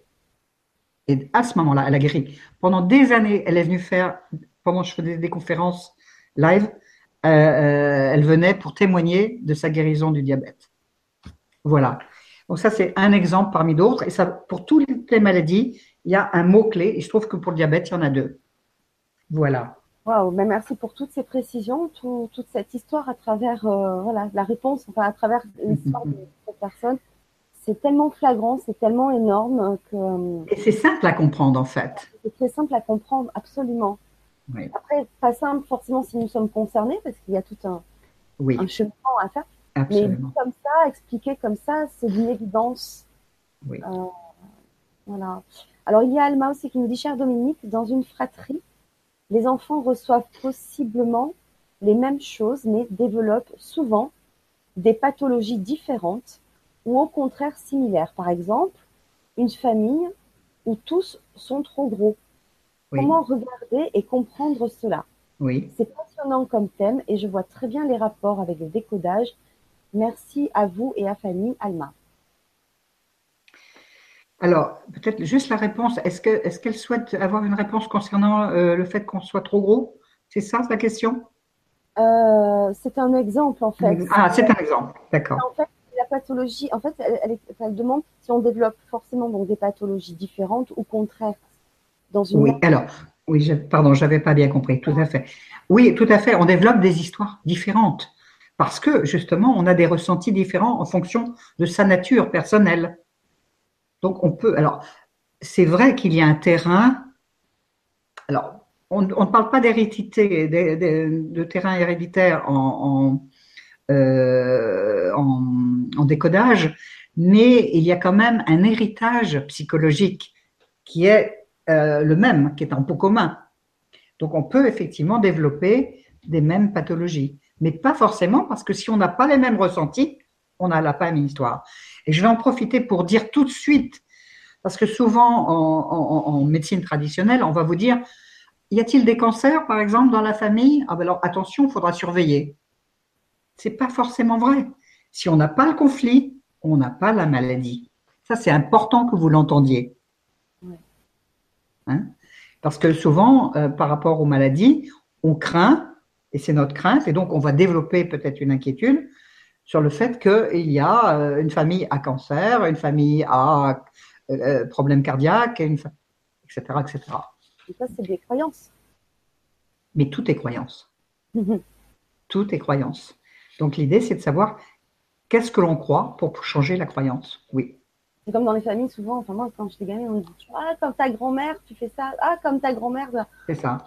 Et à ce moment-là, elle a guéri. Pendant des années, elle est venue faire, pendant que je faisais des conférences live, euh, euh, elle venait pour témoigner de sa guérison du diabète. Voilà. Donc ça, c'est un exemple parmi d'autres. Et ça, pour toutes les maladies, il y a un mot-clé. Et je trouve que pour le diabète, il y en a deux. Voilà. Waouh, mais merci pour toutes ces précisions, toute cette histoire à travers euh, voilà, la réponse, enfin à travers (laughs) l'histoire de cette personne. C'est tellement flagrant, c'est tellement énorme que. Euh, Et c'est simple à comprendre en fait. C'est très simple à comprendre, absolument. Après, pas simple forcément si nous sommes concernés, parce qu'il y a tout un, oui. un cheminement à faire. Absolument. Mais comme ça, expliquer comme ça, c'est d'une évidence. Oui. Euh, voilà. Alors, il y a Alma aussi qui nous dit, cher Dominique, dans une fratrie, les enfants reçoivent possiblement les mêmes choses, mais développent souvent des pathologies différentes ou au contraire similaires. Par exemple, une famille où tous sont trop gros. Comment regarder et comprendre cela? Oui. C'est passionnant comme thème et je vois très bien les rapports avec le décodage. Merci à vous et à Fanny Alma. Alors, peut-être juste la réponse. Est-ce qu'elle est souhaite avoir une réponse concernant euh, le fait qu'on soit trop gros? C'est ça sa question? Euh, C'est un exemple en fait. Ah, c'est un exemple, d'accord. En fait, la pathologie, en fait, elle, elle, demande si on développe forcément donc, des pathologies différentes ou contraires dans une. Oui, alors, oui, je, pardon, j'avais pas bien compris, tout à fait. Oui, tout à fait, on développe des histoires différentes parce que justement, on a des ressentis différents en fonction de sa nature personnelle. Donc on peut. Alors, c'est vrai qu'il y a un terrain. Alors, on, ne parle pas d'hérédité, de, terrain héréditaire euh, en, décodage, mais il y a quand même un héritage psychologique qui est euh, le même, qui est en pot commun. Donc on peut effectivement développer des mêmes pathologies, mais pas forcément parce que si on n'a pas les mêmes ressentis, on n'a la même histoire. Et je vais en profiter pour dire tout de suite, parce que souvent en, médecine traditionnelle, on va vous dire, y a-t-il des cancers, par exemple, dans la famille? Ah ben alors attention, il faudra surveiller. C'est pas forcément vrai. Si on n'a pas le conflit, on n'a pas la maladie. Ça, c'est important que vous l'entendiez. Hein? Parce que souvent, euh, par rapport aux maladies, on craint, et c'est notre crainte, et donc on va développer peut-être une inquiétude sur le fait qu'il y a euh, une famille à cancer, une famille à euh, problème cardiaque, etc., etc. Et ça, c'est des croyances. Mais tout est croyance. tout est croyance. Donc l'idée, c'est de savoir qu'est-ce que l'on croit pour changer la croyance. Oui. C'est comme dans les familles, souvent, enfin moi, quand j'étais gamine, on dit Ah, comme ta grand-mère, tu fais ça. Ah, comme ta grand-mère. C'est ça.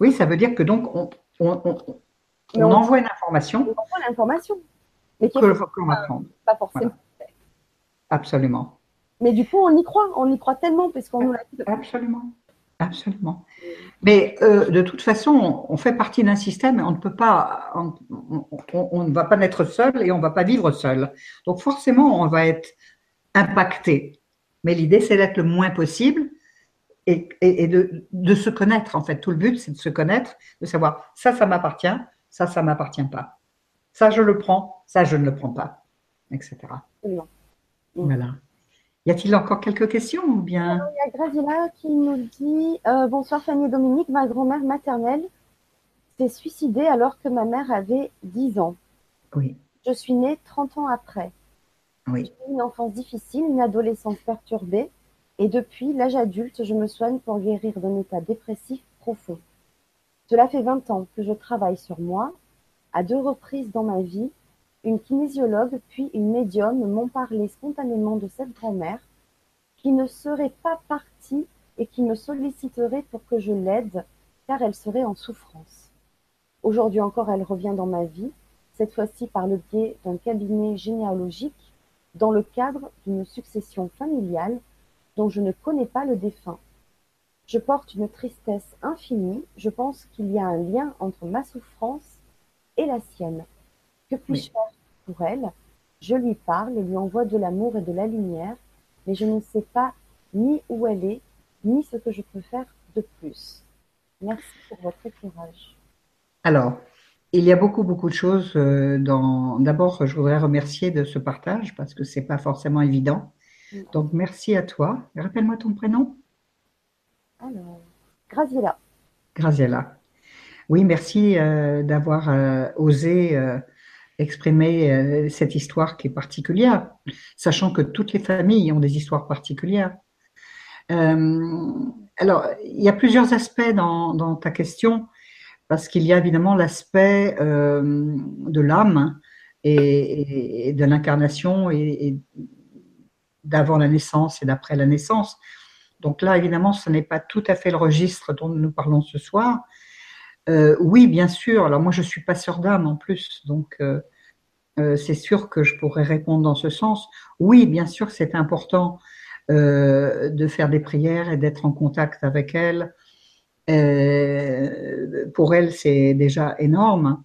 Oui, ça veut dire que donc, on, on, envoie une information. On envoie l'information. Mais qui prendre. Pas forcément. Absolument. Mais du coup, on y croit, on y croit tellement parce qu'on nous l'a dit. Absolument, absolument. Mais euh, de toute façon, on fait partie d'un système et on ne peut pas, on, ne va pas naître seul et on ne va pas vivre seul. Donc forcément, on va être impacté. Mais l'idée, c'est d'être le moins possible et, de, de, se connaître. En fait, tout le but, c'est de se connaître, de savoir ça, ça m'appartient, ça, ça m'appartient pas. Ça, je le prends, ça, je ne le prends pas, etc. Voilà. Y a-t-il encore quelques questions ou bien? Il y a Grazila qui nous dit euh, Bonsoir Fanny et Dominique, ma grand-mère maternelle s'est suicidée alors que ma mère avait 10 ans. Oui. Je suis née 30 ans après. Oui. J'ai eu une enfance difficile, une adolescence perturbée, et depuis l'âge adulte, je me soigne pour guérir d'un état dépressif profond. Cela fait 20 ans que je travaille sur moi. À deux reprises dans ma vie, une kinésiologue puis une médium m'ont parlé spontanément de cette grand-mère qui ne serait pas partie et qui me solliciterait pour que je l'aide car elle serait en souffrance. Aujourd'hui encore, elle revient dans ma vie, cette fois-ci par le biais d'un cabinet généalogique dans le cadre d'une succession familiale dont je ne connais pas le défunt. Je porte une tristesse infinie, je pense qu'il y a un lien entre ma souffrance et la sienne. Que puis-je faire pour elle Je lui parle et lui envoie de l'amour et de la lumière, mais je ne sais pas ni où elle est, ni ce que je peux faire de plus. Merci pour votre éclairage. Alors, il y a beaucoup, beaucoup de choses. Euh, dans... D'abord, je voudrais remercier de ce partage parce que c'est pas forcément évident. Donc, merci à toi. Rappelle-moi ton prénom. Alors, Graziella. Graziella. Oui, merci euh, d'avoir euh, osé exprimer cette histoire qui est particulière, sachant que toutes les familles ont des histoires particulières. alors, il y a plusieurs aspects dans, dans ta question parce qu'il y a évidemment l'aspect euh, de l'âme et, de l'incarnation et, d'avant la naissance et d'après la naissance. Donc là, évidemment, ce n'est pas tout à fait le registre dont nous parlons ce soir. Euh, oui, bien sûr. Alors moi, je suis pas sœur d'âme en plus, donc euh, c'est sûr que je pourrais répondre dans ce sens. Oui, bien sûr, c'est important de faire des prières et d'être en contact avec elle euh, pour elle, c'est déjà énorme.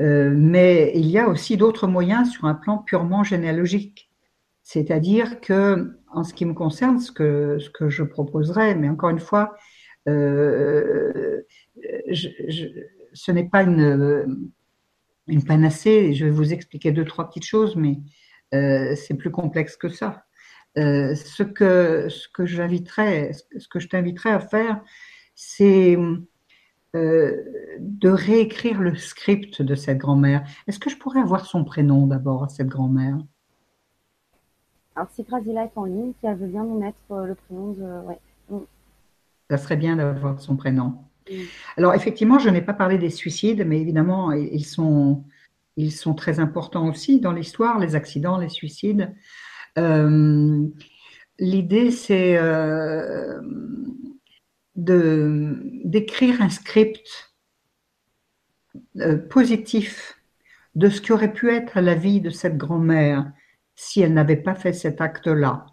Euh, mais il y a aussi d'autres moyens sur un plan purement généalogique. C'est-à-dire que, en ce qui me concerne, ce que je proposerais, mais encore une fois, euh, ce n'est pas une, panacée. Je vais vous expliquer deux, trois petites choses, mais c'est plus complexe que ça. Euh, ce que, je t'inviterais à faire, c'est euh, de réécrire le script de cette grand-mère. Est-ce que je pourrais avoir son prénom d'abord à cette grand-mère? Alors, si Grazila est en ligne, si elle veut bien nous mettre euh, le prénom de. Ouais. Ça serait bien d'avoir son prénom. Alors, effectivement, je n'ai pas parlé des suicides, mais évidemment, ils sont, ils sont très importants aussi dans l'histoire, les accidents, les suicides. Euh, l'idée, c'est euh, d'écrire un script euh, positif de ce qui aurait pu être la vie de cette grand-mère si elle n'avait pas fait cet acte-là.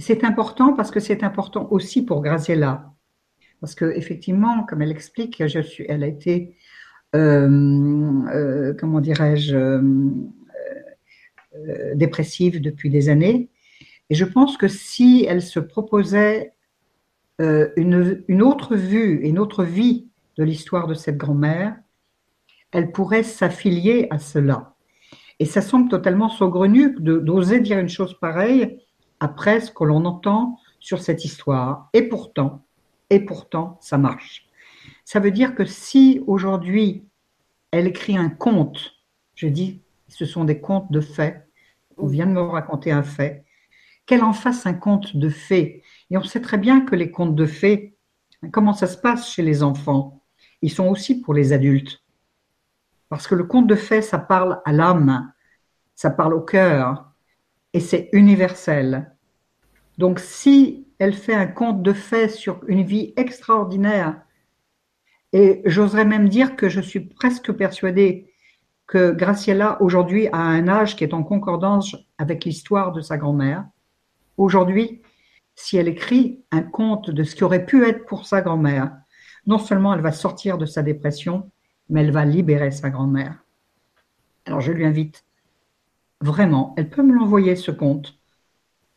C'est important parce que c'est important aussi pour Graziella. Parce que effectivement, comme elle explique, elle a été, comment dirais-je, euh, dépressive depuis des années. Et je pense que si elle se proposait euh, une, une, autre vue, une autre vie de l'histoire de cette grand-mère, elle pourrait s'affilier à cela. Et ça semble totalement saugrenu d'oser dire une chose pareille après ce que l'on entend sur cette histoire. Et pourtant, et pourtant, ça marche. Ça veut dire que si aujourd'hui elle écrit un conte, je dis ce sont des contes de faits. On vient de me raconter un fait. Qu'elle en fasse un conte de fées. Et on sait très bien que les contes de fées, comment ça se passe chez les enfants? Ils sont aussi pour les adultes. Parce que le conte de fées, ça parle à l'âme, ça parle au cœur, et c'est universel. Donc si elle fait un conte de fées sur une vie extraordinaire, et j'oserais même dire que je suis presque persuadée que Graciela, aujourd'hui, a un âge qui est en concordance avec l'histoire de sa grand-mère. Aujourd'hui, si elle écrit un conte de ce qui aurait pu être pour sa grand-mère, non seulement elle va sortir de sa dépression, mais elle va libérer sa grand-mère. Alors je lui invite vraiment, elle peut me l'envoyer ce conte.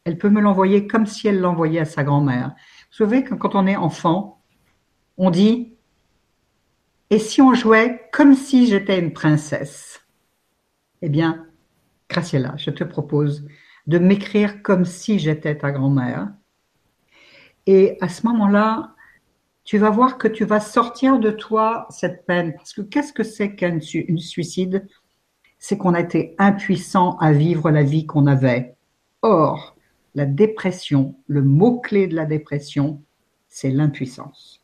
Elle peut me l'envoyer comme si elle l'envoyait à sa grand-mère. Vous savez quand on est enfant, on dit et si on jouait comme si j'étais une princesse? Eh bien, Graciela, je te propose de m'écrire comme si j'étais ta grand-mère. Et à ce moment-là, tu vas voir que tu vas sortir de toi cette peine. Parce que qu'est-ce que c'est qu'un suicide? C'est qu'on a été impuissant à vivre la vie qu'on avait. Or, la dépression, le mot-clé de la dépression, c'est l'impuissance.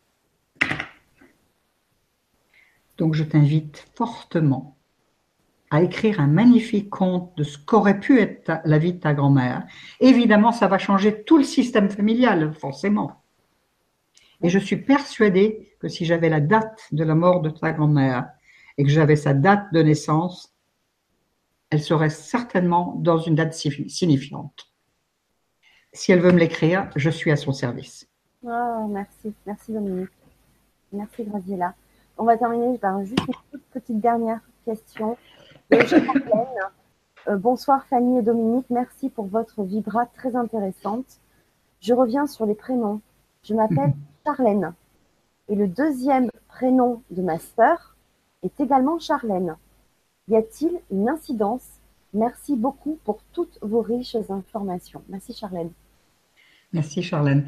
Donc je t'invite fortement à écrire un magnifique conte de ce qu'aurait pu être la vie de ta grand-mère. Évidemment, ça va changer tout le système familial, forcément. Et je suis persuadée que si j'avais la date de la mort de ta grand-mère et que j'avais sa date de naissance, elle serait certainement dans une date signifiante. Si elle veut me l'écrire, je suis à son service. Oh, merci, merci Dominique. Merci Graziella. On va terminer par juste une toute petite dernière question. Euh, bonsoir Fanny et Dominique, merci pour votre vibra très intéressante. Je reviens sur les prénoms. Je m'appelle (laughs) Charlène et le deuxième prénom de ma sœur est également Charlène. Y a-t-il une incidence? Merci beaucoup pour toutes vos riches informations. Merci Charlène. Merci Charlène.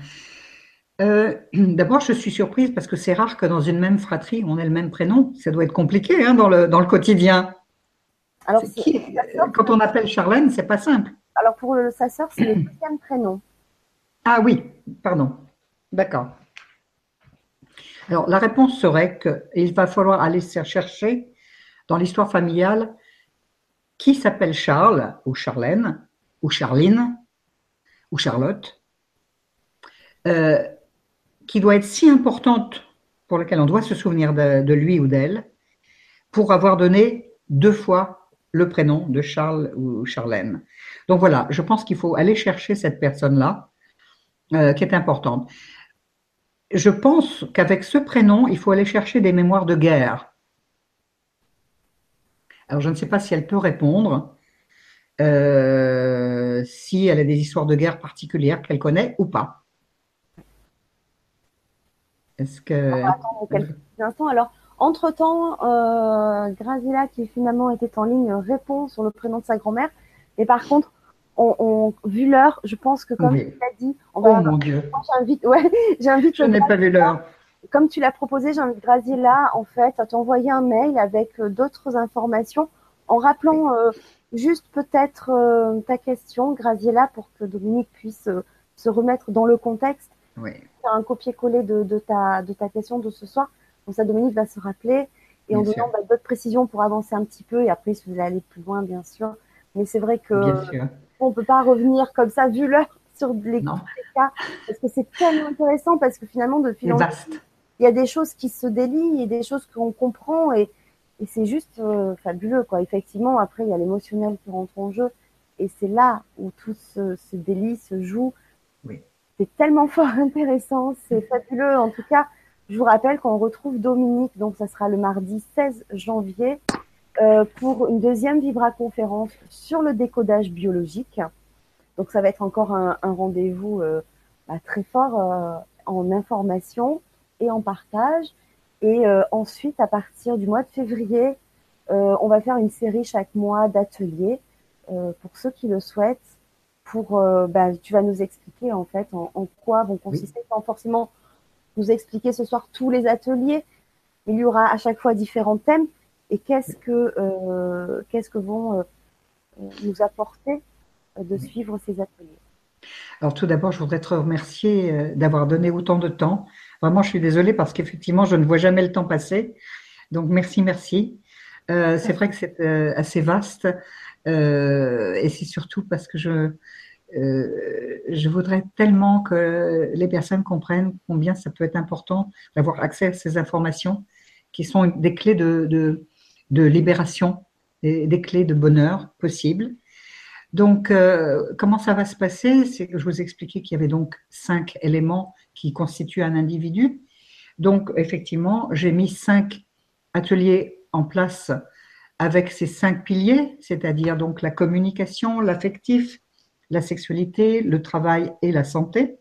Euh, (clears throat) d'abord, je suis surprise parce que c'est rare que dans une même fratrie, on ait le même prénom. Ça doit être compliqué hein, dans, le, dans le quotidien. Alors, quand on appelle Charlène, c'est pas simple. Alors, pour le, sa sœur, c'est le (clears throat) deuxième prénom. Ah oui, pardon. D'accord. Alors, la réponse serait qu'il va falloir aller chercher dans l'histoire familiale qui s'appelle Charles ou Charlène ou Charline ou Charlotte, euh, qui doit être si importante pour laquelle on doit se souvenir de, lui ou d'elle, pour avoir donné deux fois le prénom de Charles ou Charlène. Donc voilà, je pense qu'il faut aller chercher cette personne-là, euh, qui est importante. Je pense qu'avec ce prénom, il faut aller chercher des mémoires de guerre. Alors, je ne sais pas si elle peut répondre, euh, si elle a des histoires de guerre particulières qu'elle connaît ou pas. Est-ce que. On va attendre quelques instants. Alors, entre-temps, euh, Grazila, qui finalement était en ligne, répond sur le prénom de sa grand-mère. Et par contre, on, vu l'heure, je pense que comme tu l'as dit, on va. Oh mon Dieu. (laughs) J'invite, ouais, (laughs) j'invite. Je n'ai pas vu l'heure comme tu l'as proposé, j'invite Graziella en fait à t'envoyer un mail avec euh, d'autres informations en rappelant euh, juste peut-être euh, ta question, Graziella, pour que Dominique puisse se remettre dans le contexte. Oui. Faire un copier-coller de, ta, de ta question de ce soir. Comme ça, Dominique va se rappeler et en donnant bah, d'autres précisions pour avancer un petit peu. Et après, si vous voulez aller plus loin, bien sûr. Mais c'est vrai que on ne peut pas revenir comme ça vu l'heure sur les cas parce que c'est tellement intéressant parce que finalement de fil en il y a des choses qui se délient, il y a des choses qu'on comprend et, c'est juste euh, fabuleux quoi. Effectivement, après il y a l'émotionnel qui rentre en jeu et c'est là où tout ce, délit se joue. Oui. C'est tellement (laughs) fort intéressant, c'est fabuleux. En tout cas, je vous rappelle qu'on retrouve Dominique, donc ça sera le mardi 16 janvier euh, pour une deuxième Vibra conférence sur le décodage biologique. Donc ça va être encore un, rendez-vous euh, bah, très fort en information et en partage. Et euh, ensuite, à partir du mois de février, euh, on va faire une série chaque mois d'ateliers euh, pour ceux qui le souhaitent. Pour, bah, tu vas nous expliquer en fait en, quoi vont consister, sans forcément nous expliquer ce soir tous les ateliers. Il y aura à chaque fois différents thèmes et qu'est-ce que qu'est-ce que vont nous apporter de suivre ces ateliers? Alors tout d'abord, je voudrais te remercier d'avoir donné autant de temps Vraiment, je suis désolée parce qu'effectivement, je ne vois jamais le temps passer. Donc, merci, merci. Euh, c'est vrai que c'est euh, assez vaste euh, et c'est surtout parce que je, je voudrais tellement que les personnes comprennent combien ça peut être important d'avoir accès à ces informations qui sont des clés de, de, de libération, des, des, clés de bonheur possibles. Donc, comment ça va se passer? C'est que je vous expliquais qu'il y avait donc cinq éléments qui constitue un individu. Donc, effectivement, j'ai mis cinq ateliers en place avec ces cinq piliers, c'est-à-dire donc la communication, l'affectif, la sexualité, le travail et la santé.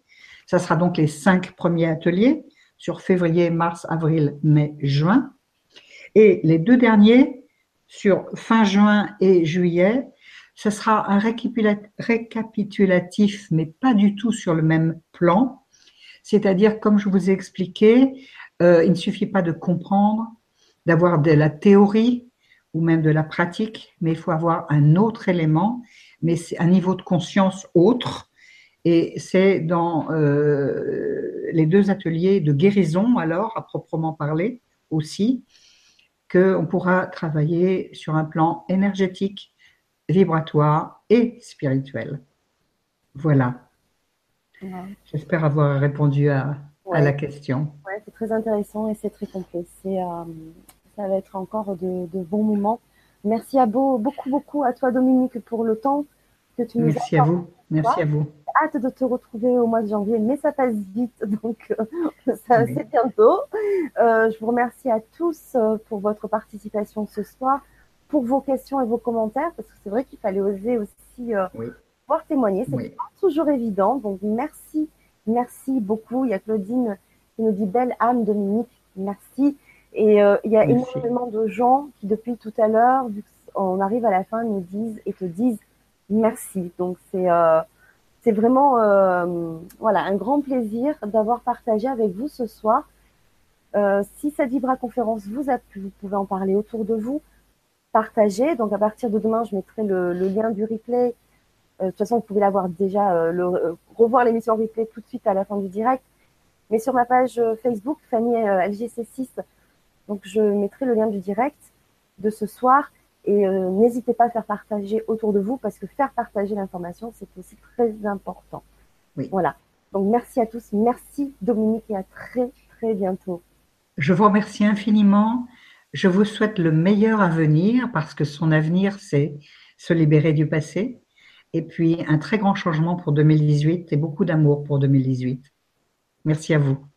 Ça sera donc les cinq premiers ateliers sur février, mars, avril, mai, juin. Et les deux derniers sur fin juin et juillet, ce sera un récapitulatif, mais pas du tout sur le même plan, c'est-à-dire, comme je vous ai expliqué, euh, il ne suffit pas de comprendre, d'avoir de la théorie ou même de la pratique, mais il faut avoir un autre élément, mais c'est un niveau de conscience autre. Et c'est dans euh, les deux ateliers de guérison, alors, à proprement parler aussi, qu'on pourra travailler sur un plan énergétique, vibratoire et spirituel. Voilà. J'espère avoir répondu à, la question. Oui, c'est très intéressant et c'est très complet. C'est, euh, ça va être encore de, bons moments. Merci à beau, beaucoup, beaucoup à toi, Dominique, pour le temps que tu nous Merci à vous. Merci à vous. Hâte de te retrouver au mois de janvier, mais ça passe vite, (laughs) donc euh, ça, c'est bientôt. Euh, je vous remercie à tous pour votre participation ce soir. pour vos questions et vos commentaires, parce que c'est vrai qu'il fallait oser aussi euh, pouvoir témoigner. C'est pas toujours évident. Donc, merci, merci beaucoup. Il y a Claudine qui nous dit belle âme, Dominique. Merci. Et euh, il y a énormément de gens qui, depuis tout à l'heure, vu qu'on arrive à la fin, nous disent et te disent merci. Donc, c'est euh, c'est vraiment euh, voilà un grand plaisir d'avoir partagé avec vous ce soir. Euh, si cette Vibra conférence vous a plu, vous pouvez en parler autour de vous, partager. Donc à partir de demain, je mettrai le, le lien du replay. Euh, de toute façon, vous pouvez l'avoir déjà, euh, le, euh, revoir l'émission replay tout de suite à la fin du direct. Mais sur ma page Facebook, Fanny LGC6, donc je mettrai le lien du direct de ce soir. Et n'hésitez pas à faire partager autour de vous parce que faire partager l'information, c'est aussi très important. Oui. Voilà. Donc merci à tous. Merci Dominique et à très très bientôt. Je vous remercie infiniment. Je vous souhaite le meilleur à venir parce que son avenir, c'est se libérer du passé. Et puis un très grand changement pour 2018 et beaucoup d'amour pour 2018. Merci à vous.